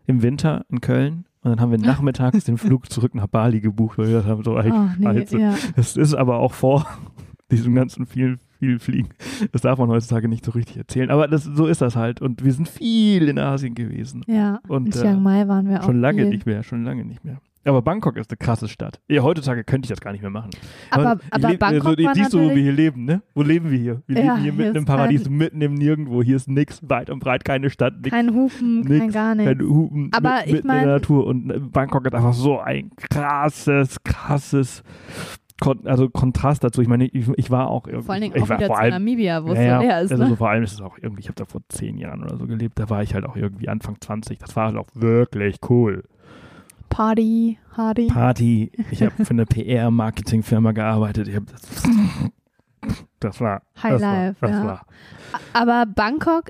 im Winter in Köln. Und dann haben wir nachmittags den Flug zurück nach Bali gebucht, weil wir gedacht haben, so, ey, Oh, nee, Scheiße. ja. Das ist aber auch vor diesem ganzen vielen, viel Fliegen. Das darf man heutzutage nicht so richtig erzählen. Aber das, so ist das halt. Und wir sind viel in Asien gewesen. ja. Und, in äh, Chiang Mai waren wir auch Schon lange viel. nicht mehr, schon lange nicht mehr. Aber Bangkok ist eine krasse Stadt. Ja, heutzutage könnte ich das gar nicht mehr machen. Aber, aber leb- Bangkok also, Siehst du, wo wir hier leben, ne? Wo leben wir hier? Wir Ja, leben hier hier mitten im Paradies, kein- mitten im Nirgendwo. Hier ist nix, weit und breit keine Stadt, nix, kein Hupen, kein nix, gar nichts. kein Hupen, Aber mit, ich mitten in mein- der Natur. Und äh, Bangkok ist einfach so ein krasses, krasses Kon also Kontrast dazu. Ich meine, ich, ich war auch irgendwie, Vor allen Dingen ich auch war wieder vor zu allem, Namibia, wo es ja, so leer ist. also Ne? so vor allem ist es auch irgendwie, ich habe da vor zehn Jahren oder so gelebt, da war ich halt auch irgendwie Anfang 20. Das war halt auch wirklich cool. Party, Hardy. Party. Ich habe für eine PR-Marketing-Firma gearbeitet. Ich hab das, das war High das war, Life, das ja. war. Aber Bangkok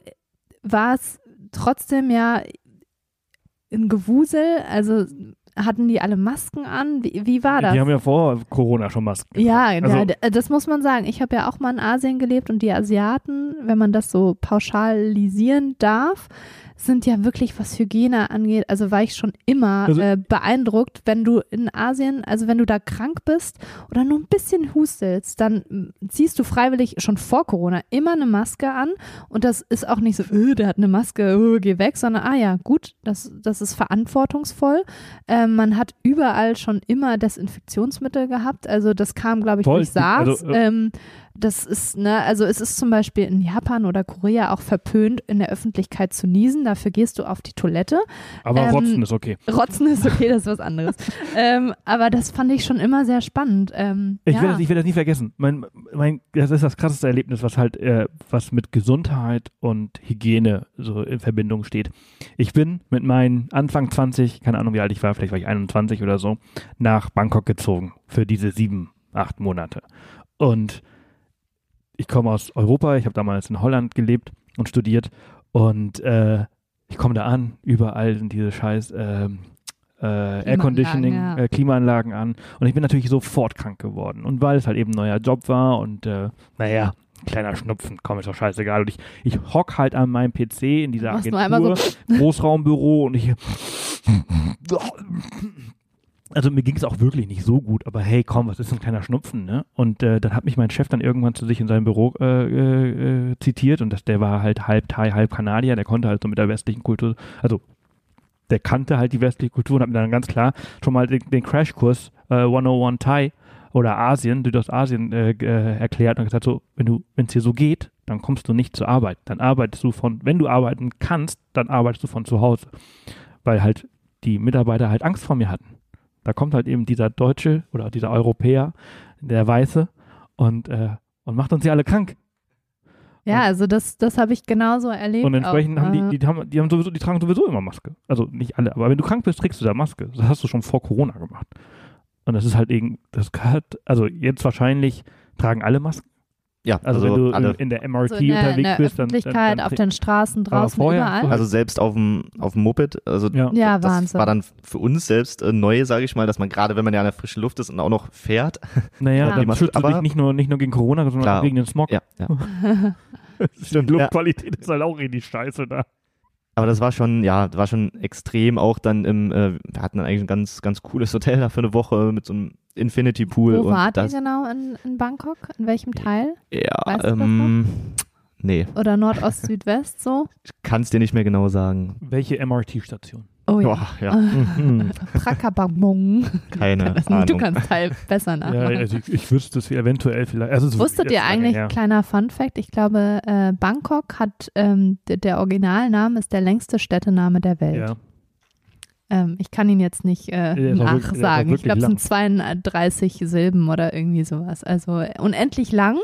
war es trotzdem ja ein Gewusel. Also hatten die alle Masken an? Wie, wie war das? Die haben ja vor Corona schon Masken. Ja, also, ja, d- das muss man sagen. Ich habe ja auch mal in Asien gelebt und die Asiaten, wenn man das so pauschalisieren darf, sind ja wirklich, was Hygiene angeht, also war ich schon immer Also- äh, beeindruckt, wenn du in Asien, also wenn du da krank bist oder nur ein bisschen hustelst, dann mm, ziehst du freiwillig schon vor Corona immer eine Maske an und das ist auch nicht so, äh, der hat eine Maske, äh, geh weg, sondern ah ja, gut, das, das ist verantwortungsvoll. Ähm, man hat überall schon immer Desinfektionsmittel gehabt, also das kam, glaube ich, Voll, durch SARS. also, äh, ähm, das ist, ne, also es ist zum Beispiel in Japan oder Korea auch verpönt, in der Öffentlichkeit zu niesen. Dafür gehst du auf die Toilette. aber ähm, Rotzen ist okay. Rotzen ist okay, das ist was anderes. ähm, aber das fand ich schon immer sehr spannend. Ähm, Ich, ja. werde das, ich werde das nie vergessen. Mein, mein, das ist das krasseste Erlebnis, was halt, äh, was mit Gesundheit und Hygiene so in Verbindung steht. Ich bin mit meinen Anfang 20, keine Ahnung wie alt ich war, vielleicht war ich 21 oder so, nach Bangkok gezogen für diese sieben, acht Monate. Und ich komme aus Europa, ich habe damals in Holland gelebt und studiert und äh, ich komme da an, überall sind diese scheiß ähm, äh, Air Conditioning, ja. äh, Klimaanlagen an und ich bin natürlich sofort krank geworden und weil es halt eben ein neuer Job war und äh, naja, kleiner Schnupfen, komm, ist doch scheißegal und ich, ich hock halt an meinem PC in dieser Agentur, einmal Großraumbüro und ich also mir ging es auch wirklich nicht so gut, aber hey, komm, was ist ein kleiner Schnupfen, ne? Und äh, dann hat mich mein Chef dann irgendwann zu sich in seinem Büro äh, äh, zitiert und das, der war halt halb Thai, halb Kanadier, der konnte halt so mit der westlichen Kultur, also der kannte halt die westliche Kultur und hat mir dann ganz klar schon mal den, den Crashkurs äh, 101 Thai oder Asien, Südostasien äh, äh, erklärt und gesagt so, wenn es dir so geht, dann kommst du nicht zur Arbeit. Dann arbeitest du von, wenn du arbeiten kannst, dann arbeitest du von zu Hause. Weil halt die Mitarbeiter halt Angst vor mir hatten. Da kommt halt eben dieser Deutsche oder dieser Europäer, der Weiße und, äh, und macht uns ja alle krank. ja, also das, das habe ich genauso erlebt. Und entsprechend auch, haben äh, die, die haben, die haben sowieso, die tragen sowieso immer Maske. Also nicht alle, aber wenn du krank bist, trägst du da Maske. Das hast du schon vor Corona gemacht. Und das ist halt eben, das hat, also jetzt wahrscheinlich tragen alle Masken. Ja, Also, also, wenn du alle. in, in der MRT also in der, in unterwegs der bist, dann, Öffentlichkeit, dann, dann auf den Straßen, draußen, vorher- überall. vorher- Also selbst auf dem, auf dem Moped, also ja. ja, das Wahnsinn. war dann für uns selbst äh, neu, sage ich mal, dass man gerade, wenn man ja in der frischen Luft ist und auch noch fährt, Naja, Ja. dann schützt du dich aber- nicht nur, nicht nur gegen Corona, sondern Klar. auch gegen den Smog. ja, ja. Die Luftqualität ist halt auch richtig scheiße da. Aber das war schon, ja, war schon extrem auch dann im, äh, wir hatten dann eigentlich ein ganz, ganz cooles Hotel da für eine Woche mit so einem Infinity Pool Wo und wart ihr das, genau in, in Bangkok? In welchem Teil? ja, Weißt du das ähm, nee, Oder Nordost, Südwest so? ich kann es dir nicht mehr genau sagen. Welche MRT-Station? Oh ja. Boah, ja, mhm, Prakababong. keine Du Ahnung. kannst Teil besser Ja, nachmachen. also ich, ich wüsste es eventuell vielleicht. Also es Wusstet ihr eigentlich, her. kleiner Fun Fact, ich glaube, äh, Bangkok hat, ähm, d- der Originalname ist der längste Städtename der Welt. Ja. Ähm, ich kann ihn jetzt nicht äh, Der der auch nachsagen. Ich glaube, es sind 32 Silben oder irgendwie sowas. Also äh, unendlich lang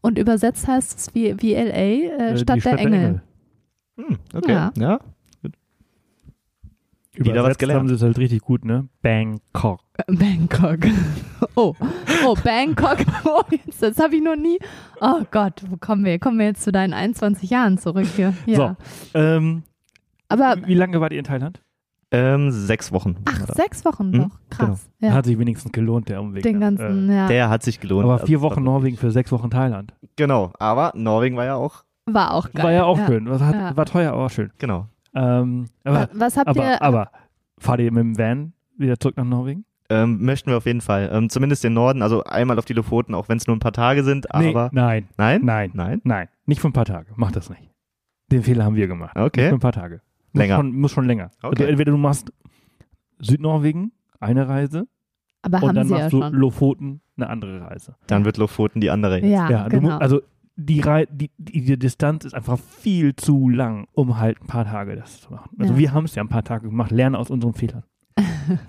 und übersetzt heißt es wie, wie LA, äh, Äh, Stadt, die der Engel. Hm, okay, Ja. ja. Wieder was Übersetzt gelernt. haben sie es halt richtig gut, ne? Bangkok. Bangkok. Oh, oh, Bangkok. Oh, jetzt, das habe ich noch nie. Oh Gott, wo kommen wir? Kommen wir jetzt zu deinen 21 Jahren zurück hier? Ja. Ähm, Aber, wie lange wart ihr in Thailand? Ähm, sechs Wochen. ach, war sechs Wochen Mhm, noch. Krass. Ja. Hat sich wenigstens gelohnt, der Umweg. Den ja. ganzen, Äh, ja. Der hat sich gelohnt. aber Also, vier war Wochen Norwegen für sechs Wochen Thailand. Genau, aber Norwegen war ja auch, War auch geil. War ja auch schön. Was hat, Ja. War teuer, aber schön. genau. Ähm, aber, Was habt aber, ihr? aber fahrt ihr mit dem Van wieder zurück nach Norwegen? Ähm, möchten wir auf jeden Fall. Ähm, zumindest den Norden, also einmal auf die Lofoten, auch wenn es nur ein paar Tage sind, aber. nein, Nein? nein, Nein? nein. Nicht für ein paar Tage. Mach das nicht. Den Fehler haben wir gemacht. Nicht Okay. für ein paar Tage. Muss Länger. Schon, muss schon länger. Okay. Also entweder du machst Südnorwegen eine Reise aber und haben dann sie ja machst du schon. Lofoten eine andere Reise. Dann wird Lofoten die andere. Ja, Ja, genau. musst, also die, Rei die, die, die Distanz ist einfach viel zu lang, um halt ein paar Tage das zu machen. Also Ja. wir haben es ja ein paar Tage gemacht, lernen aus unseren Fehlern.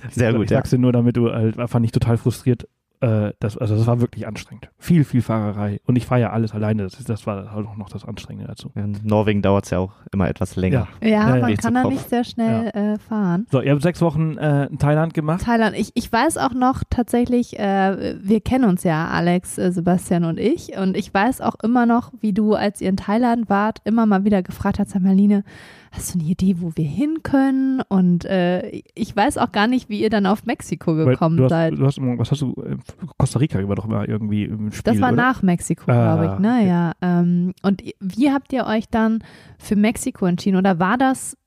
Sehr ich gut, ja. sag's dir nur, damit du halt einfach nicht total frustriert. Äh, das, also das war wirklich anstrengend. Viel, viel Fahrerei. Und ich fahre ja alles alleine. Das, ist, das war halt auch noch das Anstrengende dazu. In Norwegen dauert es ja auch immer etwas länger. Ja. ja, ja, ja. man kann da nicht sehr schnell äh, fahren. So, ihr habt sechs Wochen äh, in Thailand gemacht. Thailand, ich, ich weiß auch noch tatsächlich, äh, wir kennen uns ja, Alex, äh, Sebastian und ich, und ich weiß auch immer noch, wie du, als ihr in Thailand wart, immer mal wieder gefragt hast, sag mal, Line, hast du eine Idee, wo wir hin können? Und äh, ich weiß auch gar nicht, wie ihr dann auf Mexiko gekommen du hast, seid. du hast, was hast du? äh, Costa Rica war doch immer irgendwie im Spiel. Das war oder? nach Mexiko, Ah, glaube ich, ne? okay. Ähm, und wie habt ihr euch dann für Mexiko entschieden? Oder war das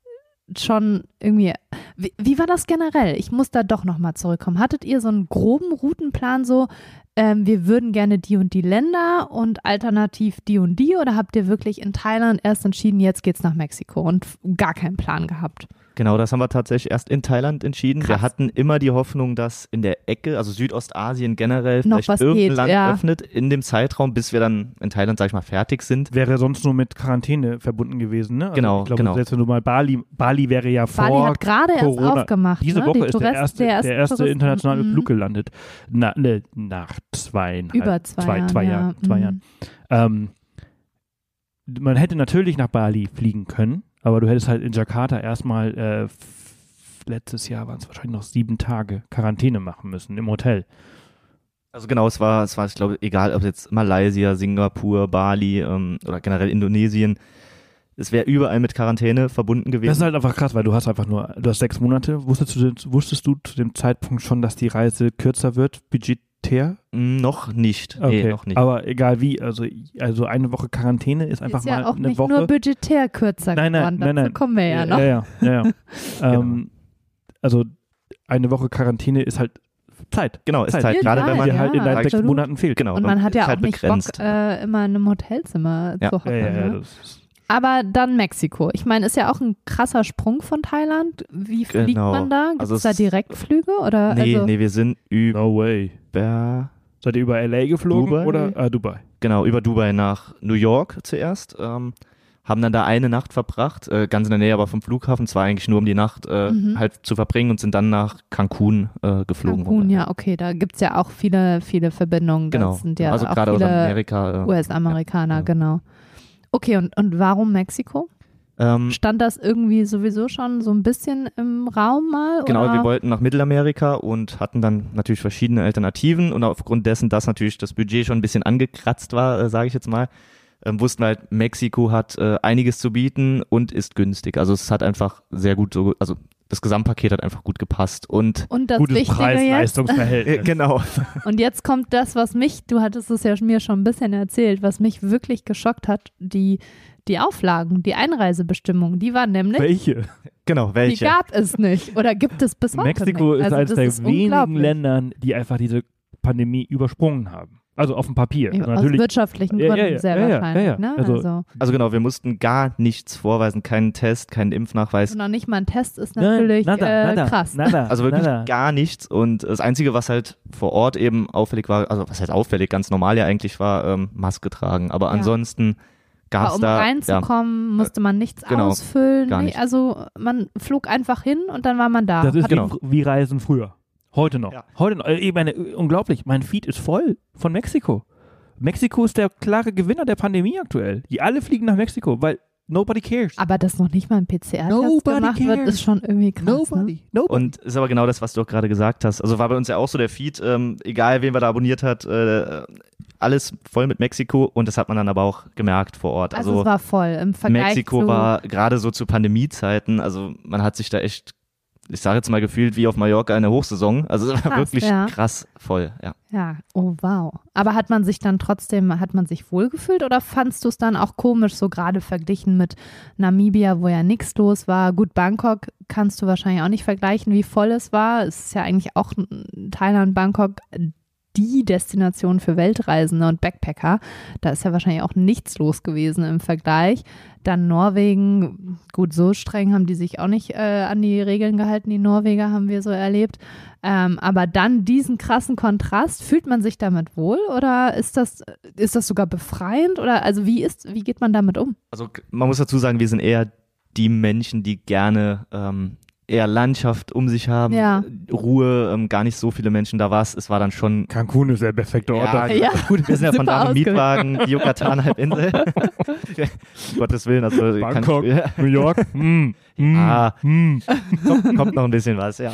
schon irgendwie, wie, wie war das generell? Ich muss da doch nochmal zurückkommen. Hattet ihr so einen groben Routenplan, so, ähm, wir würden gerne die und die Länder und alternativ die und die? Oder habt ihr wirklich in Thailand erst entschieden, jetzt geht's nach Mexiko und gar keinen Plan gehabt? Genau, das haben wir tatsächlich erst in Thailand entschieden. Wir Krass. hatten immer die Hoffnung, dass in der Ecke, also Südostasien generell, Noch vielleicht was irgendein geht, Land ja. öffnet in dem Zeitraum, bis wir dann in Thailand, sag ich mal, fertig sind. Wäre sonst nur mit Quarantäne verbunden gewesen, ne? Also Genau, ich glaube, genau. selbst wenn du mal Bali, Bali wäre ja vor Bali hat gerade erst aufgemacht. Diese ne? Woche Die ist der Tourist- erste, der erste, Touristen- internationale Mhm. Flug gelandet. Na, ne, nach zweieinhalb, Über zwei, zwei, Jahren. zwei ja. Jahren. Zwei Mhm. Jahren. Ähm, man hätte natürlich nach Bali fliegen können, aber du hättest halt in Jakarta erstmal äh, letztes Jahr waren es wahrscheinlich noch sieben Tage Quarantäne machen müssen im Hotel. Also genau, es war, es war, ich glaube, egal, ob jetzt Malaysia, Singapur, Bali ähm, oder generell Indonesien, es wäre überall mit Quarantäne verbunden gewesen. Das ist halt einfach krass, weil du hast einfach nur, du hast sechs Monate. Wusstest du, wusstest du zu dem Zeitpunkt schon, dass die Reise kürzer wird, budgetär? Mm, noch nicht. Okay, Nee, noch nicht. aber egal wie, also, also eine Woche Quarantäne ist einfach ist ja mal auch eine nicht Woche. nur budgetär kürzer Nein, nein, geworden. nein, Dazu nein. kommen wir ja noch. Ja, ja, ja. ja. ähm, also eine Woche Quarantäne ist halt Zeit. genau, ist Zeit. halt, gerade wenn man ja, halt in deinen sechs. Monaten fehlt. genau, Und man hat ja auch halt nicht begrenzt. Bock, äh, immer in einem Hotelzimmer Ja. zu Ja, hocken. ja, ja, ne? das ist, Aber dann Mexiko. Ich meine, ist ja auch ein krasser Sprung von Thailand. Wie fliegt Genau. man da? Gibt Also es da Direktflüge? Oder nee, also, nee, wir sind über, no way. Seid ihr über LA geflogen Dubai? oder ah, Dubai? genau, über Dubai nach New York zuerst. Ähm, haben dann da eine Nacht verbracht, äh, ganz in der Nähe aber vom Flughafen, zwar eigentlich nur um die Nacht äh, Mhm. halt zu verbringen und sind dann nach Cancun äh, geflogen. Cancun, ja, okay, da gibt es ja auch viele, viele Verbindungen. Genau, Das sind ja also auch gerade aus Amerika. Äh, US-Amerikaner, Ja. genau. Okay, und, und warum Mexiko? ähm, Stand das irgendwie sowieso schon so ein bisschen im Raum mal? Genau, oder? wir wollten nach Mittelamerika und hatten dann natürlich verschiedene Alternativen und aufgrund dessen, dass natürlich das Budget schon ein bisschen angekratzt war, äh, sage ich jetzt mal, ähm, wussten wir halt, Mexiko hat äh, einiges zu bieten und ist günstig. Also es hat einfach sehr gut so, also das Gesamtpaket hat einfach gut gepasst und Und das Gutes Preis-Leistungsverhältnis. genau. und jetzt kommt das, was mich, du hattest es ja mir schon ein bisschen erzählt, was mich wirklich geschockt hat, die, die Auflagen, die Einreisebestimmungen, die waren nämlich, Welche? Genau, die welche? gab es nicht oder gibt es bis heute Mexiko nicht. ist Also eines der ist wenigen. Ländern, die einfach diese Pandemie übersprungen haben. Also auf dem Papier. Ja, Also aus natürlich. wirtschaftlichen Ja, ja, Gründen ja, sehr ja, ja, wahrscheinlich. ja, ja. Ne? Also- Also, Also genau, wir mussten gar nichts vorweisen, keinen Test, keinen Impfnachweis, noch nicht mal ein Test ist Nein, natürlich nada, äh, nada, krass. Nada, also wirklich nada. gar nichts und das Einzige, was halt vor Ort eben auffällig war, also was heißt auffällig, ganz normal ja eigentlich war, ähm, Maske tragen, aber Ja. ansonsten gab es um da, ja, reinzukommen, musste man nichts genau, ausfüllen. nicht. also man flog einfach hin und dann war man da. Das ist genau. wie Reisen früher. Heute noch. Ja. Heute noch. Äh, Ich meine, äh, unglaublich. Mein Feed ist voll von Mexiko. Mexiko ist der klare Gewinner der Pandemie aktuell. Die alle fliegen nach Mexiko, weil nobody cares. Aber dass noch nicht mal ein PCR-Test Nobody gemacht wird, cares. ist schon irgendwie krass. Ne? Nobody. Nobody. Und ist aber genau das, was du auch gerade gesagt hast. Also war bei uns ja auch so der Feed, ähm, egal wen wir da abonniert hat, äh, alles voll mit Mexiko und das hat man dann aber auch gemerkt vor Ort. Also, Also, es war voll im Vergleich Mexiko zu, war gerade so zu Pandemiezeiten, also man hat sich da echt, ich sage jetzt mal gefühlt wie auf Mallorca in der Hochsaison. Also es war Krass, wirklich ja. krass voll, ja. Ja, oh wow. Aber hat man sich dann trotzdem, hat man sich wohlgefühlt oder fandst du es dann auch komisch, so gerade verglichen mit Namibia, wo ja nichts los war? Gut, Bangkok kannst du wahrscheinlich auch nicht vergleichen, wie voll es war. Es ist ja eigentlich auch Thailand, Bangkok die Destination für Weltreisende und Backpacker. Da ist ja wahrscheinlich auch nichts los gewesen im Vergleich. Dann Norwegen, gut, so streng haben die sich auch nicht äh, an die Regeln gehalten, die Norweger haben wir so erlebt. Ähm, aber dann diesen krassen Kontrast, fühlt man sich damit wohl oder ist das, ist das sogar befreiend? Oder also wie ist, wie geht man damit um? Also man muss dazu sagen, wir sind eher die Menschen, die gerne ähm, eher Landschaft um sich haben, Ja. Ruhe, ähm, gar nicht so viele Menschen da war es. Es war dann schon Cancun ist der perfekte Ort. Ja. Ja. Gut, wir sind ja von da mit ausgewählt. Mietwagen, die Yucatan-Halbinsel. Gottes Willen, also Bangkok, ich, New York. Hm, hm, Ah. hm. kommt, kommt noch ein bisschen was, ja.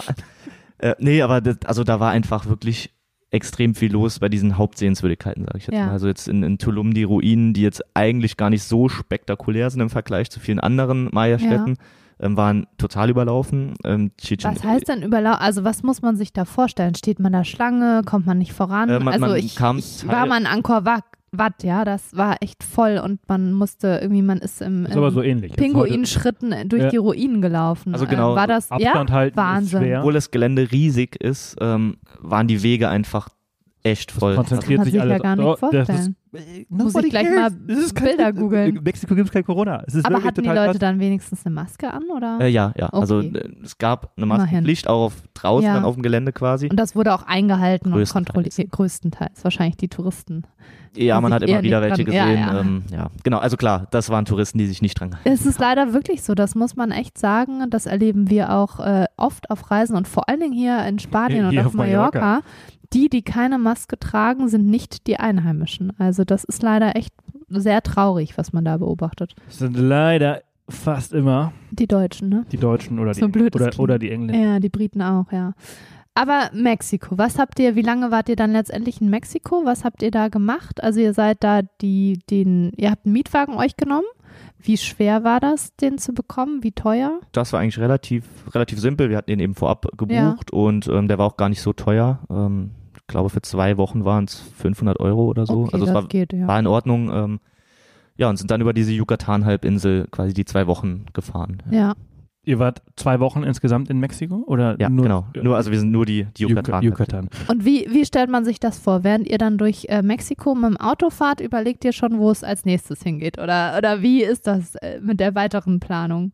Äh, nee, aber das, also da war einfach wirklich extrem viel los bei diesen Hauptsehenswürdigkeiten, sage ich jetzt Ja. mal. Also jetzt in, in Tulum die Ruinen, die jetzt eigentlich gar nicht so spektakulär sind im Vergleich zu vielen anderen Maya-Städten, ähm, waren total überlaufen. Ähm, Was heißt denn überlau? Also was muss man sich da vorstellen? Steht man da Schlange? Kommt man nicht voran? Äh, man- also man ich, kam ich war mal in Angkor Wat, Wat, ja, das war echt voll und man musste irgendwie, man ist im, im so Pinguinschritten durch Ja. die Ruinen gelaufen. Also genau, Äh, war das Abstand ja, halten Wahnsinn. ist schwer. Obwohl das Gelände riesig ist, ähm, waren die Wege einfach echt voll. konzentriert Kann man sich sich alle ja gar nicht Oh, das vorstellen. Ist, Muss ich gleich mal Das ist kein- Bilder googeln. In Mexiko gibt es kein Corona. Es ist Aber hatten die Leute krass. dann wenigstens eine Maske an oder? Äh, ja, ja. Also Okay. äh, es gab eine. Maskenpflicht auch auf draußen Ja. dann auf dem Gelände quasi. und das wurde auch eingehalten und kontrolliert. Größtenteils. Wahrscheinlich die Touristen. Ja, die man hat immer wieder welche dran- ja, gesehen. ja. Ähm, ja, genau. Also klar, das waren Touristen, die sich nicht dran gehalten Es ist leider wirklich so, das muss man echt sagen. Das erleben wir auch äh, oft auf Reisen und vor allen Dingen hier in Spanien Hier und auf, auf Mallorca. Mallorca. Die, die keine Maske tragen, sind nicht die Einheimischen. Also das ist leider echt sehr traurig, was man da beobachtet. Es sind leider fast immer Die Deutschen, ne? die Deutschen oder die, So blöd es oder, oder die Engländer. Ja, die Briten auch, ja. Aber Mexiko, was habt ihr, wie lange wart ihr dann letztendlich in Mexiko? Was habt ihr da gemacht? Also ihr seid da die, den, ihr habt einen Mietwagen euch genommen. Wie schwer war das, den zu bekommen? Wie teuer? Das war eigentlich relativ, relativ simpel. Wir hatten den eben vorab gebucht und ähm, der war auch gar nicht so teuer. Ähm, ich glaube, für zwei Wochen waren es 500 Euro oder so. Okay, also es das war, geht, ja. war in Ordnung. Ähm, ja, und sind dann über diese Yucatan-Halbinsel quasi die zwei Wochen gefahren. ja. Ihr wart zwei Wochen insgesamt in Mexiko? Oder Ja, nur, genau. Nur, also wir sind nur die, die Yucatan. Yucatan. Und wie, wie stellt man sich das vor? Während ihr dann durch äh, Mexiko mit dem Auto fahrt, überlegt ihr schon, wo es als nächstes hingeht? Oder, oder wie ist das äh, mit der weiteren Planung?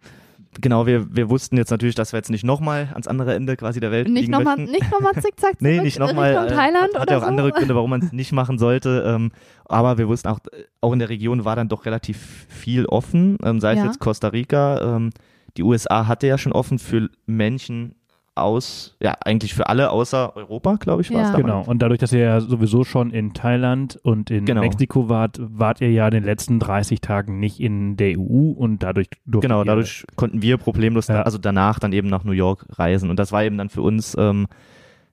Genau, wir, wir wussten jetzt natürlich, dass wir jetzt nicht nochmal ans andere Ende quasi der Welt Nicht fliegen nochmal nicht noch mal zickzack Nee, zurück nicht nochmal. Richtung Thailand hat oder ja auch so? andere Gründe, warum man es nicht machen sollte. Ähm, aber wir wussten auch, auch in der Region war dann doch relativ viel offen, ähm, sei es Ja. jetzt Costa Rica. Ähm, die USA hatte ja schon offen für Menschen aus, ja, eigentlich für alle außer Europa, glaube ich, war es Ja. damals. Genau. Und dadurch, dass ihr ja sowieso schon in Thailand und in Genau. Mexiko wart, wart ihr ja in den letzten 30 Tagen nicht in der EU und dadurch durftet Genau, dadurch konnten wir problemlos, Ja. also danach dann eben nach New York reisen. Und das war eben dann für uns, ähm,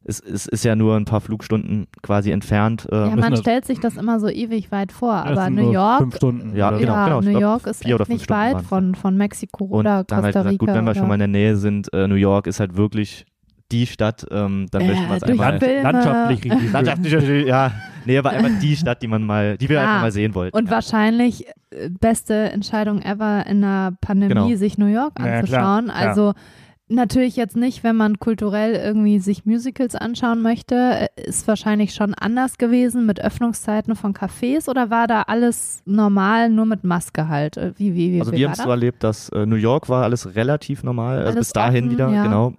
es, es ist ja nur ein paar Flugstunden quasi entfernt. Ja, Ähm, müssen man stellt sich das immer so ewig weit vor, aber New York, Fünf Stunden. Ja, genau, ja, genau. New glaub, York ist echt nicht Stunden weit von, von Mexiko und oder dann halt Costa gesagt, Rica. gut, wenn wir schon mal in der Nähe sind, äh, New York ist halt wirklich die Stadt, ähm, dann Äh, möchten wir es durch einmal. Filme. landschaftlich richtig. Landschaftlich natürlich, ja. Nee, aber einfach die Stadt, die man mal, die wir Ah, einfach mal sehen wollten. Und ja. wahrscheinlich äh, beste Entscheidung ever in der Pandemie, Genau. sich New York Ja, klar, anzuschauen. ja. Also natürlich jetzt nicht, wenn man kulturell irgendwie sich Musicals anschauen möchte, ist wahrscheinlich schon anders gewesen mit Öffnungszeiten von Cafés oder war da alles normal, nur mit Maske halt? Äh, Wie, wie, wie, Also wie wir haben es so erlebt, dass äh, New York war alles relativ normal, also bis dahin offen, wieder, ja. genau.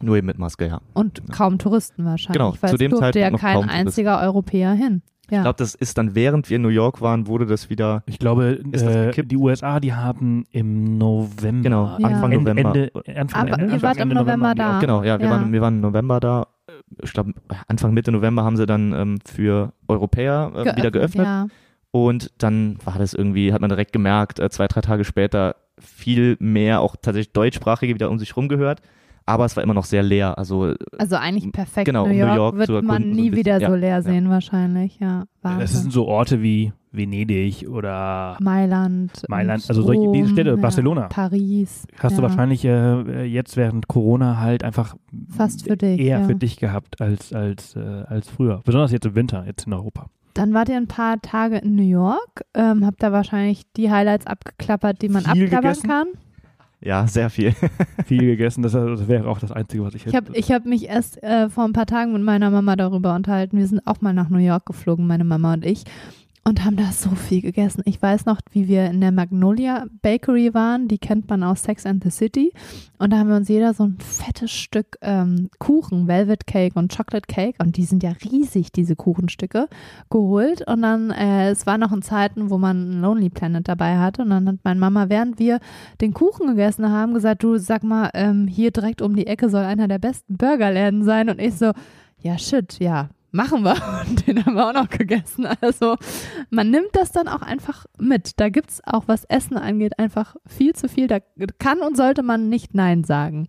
Nur eben mit Maske, ja. Und kaum Touristen wahrscheinlich, Genau, weil zu es dem durfte ja Zeitpunkt noch kein einziger Europäer hin. Ja. Ich glaube, das ist dann, während wir in New York waren, wurde das wieder, Ich glaube, äh, die USA, die haben im November. genau, Ja. Anfang Ende, November. Ende, Anfang, Aber Ende, ihr Anfang, wart im Ende November die da. Genau, ja, wir, Ja. Waren, wir waren im November da. Ich glaube, Anfang Mitte November haben sie dann ähm, für Europäer äh, wieder geöffnet. Ja. Und dann war das irgendwie, hat man direkt gemerkt, äh, zwei, drei Tage später viel mehr auch tatsächlich Deutschsprachige wieder um sich rum gehört. Aber es war immer noch sehr leer. Also, Also eigentlich perfekt. Genau, New um York, New York zu wird man so nie bisschen. wieder so leer ja. sehen wahrscheinlich, ja. Das sind so Orte wie Venedig oder Mailand. Mailand, also solche- diese Rom, Städte, ja, Barcelona. Paris. hast ja, du wahrscheinlich äh, jetzt während Corona halt einfach Fast für dich, eher ja. für dich gehabt als, als, äh, als früher. Besonders jetzt im Winter, jetzt in Europa. Dann wart ihr ein paar Tage in New York, ähm, habt da wahrscheinlich die Highlights abgeklappert, die man Viel abklappern gegessen? kann. Ja, sehr viel. Viel gegessen, das, das wäre auch das Einzige, was ich Ich habe ich hab mich erst äh, vor ein paar Tagen mit meiner Mama darüber unterhalten. Wir sind auch mal nach New York geflogen, meine Mama und ich. Und haben da so viel gegessen. Ich weiß noch, wie wir in der Magnolia Bakery waren. Die kennt man aus Sex and the City. Und da haben wir uns jeder so ein fettes Stück ähm, Kuchen, Velvet Cake und Chocolate Cake. Und die sind ja riesig, diese Kuchenstücke, geholt. Und dann, äh, es war noch in Zeiten, wo man Lonely Planet dabei hatte. Und dann hat meine Mama, während wir den Kuchen gegessen haben, gesagt, du sag mal, ähm, hier direkt um die Ecke soll einer der besten Burgerläden sein. Und ich so, ja shit, ja, machen wir. Und den haben wir auch noch gegessen. Also man nimmt das dann auch einfach mit. Da gibt es auch, was Essen angeht, einfach viel zu viel. Da kann und sollte man nicht Nein sagen.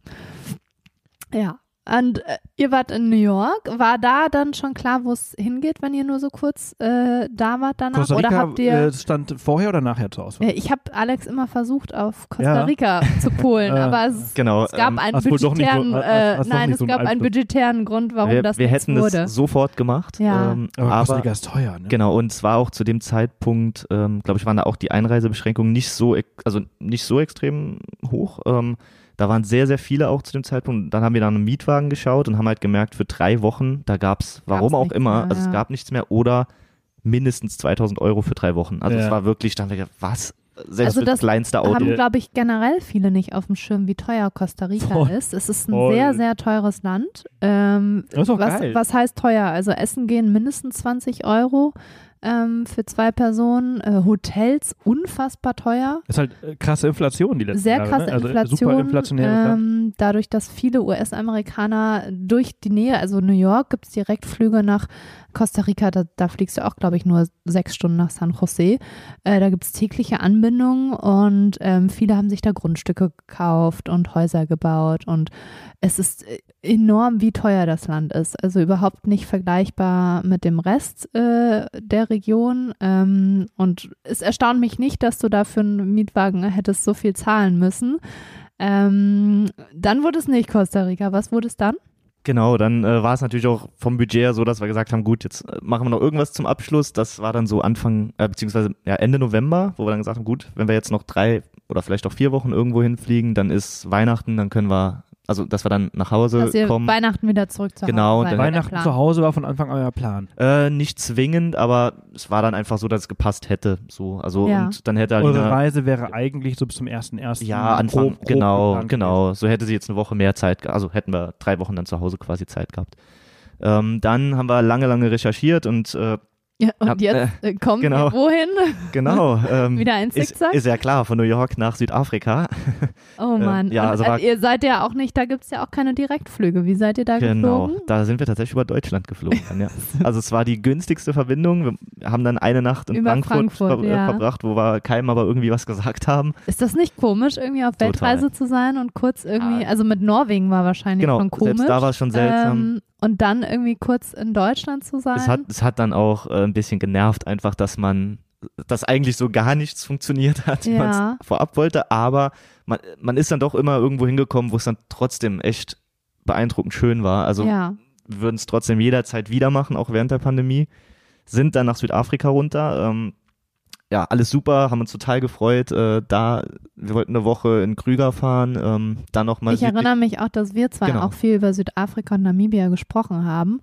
Ja. Und äh, ihr wart in New York. War da dann schon klar, wo es hingeht, wenn ihr nur so kurz äh, da wart danach? Costa Oder Rica habt ihr. äh, stand vorher oder nachher zur Auswahl? Ich habe Alex immer versucht, auf Costa Ja. Rica zu polen, Äh, aber es, Genau. es gab ähm, einen doch nicht budgetären, hast- äh, hast doch nein, nicht es so gab einen Einfluss. budgetären Grund, warum wir, das wir nichts hätten wurde. es sofort gemacht. Ja. Ähm, aber, Costa aber Rica ist teuer, ne? Genau, und zwar auch zu dem Zeitpunkt, ähm, glaube ich, waren da auch die Einreisebeschränkungen nicht so, also nicht so extrem hoch. Ähm, da waren sehr, sehr viele auch zu dem Zeitpunkt. Dann haben wir dann einen Mietwagen geschaut und haben halt gemerkt, für drei Wochen, da gab es, warum auch nichts immer, mehr, also ja. es gab nichts mehr oder mindestens 2000 Euro für drei Wochen. Also Ja. es war wirklich, dann haben wir gedacht, was? Selbst Also das das kleinste Auto. haben, glaube ich, generell viele nicht auf dem Schirm, wie teuer Costa Rica Voll. ist. Es ist ein Voll. sehr, sehr teures Land. Ähm, Das ist auch was, geil. was heißt teuer? Also Essen gehen mindestens 20 Euro ähm, für zwei Personen. Äh, Hotels unfassbar teuer. Das ist halt äh, krasse Inflation die letzten Sehr Jahre. krasse ne? also Inflation. Super inflationäres Land. ähm, dadurch, dass viele US-Amerikaner durch die Nähe, also New York, gibt es Direktflüge nach Costa Rica, da, da fliegst du auch, glaube ich, nur sechs Stunden nach San Jose. Äh, da gibt es tägliche Anbindungen und ähm, viele haben sich da Grundstücke gekauft und Häuser gebaut und es ist äh, enorm, wie teuer das Land ist. Also überhaupt nicht vergleichbar mit dem Rest äh, der Region. Ähm, und es erstaunt mich nicht, dass du da für einen Mietwagen hättest so viel zahlen müssen. Ähm, dann wurde es nicht Costa Rica. Was wurde es dann? Genau, dann äh, war es natürlich auch vom Budget her so, dass wir gesagt haben, gut, jetzt äh, machen wir noch irgendwas zum Abschluss. Das war dann so Anfang, äh, beziehungsweise ja, Ende November, wo wir dann gesagt haben, gut, wenn wir jetzt noch drei oder vielleicht auch vier Wochen irgendwo hinfliegen, dann ist Weihnachten, dann können wir, also dass wir dann nach Hause Dass ihr kommen. Weihnachten wieder zurück zu Genau, Hause seid, dann- war der Weihnachten zu Hause war von Anfang an euer Plan. Äh, nicht zwingend, aber es war dann einfach so, dass es gepasst hätte. So, also Ja. und dann hätte Eure Alina, Reise wäre eigentlich so bis zum 1.1. ja Anfang, grob- grob genau, geplant genau. So hätte sie jetzt eine Woche mehr Zeit, also hätten wir drei Wochen dann zu Hause quasi Zeit gehabt. Ähm, dann haben wir lange, lange recherchiert und äh, Ja, und Hab- jetzt äh, kommt genau. ihr wohin? genau. Ähm, Wieder ein ist, Zickzack? ist ja klar, von New York nach Südafrika. oh Mann. ja, und, also äh, war- ihr seid ja auch nicht, da gibt es ja auch keine Direktflüge. Wie seid ihr da Genau, geflogen? da sind wir tatsächlich über Deutschland geflogen. Ja. Also es war die günstigste Verbindung. Wir haben dann eine Nacht in Über Frankfurt, Frankfurt, ver äh, ja. verbracht, wo wir keinem aber irgendwie was gesagt haben. Ist das nicht komisch, irgendwie auf Total. Weltreise zu sein und kurz irgendwie, Ja. also mit Norwegen war wahrscheinlich Genau, schon komisch. selbst da war es schon seltsam. Ähm, und dann irgendwie kurz in Deutschland zu sein. Es hat, es hat dann auch äh, ein bisschen genervt, einfach, dass man, dass eigentlich so gar nichts funktioniert hat, wie Ja. man es vorab wollte, aber man, man ist dann doch immer irgendwo hingekommen, wo es dann trotzdem echt beeindruckend schön war. Also ja. wir würden es trotzdem jederzeit wieder machen, auch während der Pandemie. Sind dann nach Südafrika runter. Ähm, ja, alles super, haben uns total gefreut. Äh, da, wir wollten eine Woche in Krüger fahren, ähm, dann nochmal Ich erinnere mich auch, dass wir zwei Genau. auch viel über Südafrika und Namibia gesprochen haben.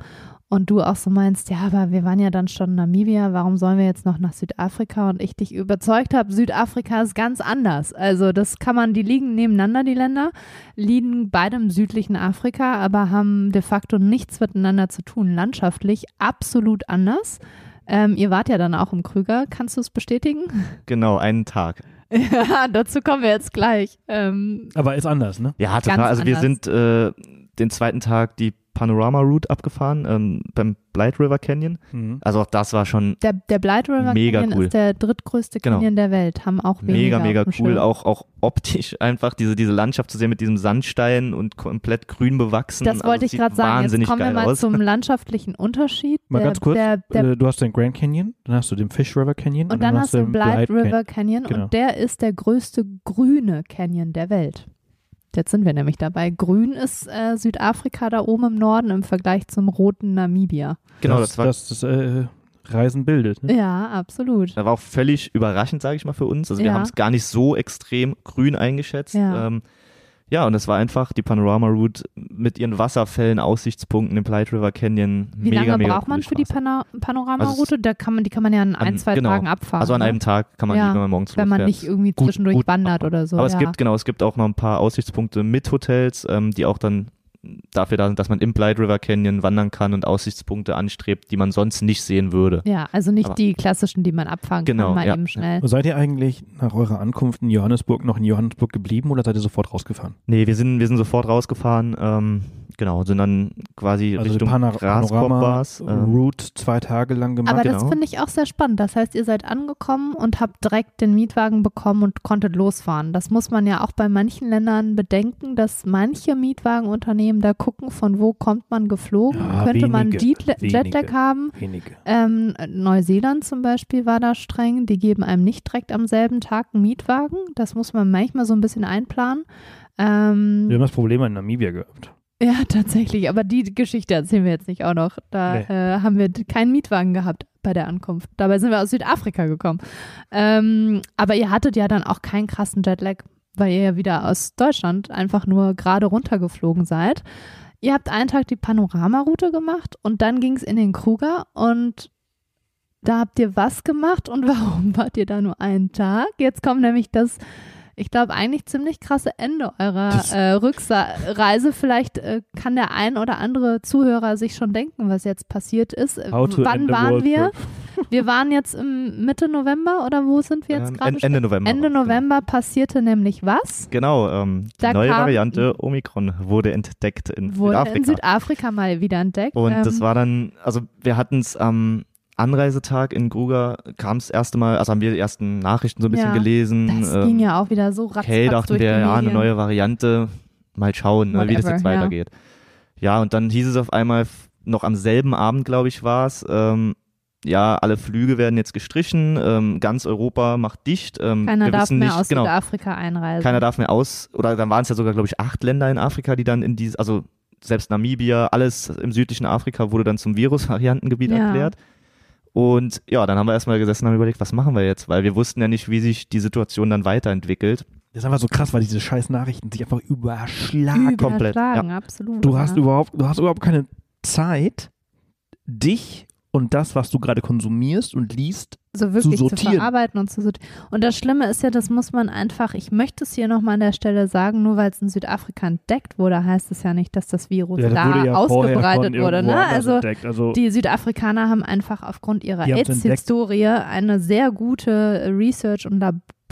Und du auch so meinst, ja, aber wir waren ja dann schon in Namibia, warum sollen wir jetzt noch nach Südafrika? Und ich dich überzeugt habe, Südafrika ist ganz anders. Also das kann man, die liegen nebeneinander, die Länder, liegen beide im südlichen Afrika, aber haben de facto nichts miteinander zu tun. Landschaftlich absolut anders. Ähm, ihr wart ja dann auch im Krüger, kannst du es bestätigen? genau einen Tag. ja, dazu kommen wir jetzt gleich. Ähm, Aber ist anders, ne? Ja, total. Ganz Also wir anders. sind äh, den zweiten Tag die Panorama Route abgefahren ähm, beim Blight River Canyon. Mhm. Also auch das war schon Der, der Blight River Mega Canyon cool. ist der drittgrößte Genau. Canyon der Welt. Haben auch mega, mega cool. Schirm. Auch, auch optisch einfach diese, diese Landschaft zu sehen mit diesem Sandstein und komplett grün bewachsen. Das wollte also, ich gerade sagen. Jetzt Wahnsinnig kommen wir mal aus. zum landschaftlichen Unterschied. Mal der, ganz kurz, Der, der, äh, du hast den Grand Canyon, dann hast du den Fish River Canyon Jetzt sind wir nämlich dabei. Grün ist äh, Südafrika da oben im Norden im Vergleich zum roten Namibia. Genau, das, das war, das, das äh, Reisen bildet. Ne? Ja, absolut. das war auch völlig überraschend, sage ich mal, für uns. Also wir Ja. haben es gar nicht so extrem grün eingeschätzt. Ja. Ähm, ja, und es war einfach die Panorama Route mit ihren Wasserfällen, Aussichtspunkten im Blight River Canyon. Wie mega, lange mega braucht man für die. Pana Panoramaroute? Also Da kann man, die kann man ja in ein, zwei genau. Tagen abfahren. Also an ne? einem Tag kann man Ja, die, wenn man morgens wenn man nicht irgendwie Gut- zwischendurch gut wandert oder so. Aber ja. es gibt, genau, es gibt auch noch ein paar Aussichtspunkte mit Hotels, ähm, die auch dann dafür da sind, dass man im Blight River Canyon wandern kann und Aussichtspunkte anstrebt, die man sonst nicht sehen würde. ja, also nicht Aber- die klassischen, die man abfahren Genau, kann, mal ja. eben schnell. Seid ihr eigentlich nach eurer Ankunft in Johannesburg noch in Johannesburg geblieben oder seid ihr sofort rausgefahren? Nee, wir sind, wir sind sofort rausgefahren, ähm, genau, sind dann quasi Also Richtung die Pana Graskop Panorama war's, ähm, Route zwei Tage lang gemacht. Aber das genau. finde ich auch sehr spannend. Das heißt, ihr seid angekommen und habt direkt den Mietwagen bekommen und konntet losfahren. Das muss man ja auch bei manchen Ländern bedenken, dass manche Mietwagenunternehmen da gucken, von wo kommt man geflogen. Ja, Könnte man wenige, Jetla- wenige. Jetlag haben? Wenige. Ähm, Neuseeland zum Beispiel war da streng. Die geben einem nicht direkt am selben Tag einen Mietwagen. Das muss man manchmal so ein bisschen einplanen. Ähm, Wir haben das Problem in Namibia gehabt. Ja, tatsächlich. Aber die Geschichte erzählen wir jetzt nicht auch noch. Da Nee. äh, haben wir keinen Mietwagen gehabt bei der Ankunft. Dabei sind wir aus Südafrika gekommen. Ähm, aber ihr hattet ja dann auch keinen krassen Jetlag, weil ihr ja wieder aus Deutschland einfach nur gerade runtergeflogen seid. Ihr habt einen Tag die Panoramaroute gemacht und dann ging es in den Kruger und da habt ihr was gemacht und warum wart ihr da nur einen Tag? Jetzt kommt nämlich das, ich glaube, eigentlich ziemlich krasse Ende eurer äh, Rückreise. Vielleicht äh, kann der ein oder andere Zuhörer sich schon denken, was jetzt passiert ist. Äh, Wann waren wir? Wir waren jetzt im Mitte November oder wo sind wir jetzt ähm, gerade? Ende, November. Ende genau. November passierte nämlich was? Genau, ähm, die Da neue kam- Variante Omikron wurde entdeckt in Wurde Südafrika. in Südafrika mal wieder entdeckt. Und Ähm, das war dann, also wir hatten es am Anreisetag in Gruger, kam es erste Mal, also haben wir die ersten Nachrichten so ein bisschen Ja, gelesen. das ähm, ging ja auch wieder so ratzfatz Okay, dachten durch wir, ja, eine neue Variante, mal schauen, ne, wie das Whatever, jetzt ja. weitergeht. Ja. und dann hieß es auf einmal, noch am selben Abend, glaube ich, war es, ähm, ja, alle Flüge werden jetzt gestrichen, ähm, ganz Europa macht dicht. Ähm, Keiner darf mehr nicht, aus genau, Südafrika einreisen. keiner darf mehr aus, oder dann waren es ja sogar, glaube ich, acht Länder in Afrika, die dann in diese, also selbst Namibia, alles im südlichen Afrika wurde dann zum Virusvariantengebiet Ja. erklärt. Und ja, dann haben wir erstmal gesessen und haben überlegt, was machen wir jetzt? Weil wir wussten ja nicht, wie sich die Situation dann weiterentwickelt. Das ist einfach so krass, weil diese scheiß Nachrichten sich einfach überschlagen. komplett, Überschlagen, absolut. Du hast ja. überhaupt, du hast überhaupt keine Zeit, dich und das, was du gerade konsumierst und liest, so wirklich zu, sortieren. verarbeiten und zu sortieren. Und das Schlimme ist ja, das muss man einfach, ich möchte es hier nochmal an der Stelle sagen, nur weil es in Südafrika entdeckt wurde, heißt es ja nicht, dass das Virus Ja, das da wurde ja vorher ausgebreitet von wurde. irgendwo Ne? Also entdeckt. also die Südafrikaner haben einfach aufgrund ihrer. AIDS-Historie eine sehr gute Research- und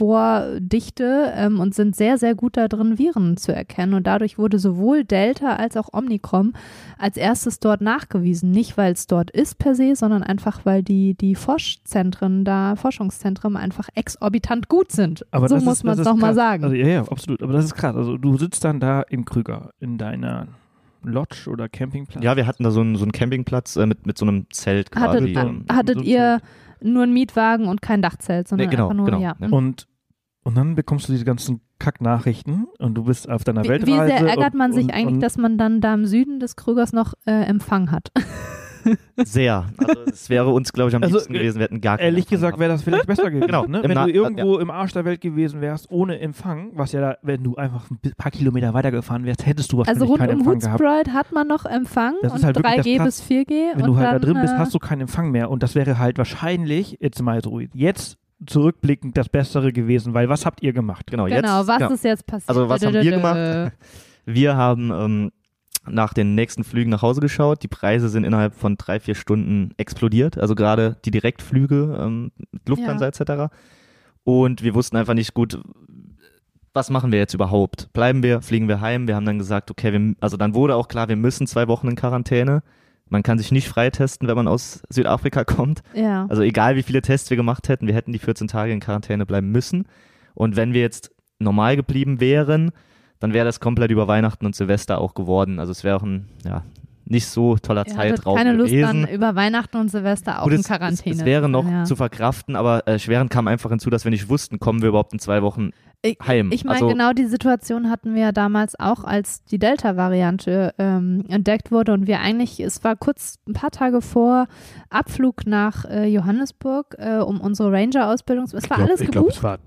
Labordichte ähm, und sind sehr, sehr gut darin, Viren zu erkennen. Und dadurch wurde sowohl Delta als auch Omikron als erstes dort nachgewiesen. Nicht, weil es dort ist per se, sondern einfach, weil die, die Forschzentren da, Forschungszentren einfach exorbitant gut sind. aber so das muss ist, man es ist doch mal krass. sagen. Also, ja, ja, absolut. Aber das ist krass. Also du sitzt dann da im Krüger in deiner Lodge oder Campingplatz. Ja, wir hatten da so einen, so einen Campingplatz äh, mit, mit so einem Zelt quasi. hattet ähm, hattet so ihr nur ein Mietwagen und kein Dachzelt, sondern Nee, genau, einfach nur, genau, ja. Mhm. Und, und dann bekommst du diese ganzen Kacknachrichten und du bist auf deiner Wie, Weltreise. wie sehr ärgert und, man sich und, eigentlich, und, dass man dann da im Süden des Krügers noch äh, Empfang hat? Sehr. Also es wäre uns, glaube ich, am Also, liebsten gewesen, wir hätten gar keinen Ehrlich Empfang gesagt wäre das vielleicht besser gewesen. Genau, ne? Wenn Na- du irgendwo im Arsch der Welt gewesen wärst, ohne Empfang, was ja da, wenn du einfach ein paar Kilometer weitergefahren wärst, hättest du wahrscheinlich Also rund keinen um Empfang gehabt. Hootspray hat man noch Empfang Das ist und halt wirklich 3G das bis 4G. Wenn und du halt dann, da drin bist, äh, hast du keinen Empfang mehr. Und das wäre halt wahrscheinlich, jetzt mal so, jetzt zurückblickend das Bessere gewesen, weil was habt ihr gemacht? Genau, Genau, jetzt, was genau. ist jetzt passiert? Also, was haben wir gemacht? Wir haben ähm, nach den nächsten Flügen nach Hause geschaut. Die Preise sind innerhalb von drei, vier Stunden explodiert. Also gerade die Direktflüge, ähm, mit Lufthansa etc. Und wir wussten einfach nicht gut, was machen wir jetzt überhaupt? Bleiben wir, fliegen wir heim? Wir haben dann gesagt, okay, wir, also dann wurde auch klar, wir müssen zwei Wochen in Quarantäne. Man kann sich nicht freitesten, wenn man aus Südafrika kommt. Ja. Also egal, wie viele Tests wir gemacht hätten, wir hätten die 14 Tage in Quarantäne bleiben müssen. Und wenn wir jetzt normal geblieben wären, dann wäre das komplett über Weihnachten und Silvester auch geworden. Also es wäre auch ein, ja, nicht so toller hattet Zeitraum keine Lust gewesen. dann über Weihnachten und Silvester auch Gut, in Quarantäne. es, es wäre noch ja. zu verkraften, aber äh, schwerend kam einfach hinzu, dass wir nicht wussten, kommen wir überhaupt in zwei Wochen Ich- heim. Ich meine, also, genau die Situation hatten wir ja damals auch, als die Delta-Variante ähm, entdeckt wurde und wir eigentlich, es war kurz ein paar Tage vor Abflug nach äh, Johannesburg, äh, um unsere Ranger-Ausbildung. Es war glaub- alles ich glaub, gebucht, es war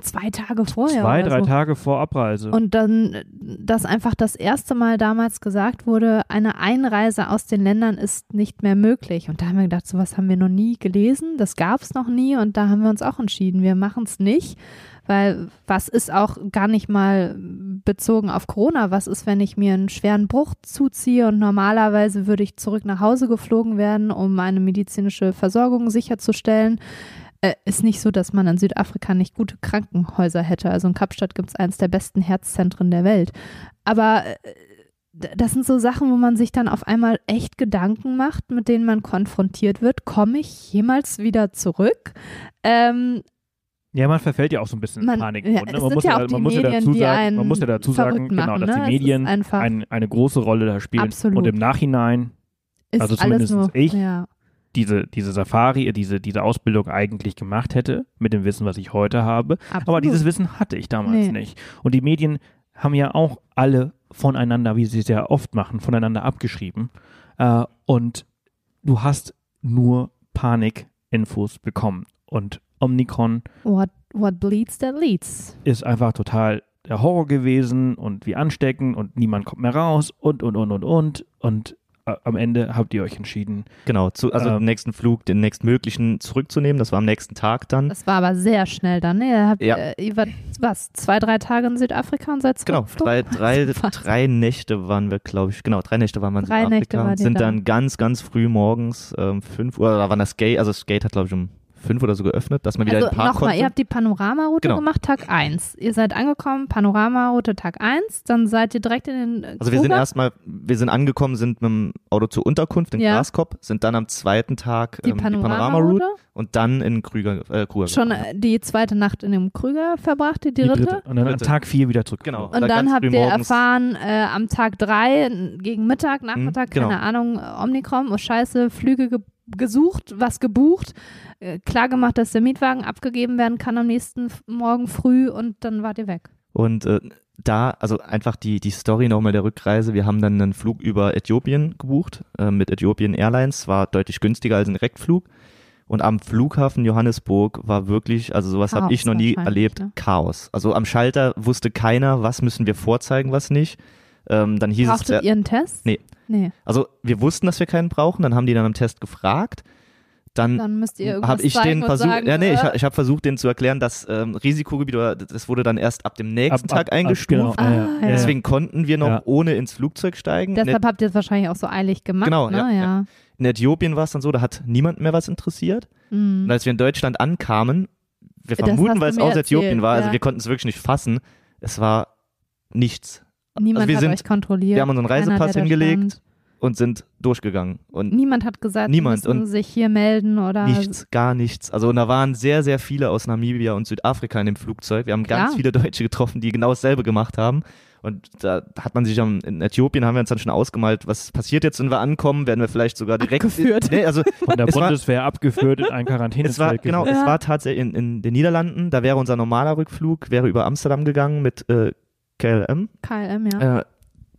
zwei Tage vorher. zwei, drei so. Tage vor Abreise. Und dann, dass einfach das erste Mal damals gesagt wurde, eine Einreise aus den Ländern ist nicht mehr möglich. Und da haben wir gedacht, sowas haben wir noch nie gelesen, das gab es noch nie und da haben wir uns auch entschieden, wir machen es nicht. Weil was ist auch gar nicht mal bezogen auf Corona? Was ist, wenn ich mir einen schweren Bruch zuziehe und normalerweise würde ich zurück nach Hause geflogen werden, um meine medizinische Versorgung sicherzustellen? Äh, ist nicht so, dass man in Südafrika nicht gute Krankenhäuser hätte. Also in Kapstadt gibt es eines der besten Herzzentren der Welt. Aber äh, das sind so Sachen, wo man sich dann auf einmal echt Gedanken macht, mit denen man konfrontiert wird. Komme ich jemals wieder zurück? Ähm, ja, man verfällt ja auch so ein bisschen in Panik. ja, ne? man, muss ja ja, auch die man muss ja Medien, dazu sagen, man muss ja dazu sagen, genau, dass ne? die Medien ein, eine große Rolle da spielen. Absolut. Und im Nachhinein ist Also zumindest nur, ich. Ja. Diese, diese Safari, äh, diese, diese Ausbildung eigentlich gemacht hätte, mit dem Wissen, was ich heute habe. Absolut. Aber dieses Wissen hatte ich damals Nee. nicht. Und die Medien haben ja auch alle voneinander, wie sie es ja oft machen, voneinander abgeschrieben. Äh, und du hast nur Panik-Infos bekommen. Und Omnicron what, what bleeds, that leads. ist einfach total der Horror gewesen und wie ansteckend und niemand kommt mehr raus und, und, und, und, und. Und am Ende habt ihr euch entschieden, genau, zu, also ähm, den nächsten Flug, den nächstmöglichen zurückzunehmen. Das war am nächsten Tag dann. Das war aber sehr schnell dann. Ne? Ihr habt, Ja. äh, ihr wart, was, zwei, drei Tage in Südafrika und seid Genau, drei, drei, drei Nächte waren wir, glaube ich, genau, drei Nächte waren wir in Drei Südafrika. Nächte ihr sind da. dann ganz, ganz früh morgens, ähm, fünf Uhr, da war das Gate, also das Gate hat, glaube ich, um fünf oder so geöffnet, dass man wieder Also in den Park nochmal, konnte. ihr habt die Panoramaroute Genau. gemacht, Tag 1. Ihr seid angekommen, Panoramaroute Tag 1, dann seid ihr direkt in den äh, Also wir sind Kruger. erstmal, wir sind angekommen, sind mit dem Auto zur Unterkunft in Ja. Glaskop, sind dann am zweiten Tag die ähm, die Panorama-Route Panoramaroute. und dann in Krüger, äh, Kruger. Schon gefahren. äh, die zweite Nacht in dem Krüger verbracht, die die dritte. dritte. Und dann an Dritte. Tag vier wieder zurück. Genau. Und Da dann ganz habt ihr erfahren, äh, am Tag drei, n- gegen Mittag, Nachmittag, genau. keine Ahnung, äh, Omnicom, oh scheiße, Flüge ge gesucht, was gebucht, äh, klar gemacht, dass der Mietwagen abgegeben werden kann am nächsten Morgen früh und dann wart ihr weg. Und äh, da, also einfach die, die Story nochmal der Rückreise. Wir haben dann einen Flug über Äthiopien gebucht, äh, mit Äthiopien Airlines, war deutlich günstiger als ein Direktflug. Und am Flughafen Johannesburg war wirklich, also sowas habe ich noch nie erlebt, ne? Chaos. Also am Schalter wusste keiner, was müssen wir vorzeigen, was nicht. Ähm, dann hieß es, Brauchtet ihr einen Test? Nee. Nee. also wir wussten, dass wir keinen brauchen, dann haben die dann am Test gefragt. Dann Dann müsst ihr irgendwas habe ich zeigen den versucht, sagen, ja nee, ich, äh, ich habe versucht, denen zu erklären, dass ähm, Risikogebiet oder das wurde dann erst ab dem nächsten Ab- ab- Tag eingestuft. ab- genau, Ah, ja. Deswegen konnten wir noch Ja. ohne ins Flugzeug steigen. Deshalb habt ihr es wahrscheinlich auch so eilig gemacht, Genau, ne? ja, Ja. ja. in Äthiopien war es dann so, da hat niemand mehr was interessiert. Mhm. Und als wir in Deutschland ankamen, wir vermuten, weil es aus Äthiopien erzählt, war, also wir konnten es wirklich nicht fassen. Es war nichts. Niemand wir hat sind- euch kontrolliert. wir haben unseren Keiner, Reisepass da hingelegt. Und sind durchgegangen. Und Niemand hat gesagt, Niemand. sie müssen Und sich hier melden oder nichts, gar nichts. Also und da waren sehr, sehr viele aus Namibia und Südafrika in dem Flugzeug. Wir haben ganz Klar. viele Deutsche getroffen, die genau dasselbe gemacht haben. Und da hat man sich am, in Äthiopien haben wir uns dann schon ausgemalt, was passiert jetzt, wenn wir ankommen, werden wir vielleicht sogar direkt Abgeführt. Nee, also Von der Es war- Bundeswehr abgeführt in ein Quarantänezelt. genau, gesetzt. es war tatsächlich in, in den Niederlanden, da wäre unser normaler Rückflug, wäre über Amsterdam gegangen mit äh, KLM. KLM, ja. Äh,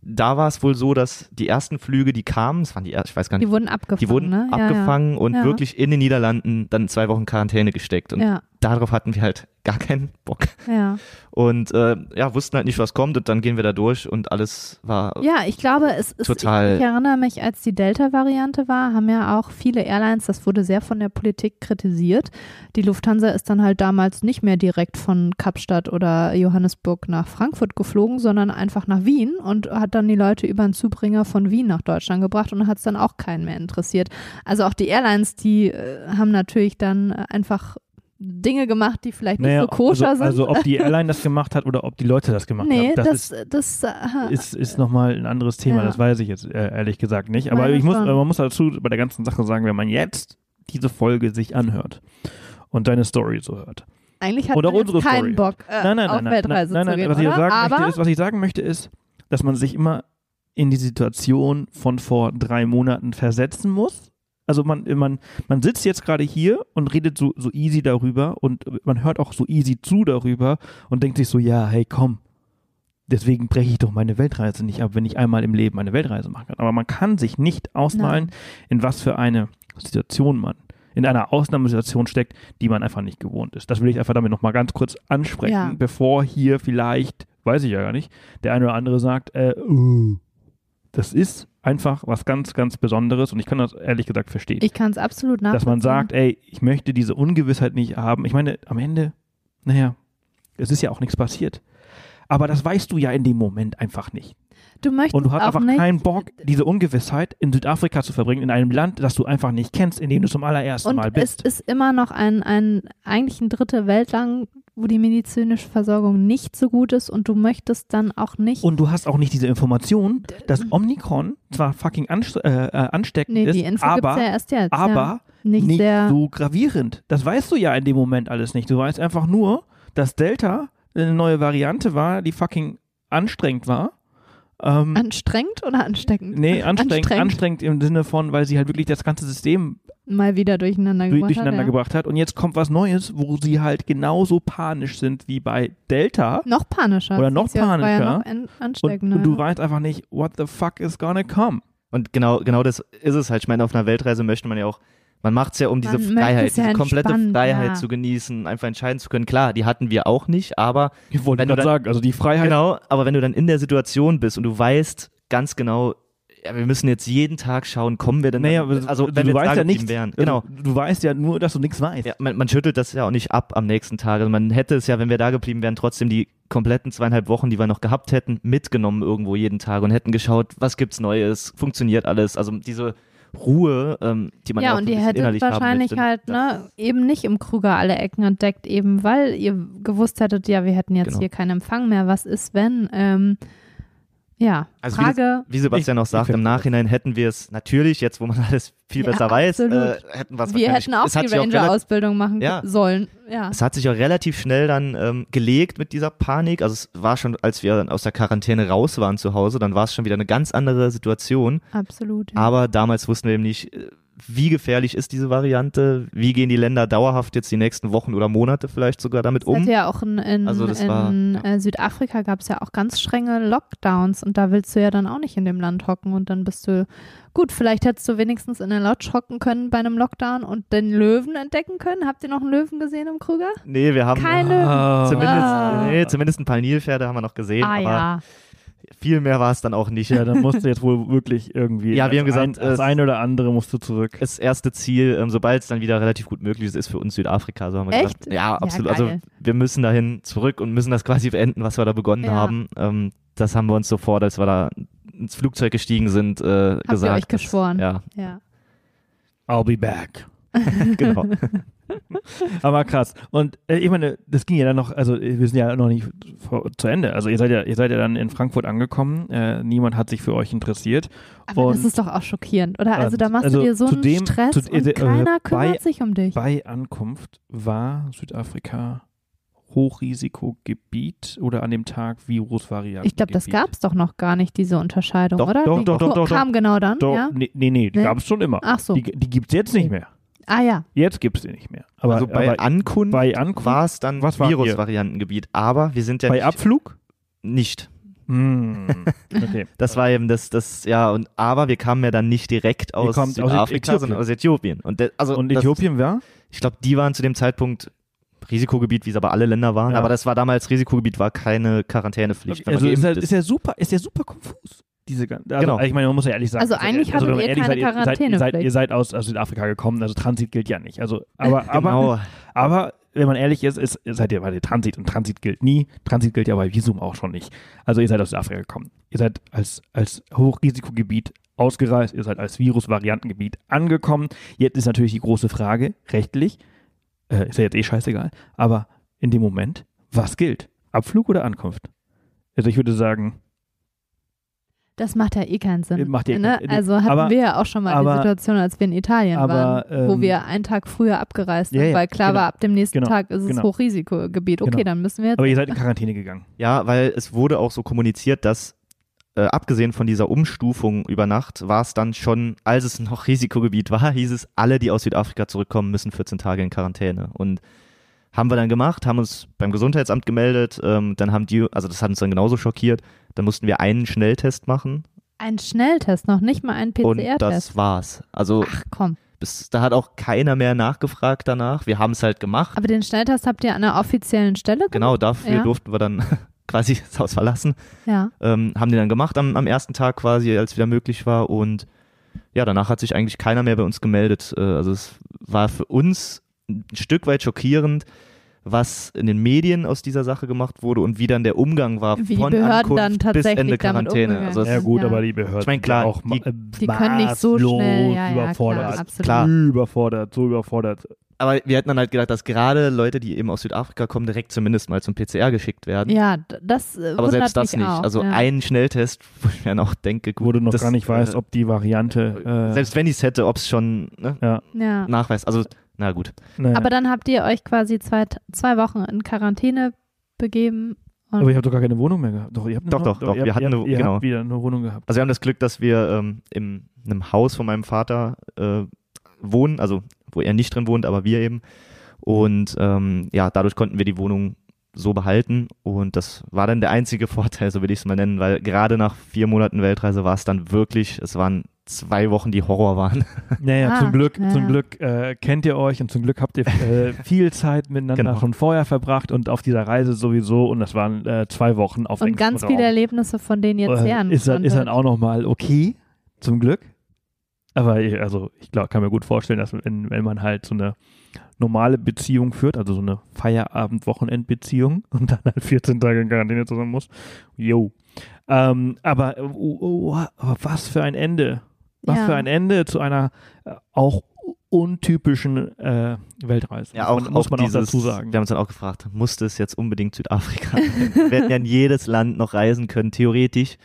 da war es wohl so, dass die ersten Flüge, die kamen, das waren die ersten, ich weiß gar nicht, die wurden abgefangen, die wurden ne? Ja, abgefangen und Ja. wirklich in den Niederlanden dann zwei Wochen Quarantäne gesteckt. Und Ja, darauf hatten wir halt gar keinen Bock. ja. Und äh, ja, wussten halt nicht, was kommt und dann gehen wir da durch und alles war Ja, ich glaube, es ist, Total. Ich, ich erinnere mich, als die Delta-Variante war, haben ja auch viele Airlines, das wurde sehr von der Politik kritisiert. Die Lufthansa ist dann halt damals nicht mehr direkt von Kapstadt oder Johannesburg nach Frankfurt geflogen, sondern einfach nach Wien und hat dann die Leute über einen Zubringer von Wien nach Deutschland gebracht und hat es dann auch keinen mehr interessiert. Also auch die Airlines, die äh, haben natürlich dann einfach Dinge gemacht, die vielleicht nicht Naja, so koscher also, sind. also ob die Airline das gemacht hat oder ob die Leute das gemacht nee, haben. das, ist, das, äh, ist, ist nochmal ein anderes Thema, Ja. das weiß ich jetzt äh, ehrlich gesagt nicht. Aber Meine ich muss, schon. man muss dazu bei der ganzen Sache sagen, wenn man jetzt diese Folge sich anhört und deine Story so hört. eigentlich hat Oder man unsere keinen Story. Bock, äh, nein, nein, auf nein, nein, Weltreise nein, zu nein, gehen, was ich oder? sagen Aber möchte ist, was ich sagen möchte ist, dass man sich immer in die Situation von vor drei Monaten versetzen muss. Also man, man, man sitzt jetzt gerade hier und redet so, so easy darüber und man hört auch so easy zu darüber und denkt sich so, ja, hey, komm, deswegen breche ich doch meine Weltreise nicht ab, wenn ich einmal im Leben eine Weltreise machen kann. Aber man kann sich nicht ausmalen, in was für eine Situation man in einer Ausnahmesituation steckt, die man einfach nicht gewohnt ist. Das will ich einfach damit nochmal ganz kurz ansprechen, Ja. bevor hier vielleicht, weiß ich ja gar nicht, der eine oder andere sagt, äh, uh, das ist einfach was ganz, ganz Besonderes und ich kann das ehrlich gesagt verstehen. ich kann es absolut nachvollziehen. dass man sagt, ey, ich möchte diese Ungewissheit nicht haben. Ich meine, am Ende, naja, es ist ja auch nichts passiert. Aber das weißt du ja in dem Moment einfach nicht. Du möchtest Und du hast auch einfach nicht, keinen Bock, diese Ungewissheit in Südafrika zu verbringen, in einem Land, das du einfach nicht kennst, in dem du zum allerersten und Mal es bist. ist immer noch ein, ein eigentlich ein dritte Welt lang, wo die medizinische Versorgung nicht so gut ist und du möchtest dann auch nicht Und du hast auch nicht diese Information, dass Omikron zwar fucking anst äh, äh, ansteckend nee, ist, aber, ja erst jetzt. ja. aber nicht, nicht sehr so gravierend. Das weißt du ja in dem Moment alles nicht. Du weißt einfach nur, dass Delta eine neue Variante war, die fucking anstrengend war. Ähm, anstrengend oder ansteckend? nee, anstrengend, anstrengend. anstrengend im Sinne von, weil sie halt wirklich das ganze System Mal wieder durcheinander durch, gebracht durcheinander hat, ja. gebracht hat. Und jetzt kommt was Neues, wo sie halt genauso panisch sind wie bei Delta. Noch panischer. Oder noch ist ja- War ja panischer. noch an, Und, ansteckender. und du weißt einfach nicht, what the fuck is gonna come. Und genau, genau das ist es halt. Ich meine, auf einer Weltreise möchte man ja auch, man macht es ja, um diese Man Freiheit, ja diese komplette Freiheit ja. zu genießen, einfach entscheiden zu können. Klar, die hatten wir auch nicht, aber Ich wollte Wenn du gerade dann- sagen, also die Freiheit. genau, aber wenn du dann in der Situation bist und du weißt ganz genau, ja, wir müssen jetzt jeden Tag schauen, kommen wir denn Naja, dann, also wenn du wir weißt ja da nichts. geblieben wären. Also, Genau. Du weißt ja nur, dass du nichts weißt. Ja, man, man schüttelt das ja auch nicht ab am nächsten Tag. Also man hätte es ja, wenn wir da geblieben wären, trotzdem die kompletten zweieinhalb Wochen, die wir noch gehabt hätten, mitgenommen irgendwo jeden Tag und hätten geschaut, was gibt's Neues, funktioniert alles. Also diese Ruhe, ähm, die man ja, auch und so ihr hättet wahrscheinlich halt ne, eben nicht im Kruger alle Ecken entdeckt, eben weil ihr gewusst hättet, ja, wir hätten jetzt Genau. hier keinen Empfang mehr. Was ist, wenn? Ähm, ja, Also wie Frage. Wie Sebastian auch Ich- sagt, ich im Nachhinein hätten wir es natürlich, jetzt wo man alles viel Ja, besser weiß, äh, hätten wir es wir hätten auch es die auch Ranger-Ausbildung machen Ja. sollen. Ja. Es hat sich auch relativ schnell dann ähm, gelegt mit dieser Panik. Also es war schon, als wir dann aus der Quarantäne raus waren zu Hause, dann war es schon wieder eine ganz andere Situation. Absolut. Ja. Aber damals wussten wir eben nicht, äh, wie gefährlich ist diese Variante, wie gehen die Länder dauerhaft jetzt die nächsten Wochen oder Monate vielleicht sogar damit um. hätte ja auch in, in, Also das in war- ja. äh, Südafrika gab es ja auch ganz strenge Lockdowns und da willst du ja dann auch nicht in dem Land hocken und dann bist du, gut, vielleicht hättest du wenigstens in der Lodge hocken können bei einem Lockdown und den Löwen entdecken können. Habt ihr noch einen Löwen gesehen im Kruger? Nee, wir haben Kein Löwen. Ah. zumindest, Ah. nee, zumindest ein paar Nilpferde haben wir noch gesehen, ah aber ja. Viel mehr war es dann auch nicht. Ja, dann musst du jetzt wohl wirklich irgendwie. Ja, wir haben das gesagt, ein, das eine oder andere musst du zurück. Das erste Ziel, ähm, sobald es dann wieder relativ gut möglich ist, ist für uns Südafrika. So haben wir Echt? gesagt, ja, absolut. also geil. wir müssen dahin zurück und müssen das quasi beenden, was wir da begonnen Ja. haben. Ähm, das haben wir uns sofort, als wir da ins Flugzeug gestiegen sind, äh, Habt gesagt. ihr euch geschworen? Das, ja, Ja. I'll be back. genau. Aber krass. Und äh, ich meine, das ging ja dann noch, also äh, wir sind ja noch nicht vor, zu Ende. Also ihr seid ja, ihr seid ja dann in Frankfurt angekommen. Äh, niemand hat sich für euch interessiert. Aber das Und- ist doch auch schockierend, oder? Also da machst also du dir so einen dem- Stress zu- und äh, keiner bei- kümmert sich um dich. Bei Ankunft war Südafrika Hochrisikogebiet oder an dem Tag Virusvarianten. Ich glaube, das gab es doch noch gar nicht, diese Unterscheidung, Doch, oder? doch, Die doch, doch, doch, doch. kam genau dann, Doch, ja? nee, nee, nee, die Nee? gab es schon immer. Ach so. Die, die gibt es jetzt nicht mehr. Ah ja. Jetzt gibt es die nicht mehr. Aber, also bei aber Ankunft bei Ankunft, war es dann? Virusvariantengebiet, aber wir sind ja bei nicht, Abflug? nicht. Hm. Okay. Das war eben das, das, ja, und aber wir kamen ja dann nicht direkt aus kommt aus Südafrika, Äthiopien. sondern aus Äthiopien. Und, de, also Und Äthiopien war? Ich glaube, die waren zu dem Zeitpunkt Risikogebiet, wie es aber alle Länder waren. Ja. Aber das war damals Risikogebiet, war keine Quarantänepflicht. Also ist ja, ist. ist ja super, ist ja super konfus. Diese, also, Genau. Ich meine, man muss ja ehrlich sagen. Also eigentlich hattet wenn man ihr keine seid, ihr seid, ihr seid, ihr seid aus, aus Südafrika gekommen, also Transit gilt ja nicht. Also, aber, aber, genau. aber wenn man ehrlich ist, ist seid ihr bei der Transit und Transit gilt nie. Transit gilt ja bei Visum auch schon nicht. Also ihr seid aus Südafrika gekommen. Ihr seid als, als Hochrisikogebiet ausgereist, ihr seid als Virusvariantengebiet angekommen. Jetzt ist natürlich die große Frage, rechtlich, äh, ist ja jetzt eh scheißegal, aber in dem Moment, was gilt? Abflug oder Ankunft? Also ich würde sagen, Das macht ja eh keinen Sinn. Macht ja ne? keinen- Also hatten aber- wir ja auch schon mal aber- die Situation, als wir in Italien aber, waren, wo ähm, wir einen Tag früher abgereist sind, Ja, ja, weil klar genau, war, ab dem nächsten genau, Tag ist es genau. Hochrisikogebiet. Okay, Genau. dann müssen wir jetzt. aber ihr seid in Quarantäne gegangen. Ja, weil es wurde auch so kommuniziert, dass äh, abgesehen von dieser Umstufung über Nacht war es dann schon, als es noch Risikogebiet war, hieß es, alle, die aus Südafrika zurückkommen, müssen 14 Tage in Quarantäne. Und haben wir dann gemacht, haben uns beim Gesundheitsamt gemeldet, ähm, dann haben die, also das hat uns dann genauso schockiert, dann mussten wir einen Schnelltest machen Ein Schnelltest, noch nicht mal ein und PCR-Test. das war's. Also Ach komm. bis, da hat auch keiner mehr nachgefragt danach. Wir haben es halt gemacht. Aber den Schnelltest habt ihr an einer offiziellen Stelle gemacht? Genau, dafür Ja. durften wir dann quasi das Haus verlassen. Ja. ähm, haben den dann gemacht am, am ersten Tag quasi, als wieder möglich war und ja, danach hat sich eigentlich keiner mehr bei uns gemeldet. Äh, also es war für uns ein Stück weit schockierend, was in den Medien aus dieser Sache gemacht wurde und wie dann der Umgang war Wie von Behörden Ankunft dann bis Ende Quarantäne. Also. Ja gut, Ja. aber die Behörden Ich mein, klar, sind auch die- Die können nicht so schnell, ja, ja, überfordert. klar, absolut. Klar. Überfordert, so überfordert. aber wir hätten dann halt gedacht, dass gerade Leute, die eben aus Südafrika kommen, direkt zumindest mal zum PCR geschickt werden. Ja, das äh, aber selbst das mich nicht. Auch, also ja. ein Schnelltest, wo ich mir dann auch denke, gut, Wo du noch das, gar nicht weißt, äh, ob die Variante. Äh, selbst wenn ich es hätte, ob es schon ne, ja, ja. nachweist. Also, na gut. naja. Aber dann habt ihr euch quasi zwei, zwei Wochen in Quarantäne begeben. Und Aber ihr habt doch gar keine Wohnung mehr gehabt. Doch, ihr habt Doch, eine, doch, doch, wir hatten ihr, eine- ihr genau. habt wieder eine Wohnung gehabt. Also wir haben das Glück, dass wir ähm, in einem Haus von meinem Vater äh, wohnen, also wo er nicht drin wohnt, aber wir eben. Und ähm, ja, dadurch konnten wir die Wohnung so behalten und das war dann der einzige Vorteil, so will ich es mal nennen, weil gerade nach vier Monaten Weltreise war es dann wirklich, es waren zwei Wochen, die Horror waren. Naja, Ah, zum Glück, ja, zum. Glück äh, kennt ihr euch und zum Glück habt ihr äh, viel Zeit miteinander Genau. schon vorher verbracht und auf dieser Reise sowieso und das waren äh, zwei Wochen auf und ganz Raum. viele Erlebnisse, von denen ihr Äh, zehren ist, dann, ist dann auch nochmal okay, zum Glück. Aber ich- also ich glaub, kann mir gut vorstellen, dass wenn, wenn man halt so eine normale Beziehung führt, also so eine Feierabend-Wochenend-Beziehung und dann halt 14 Tage in Quarantäne zusammen muss, yo. Ähm, aber oh, oh, aber was für ein Ende. Was Ja. für ein Ende zu einer äh, auch untypischen äh, Weltreise. Ja, auch, muss man, muss auch man dieses, auch dazu sagen. Wir haben uns dann auch gefragt, musste es jetzt unbedingt Südafrika? wir hätten ja in jedes Land noch reisen können, theoretisch.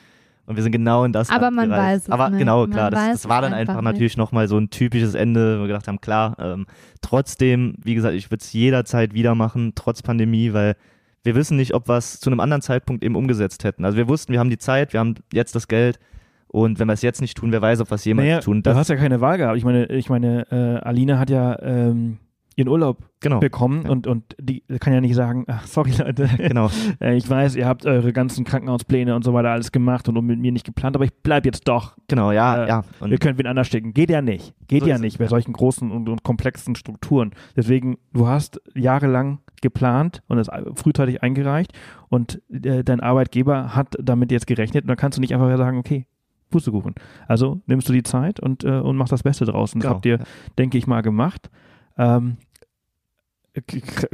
Und wir sind genau in das Aber Land man gereist. weiß es Aber nicht. genau, Man klar, das, das war dann einfach, einfach natürlich nochmal so ein typisches Ende, wo wir gedacht haben, klar, ähm, trotzdem, wie gesagt, ich würde es jederzeit wieder machen, trotz Pandemie, weil wir wissen nicht, ob wir es zu einem anderen Zeitpunkt eben umgesetzt hätten. Also wir wussten, wir haben die Zeit, wir haben jetzt das Geld und wenn wir es jetzt nicht tun, wer weiß, ob wir es jemals naja, tun. du Das, hast ja keine Wahl gehabt. Ich meine, ich meine, äh, Alina hat ja ähm, ihren Urlaub genau, bekommen Ja. und, und die kann ja nicht sagen, ach sorry Leute, genau. äh, ich weiß, ihr habt eure ganzen Krankenhauspläne und so weiter alles gemacht und mit mir nicht geplant, aber ich bleib jetzt doch. Genau, ja, Äh, ja. Und Wir können wen anders schicken. Geht ja nicht. Geht So ja nicht bei ja. solchen großen und, und komplexen Strukturen. Deswegen, du hast jahrelang geplant und es frühzeitig eingereicht und äh, dein Arbeitgeber hat damit jetzt gerechnet und dann kannst du nicht einfach sagen, okay, Pustekuchen. Also nimmst du die Zeit und, äh, und machst das Beste draus. Und das Genau, habt ihr, ja. denke ich mal, gemacht. Ähm,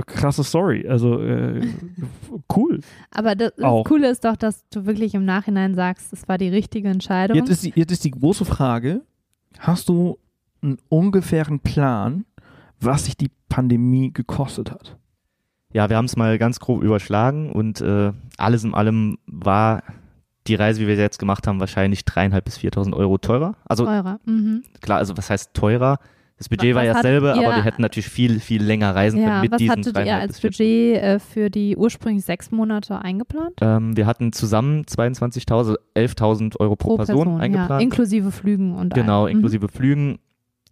krasse Story. Also äh, cool. Aber das, das Auch. Coole ist doch, dass du wirklich im Nachhinein sagst, es war die richtige Entscheidung. Jetzt ist, die, jetzt ist die große Frage, hast du einen ungefähren Plan, was sich die Pandemie gekostet hat? Ja, wir haben es mal ganz grob überschlagen und äh, alles in allem war die Reise, wie wir sie jetzt gemacht haben, wahrscheinlich dreieinhalb bis 4.000 Euro teurer. Also Eurer. Mhm. klar, also was heißt teurer? Das Budget Was war ja dasselbe, aber wir hätten natürlich viel, viel länger reisen können Ja, mit was diesen hattet ihr als bis 4.000. Budget äh, für die ursprünglich sechs Monate eingeplant? Ähm, wir hatten zusammen 22.000, 11.000 Euro pro, Person, ja, eingeplant. inklusive Flügen und Genau, allem. Mhm. inklusive Flügen.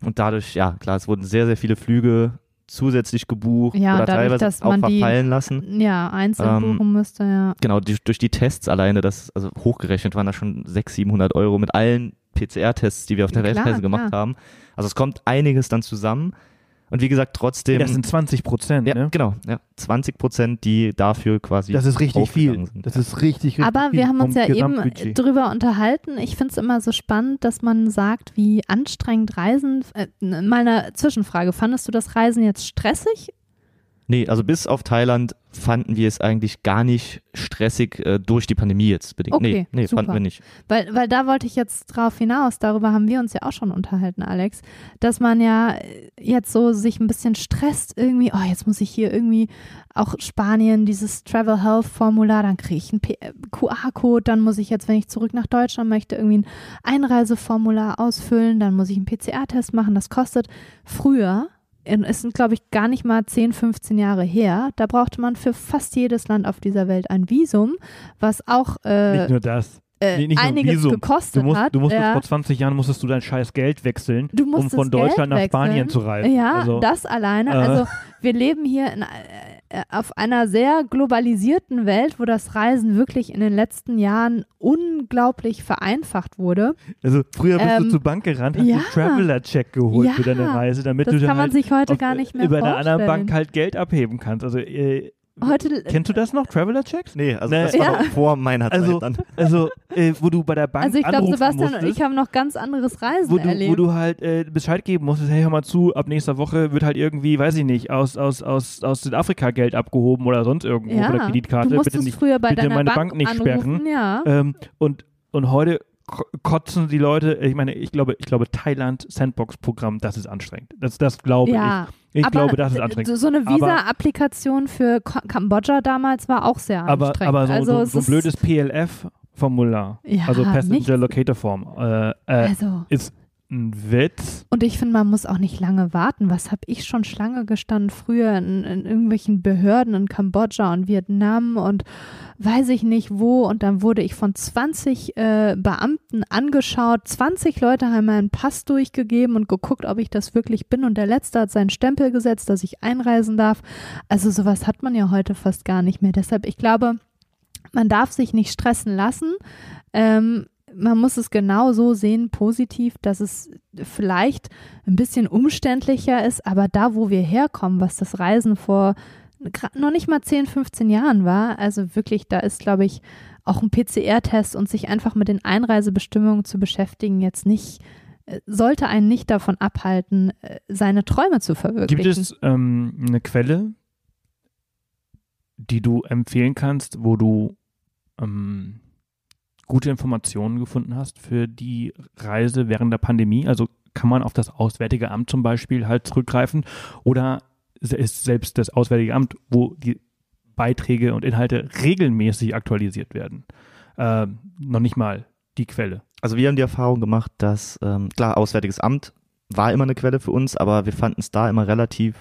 Und dadurch, ja, klar, es wurden sehr, sehr viele Flüge zusätzlich gebucht Ja, oder dadurch, teilweise auch man die- verfallen lassen. Ja, einzeln Ähm, buchen müsste, ja. Genau, die, durch die Tests alleine, das, also hochgerechnet waren da schon 600, 700 Euro mit allen PCR-Tests, die wir auf der Klar, Weltreise gemacht klar. haben. Also es kommt einiges dann zusammen. Und wie gesagt, trotzdem. Das sind 20 Prozent, ja, ne? genau, ja, 20 Prozent, die dafür quasi. Das ist richtig viel. sind. Das ist richtig, richtig Aber viel wir haben uns ja eben drüber unterhalten. Ich finde es immer so spannend, dass man sagt, wie anstrengend Reisen. Äh, mal eine Zwischenfrage. Fandest du das Reisen jetzt stressig? Nee, also bis auf Thailand fanden wir es eigentlich gar nicht stressig äh, durch die Pandemie jetzt bedingt. Okay, nee, nee super. fanden wir nicht. Weil, weil da wollte ich jetzt drauf hinaus, darüber haben wir uns ja auch schon unterhalten, Alex, dass man ja jetzt so sich ein bisschen stresst irgendwie, oh, jetzt muss ich hier irgendwie auch Spanien, dieses Travel Health Formular, dann kriege ich einen äh, QR-Code, dann muss ich jetzt, wenn ich zurück nach Deutschland möchte, irgendwie ein Einreiseformular ausfüllen, dann muss ich einen PCR-Test machen, das kostet früher, es sind glaube ich gar nicht mal 10, 15 Jahre her, da brauchte man für fast jedes Land auf dieser Welt ein Visum, was auch äh, Nicht nur das. äh, Nee, einiges gekostet Du, musst, hat. du musstest ja. vor 20 Jahren musstest du dein scheiß Geld wechseln, um von Deutschland Geld nach Spanien wechseln. zu reisen. Ja, also, das alleine. äh. Also wir leben hier in, äh, auf einer sehr globalisierten Welt, wo das Reisen wirklich in den letzten Jahren unglaublich vereinfacht wurde. also früher bist Ähm, du zur Bank gerannt, hast ja. einen Traveler-Check geholt Ja, für deine Reise, damit Das du kann dann man halt sich heute auf- gar nicht mehr über einer vorstellen. anderen Bank halt Geld abheben kannst. Also äh, Heute, kennst du das noch, Traveler-Checks? Nee, also Nee. das war Ja. vor meiner Also, Zeit dann. also äh, wo du bei der Bank also ich glaube, Sebastian und musstest, ich haben noch ganz anderes Reisen wo du, erlebt. wo du halt äh, Bescheid geben musstest, hey, hör mal zu, ab nächster Woche wird halt irgendwie, weiß ich nicht, aus, aus, aus, aus Südafrika Geld abgehoben oder sonst irgendwo ja, von der Kreditkarte. du musstest bitte nicht, früher bei bitte deiner meine Bank, Bank nicht anrufen, sperren. Ja. ähm, und, und heute ko- kotzen die Leute, ich meine, ich glaube, ich glaube, Thailand Sandbox-Programm, das ist anstrengend. Das, das glaube ja, ich. Ich aber glaube, das ist anstrengend. So, so eine Aber- Visa-Applikation für Kambodscha damals war auch sehr aber, anstrengend. aber so, also so, so ein blödes PLF-Formular, Ja, also Passenger. Locator Form, äh, äh, Also, ist ein Witz. und ich finde, man muss auch nicht lange warten. Was habe ich schon Schlange gestanden früher in, in irgendwelchen Behörden in Kambodscha und Vietnam und weiß ich nicht wo. Und dann wurde ich von 20 äh, Beamten angeschaut. 20 Leute haben meinen Pass durchgegeben und geguckt, ob ich das wirklich bin. Und der Letzte hat seinen Stempel gesetzt, dass ich einreisen darf. Also sowas hat man ja heute fast gar nicht mehr. Deshalb, ich glaube, man darf sich nicht stressen lassen. Ähm, man muss es genau so sehen, positiv, dass es vielleicht ein bisschen umständlicher ist, aber da, wo wir herkommen, was das Reisen vor noch nicht mal 10, 15 Jahren war, also wirklich, da ist, glaube ich, auch ein PCR-Test und sich einfach mit den Einreisebestimmungen zu beschäftigen, jetzt nicht, äh, sollte einen nicht davon abhalten, äh, seine Träume zu verwirklichen. Gibt es ähm, eine Quelle, die du empfehlen kannst, wo du ähm, gute Informationen gefunden hast für die Reise während der Pandemie? Also kann man auf das Auswärtige Amt zum Beispiel halt zurückgreifen oder ist selbst das Auswärtige Amt, wo die Beiträge und Inhalte regelmäßig aktualisiert werden, ähm, noch nicht mal die Quelle? Also wir haben die Erfahrung gemacht, dass, ähm, klar, Auswärtiges Amt war immer eine Quelle für uns, aber wir fanden es da immer relativ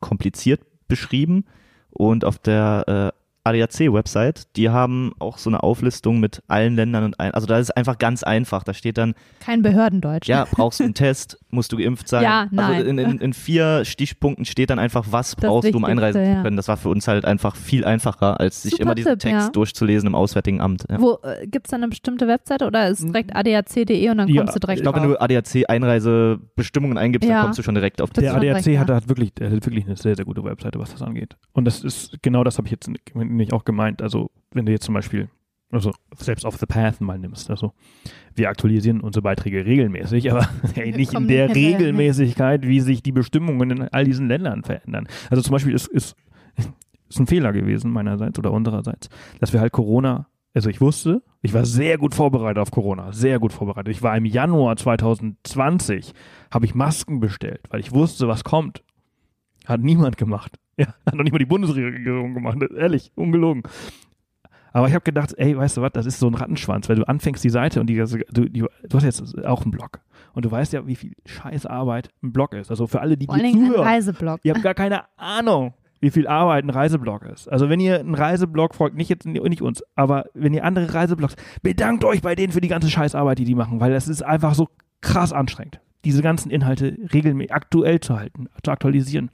kompliziert beschrieben. Und auf der äh, ADAC-Website, die haben auch so eine Auflistung mit allen Ländern und ein, also da ist es einfach ganz einfach. Da steht dann, Kein Behördendeutsch. ja, brauchst du einen Test, musst du geimpft sein. Ja, nein. Also in, in, in vier Stichpunkten steht dann einfach, was Das brauchst du, um einreisen ja. zu können. Das war für uns halt einfach viel einfacher, als sich Super immer diesen Tipp, Text ja. durchzulesen im Auswärtigen Amt. Ja. Wo äh, gibt es da eine bestimmte Webseite oder ist direkt adac.de und dann Ja, kommst du direkt Ich glaube, wenn du ADAC-Einreisebestimmungen eingibst, Ja. dann kommst du schon direkt auf Das Der ADAC ja. hat, hat, wirklich, hat wirklich eine sehr, sehr gute Webseite, was das angeht. Und das ist, genau das habe ich jetzt nicht auch gemeint. Also, wenn du jetzt zum Beispiel, also selbst auf The Path mal nimmst, also wir aktualisieren unsere Beiträge regelmäßig, aber hey, nicht in der. Regelmäßigkeit, wie sich die Bestimmungen in all diesen Ländern verändern. Also zum Beispiel ist, ist, ist ein Fehler gewesen meinerseits oder unsererseits, dass wir halt Corona also ich wusste, ich war sehr gut vorbereitet auf Corona, sehr gut vorbereitet. Ich war im Januar 2020, habe ich Masken bestellt, weil ich wusste, was kommt. Hat niemand gemacht. Ja, hat noch nicht mal die Bundesregierung gemacht, ehrlich, ungelogen. Aber ich habe gedacht, ey, weißt du was, das ist so ein Rattenschwanz, weil du anfängst die Seite und die, du, die, du hast jetzt auch einen Blog. Und du weißt ja, wie viel Scheißarbeit ein Blog ist. Also für alle, die Vor allen dir Dingen ein zuhören. Reiseblog. Ihr habt gar keine Ahnung, wie viel Arbeit ein Reiseblog ist. Also wenn ihr einen Reiseblog folgt, nicht jetzt nicht uns, aber wenn ihr andere Reiseblogs, bedankt euch bei denen für die ganze Scheißarbeit, die die machen, weil das ist einfach so krass anstrengend, diese ganzen Inhalte regelmäßig aktuell zu halten, zu aktualisieren.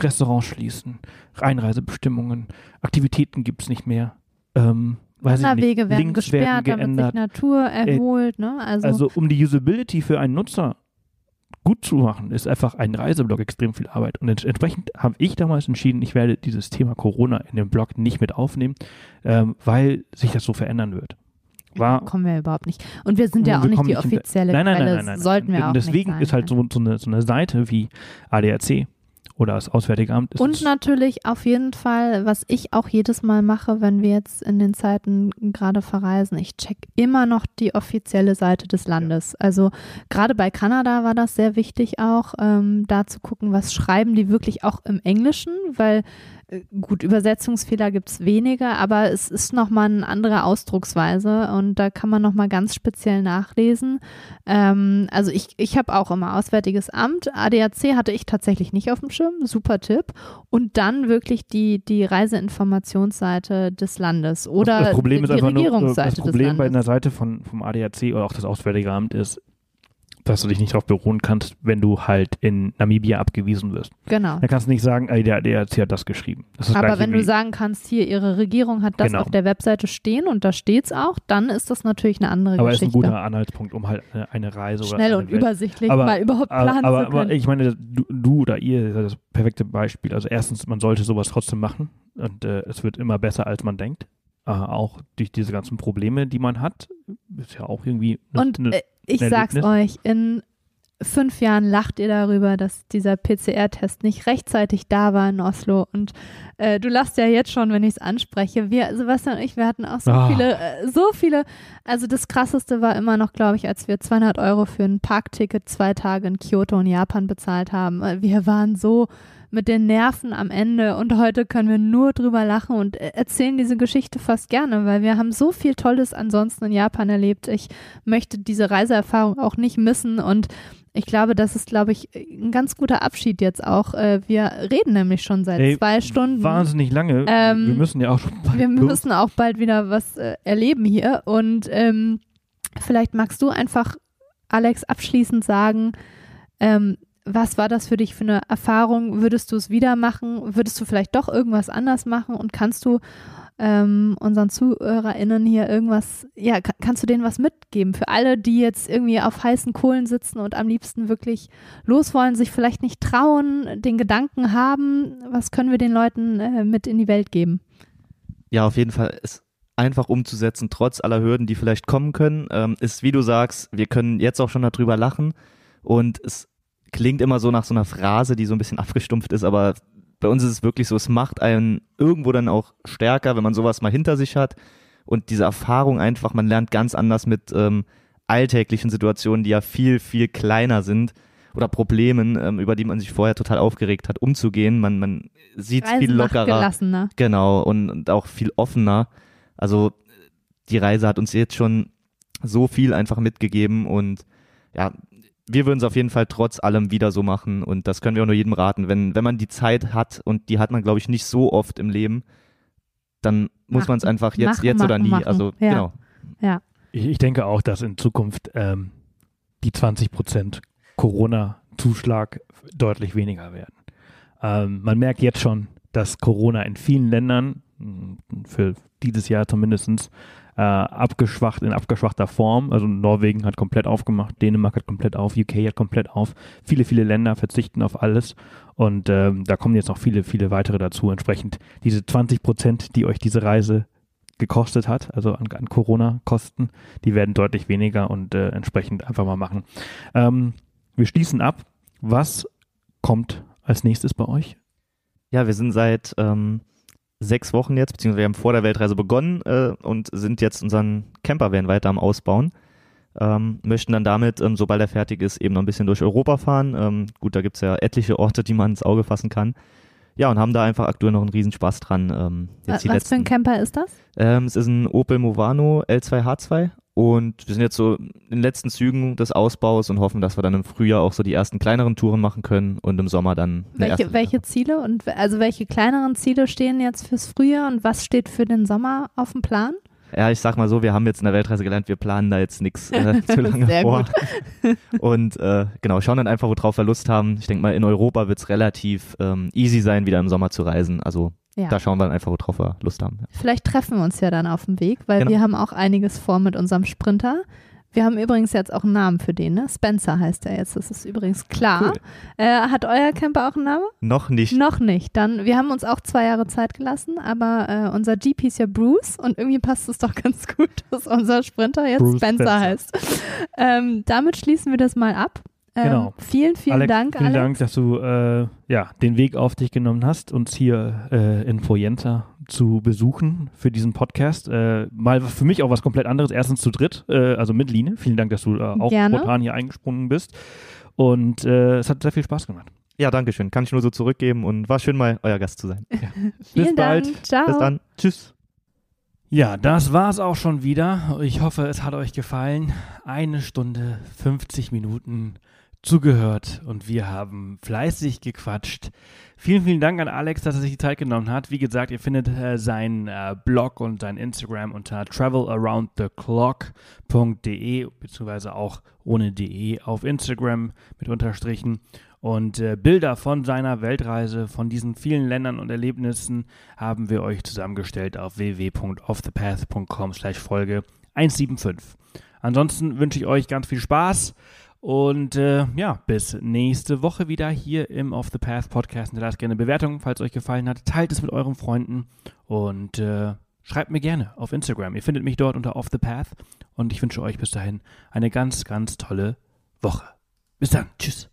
Restaurants schließen, Einreisebestimmungen, Aktivitäten gibt's nicht mehr. Ähm, weiß. Wanderwege werden Links gesperrt, werden damit sich geändert. Natur erholt. ne? Also, Also um die Usability für einen Nutzer gut zu machen, ist einfach ein Reiseblog extrem viel Arbeit. Und ents entsprechend habe ich damals entschieden, ich werde dieses Thema Corona in dem Blog nicht mit aufnehmen, ähm, weil sich das so verändern wird. War, kommen wir überhaupt nicht. Und wir sind ja auch nicht die nicht offizielle nein, nein, Quelle. nein, nein, nein. Sollten wir Und auch deswegen nicht sein. ist halt so, so, eine, so eine Seite wie ADAC oder das Auswärtige Amt. Und natürlich auf jeden Fall, was ich auch jedes Mal mache, wenn wir jetzt in den Zeiten gerade verreisen, ich check immer noch die offizielle Seite des Landes. Ja. Also gerade bei Kanada war das sehr wichtig auch, ähm, da zu gucken, was schreiben die wirklich auch im Englischen, weil Gut, Übersetzungsfehler gibt es weniger, aber es ist nochmal eine andere Ausdrucksweise und da kann man nochmal ganz speziell nachlesen. Ähm, also ich, ich habe auch immer Auswärtiges Amt. ADAC hatte ich tatsächlich nicht auf dem Schirm, super Tipp. Und dann wirklich die, die Reiseinformationsseite des Landes oder das Problem die, ist die Regierungsseite nur, das Problem bei einer Seite von, vom ADAC oder auch das Auswärtige Amt ist, dass du dich nicht darauf beruhen kannst, wenn du halt in Namibia abgewiesen wirst. Genau. Dann kannst du nicht sagen, ey, der DRC hat das geschrieben. Das Aber wenn du sagen kannst, hier, ihre Regierung hat das genau. auf der Webseite stehen und da steht es auch, dann ist das natürlich eine andere aber Geschichte. Aber ist ein guter Anhaltspunkt, um halt eine Reise Schnell und Welt. übersichtlich aber, mal überhaupt planen aber, zu können. Aber ich meine, du, du oder ihr seid das perfekte Beispiel. Also erstens, man sollte sowas trotzdem machen und äh, es wird immer besser, als man denkt. Äh, auch durch diese ganzen Probleme, die man hat, ist ja auch irgendwie. Eine, und äh, ich sag's euch, in fünf Jahren lacht ihr darüber, dass dieser PCR-Test nicht rechtzeitig da war in Oslo. Und äh, du lachst ja jetzt schon, wenn ich es anspreche. Wir, Sebastian und ich, wir hatten auch so oh. viele, äh, so viele. Also das Krasseste war immer noch, glaube ich, als wir 200 Euro für ein Parkticket zwei Tage in Kyoto in Japan bezahlt haben. Wir waren so mit den Nerven am Ende und heute können wir nur drüber lachen und äh, erzählen diese Geschichte fast gerne, weil wir haben so viel Tolles ansonsten in Japan erlebt. Ich möchte diese Reiseerfahrung auch nicht missen und ich glaube, das ist, glaube ich, ein ganz guter Abschied jetzt auch. Äh, wir reden nämlich schon seit Ey, zwei Stunden. Wahnsinnig lange. Ähm, wir müssen ja auch schon bald Wir los. müssen auch bald wieder was äh, erleben hier. Und ähm, vielleicht magst du einfach, Alex, abschließend sagen, ähm, was war das für dich für eine Erfahrung? Würdest du es wieder machen? Würdest du vielleicht doch irgendwas anders machen? Und kannst du ähm, unseren ZuhörerInnen hier irgendwas, ja, kann, kannst du denen was mitgeben? Für alle, die jetzt irgendwie auf heißen Kohlen sitzen und am liebsten wirklich los wollen, sich vielleicht nicht trauen, den Gedanken haben, was können wir den Leuten äh, mit in die Welt geben? Ja, auf jeden Fall ist einfach umzusetzen, trotz aller Hürden, die vielleicht kommen können, ähm, ist, wie du sagst, wir können jetzt auch schon darüber lachen und es klingt immer so nach so einer Phrase, die so ein bisschen abgestumpft ist, aber bei uns ist es wirklich so, es macht einen irgendwo dann auch stärker, wenn man sowas mal hinter sich hat und diese Erfahrung einfach, man lernt ganz anders mit ähm, alltäglichen Situationen, die ja viel, viel kleiner sind oder Problemen, ähm, über die man sich vorher total aufgeregt hat, umzugehen. Man, man sieht es viel lockerer. Genau, und, und auch viel offener. Also die Reise hat uns jetzt schon so viel einfach mitgegeben und ja, wir würden es auf jeden Fall trotz allem wieder so machen und das können wir auch nur jedem raten. Wenn, wenn man die Zeit hat und die hat man, glaube ich, nicht so oft im Leben, dann muss man es einfach jetzt, machen, jetzt machen, oder nie. Machen. Also ja. genau. Ja. Ich, ich, denke auch, dass in Zukunft ähm, die 20 Prozent Corona-Zuschlag deutlich weniger werden. Ähm, man merkt jetzt schon, dass Corona in vielen Ländern, für dieses Jahr zumindest, äh, abgeschwacht, in abgeschwachter Form. Also Norwegen hat komplett aufgemacht, Dänemark hat komplett auf, UK hat komplett auf. Viele, viele Länder verzichten auf alles. Und ähm, da kommen jetzt noch viele, viele weitere dazu. Entsprechend diese 20 Prozent, die euch diese Reise gekostet hat, also an, an Corona-Kosten, die werden deutlich weniger und äh, entsprechend einfach mal machen. Ähm, wir schließen ab. Was kommt als nächstes bei euch? Ja, wir sind seit ähm, sechs Wochen jetzt, beziehungsweise wir haben vor der Weltreise begonnen äh, und sind jetzt unseren Campervan weiter am Ausbauen. Ähm, möchten dann damit, ähm, sobald er fertig ist, eben noch ein bisschen durch Europa fahren. Ähm, gut, da gibt es ja etliche Orte, die man ins Auge fassen kann. Ja, und haben da einfach aktuell noch einen Riesenspaß dran. Ähm, was, für ein Camper ist das? Ähm, es ist ein Opel Movano L2H2 und wir sind jetzt so in den letzten Zügen des Ausbaus und hoffen, dass wir dann im Frühjahr auch so die ersten kleineren Touren machen können und im Sommer dann. Welche, welche Ziele und also welche kleineren Ziele stehen jetzt fürs Frühjahr und was steht für den Sommer auf dem Plan? Ja, ich sag mal so, wir haben jetzt in der Weltreise gelernt, wir planen da jetzt nichts äh, zu lange Sehr vor. Und äh, genau, schauen dann einfach, worauf wir Lust haben. Ich denke mal, in Europa wird es relativ ähm, easy sein, wieder im Sommer zu reisen. Also ja. Da schauen wir dann einfach, worauf wir Lust haben. Vielleicht treffen wir uns ja dann auf dem Weg, weil genau. wir haben auch einiges vor mit unserem Sprinter. Wir haben übrigens jetzt auch einen Namen für den, ne? Spencer heißt er jetzt, das ist übrigens klar. Cool. Äh, hat euer Camper auch einen Namen? Noch nicht. Noch nicht. Dann, wir haben uns auch zwei Jahre Zeit gelassen, aber äh, unser GP ist ja Bruce und irgendwie passt es doch ganz gut, dass unser Sprinter jetzt Spencer, Spencer, heißt. ähm, damit schließen wir das mal ab. Ähm, Genau. Vielen, vielen Alex, Dank, vielen Alex. Dank, dass du äh, ja, den Weg auf dich genommen hast, uns hier äh, in Foyenta zu besuchen für diesen Podcast. Äh, mal für mich auch was komplett anderes. Erstens zu dritt, äh, also mit Line. Vielen Dank, dass du äh, auch Gerne. spontan hier eingesprungen bist. Und äh, es hat sehr viel Spaß gemacht. Ja, danke schön. Kann ich nur so zurückgeben und war schön mal euer Gast zu sein. Vielen bald. Dank. Ciao. Bis dann. Tschüss. Ja, das war's auch schon wieder. Ich hoffe, es hat euch gefallen. Eine Stunde, 50 Minuten zugehört und wir haben fleißig gequatscht. Vielen, vielen Dank an Alex, dass er sich die Zeit genommen hat. Wie gesagt, ihr findet äh, seinen äh, Blog und sein Instagram unter travelaroundtheclock.de beziehungsweise auch ohne de auf Instagram mit Unterstrichen. Und äh, Bilder von seiner Weltreise, von diesen vielen Ländern und Erlebnissen haben wir euch zusammengestellt auf www.offthepath.com slash Folge 175. Ansonsten wünsche ich euch ganz viel Spaß und äh, ja, bis nächste Woche wieder hier im Off the Path Podcast. Hinterlasst gerne Bewertungen, falls es euch gefallen hat. Teilt es mit euren Freunden und äh, schreibt mir gerne auf Instagram. Ihr findet mich dort unter Off the Path und ich wünsche euch bis dahin eine ganz, ganz tolle Woche. Bis dann. Tschüss.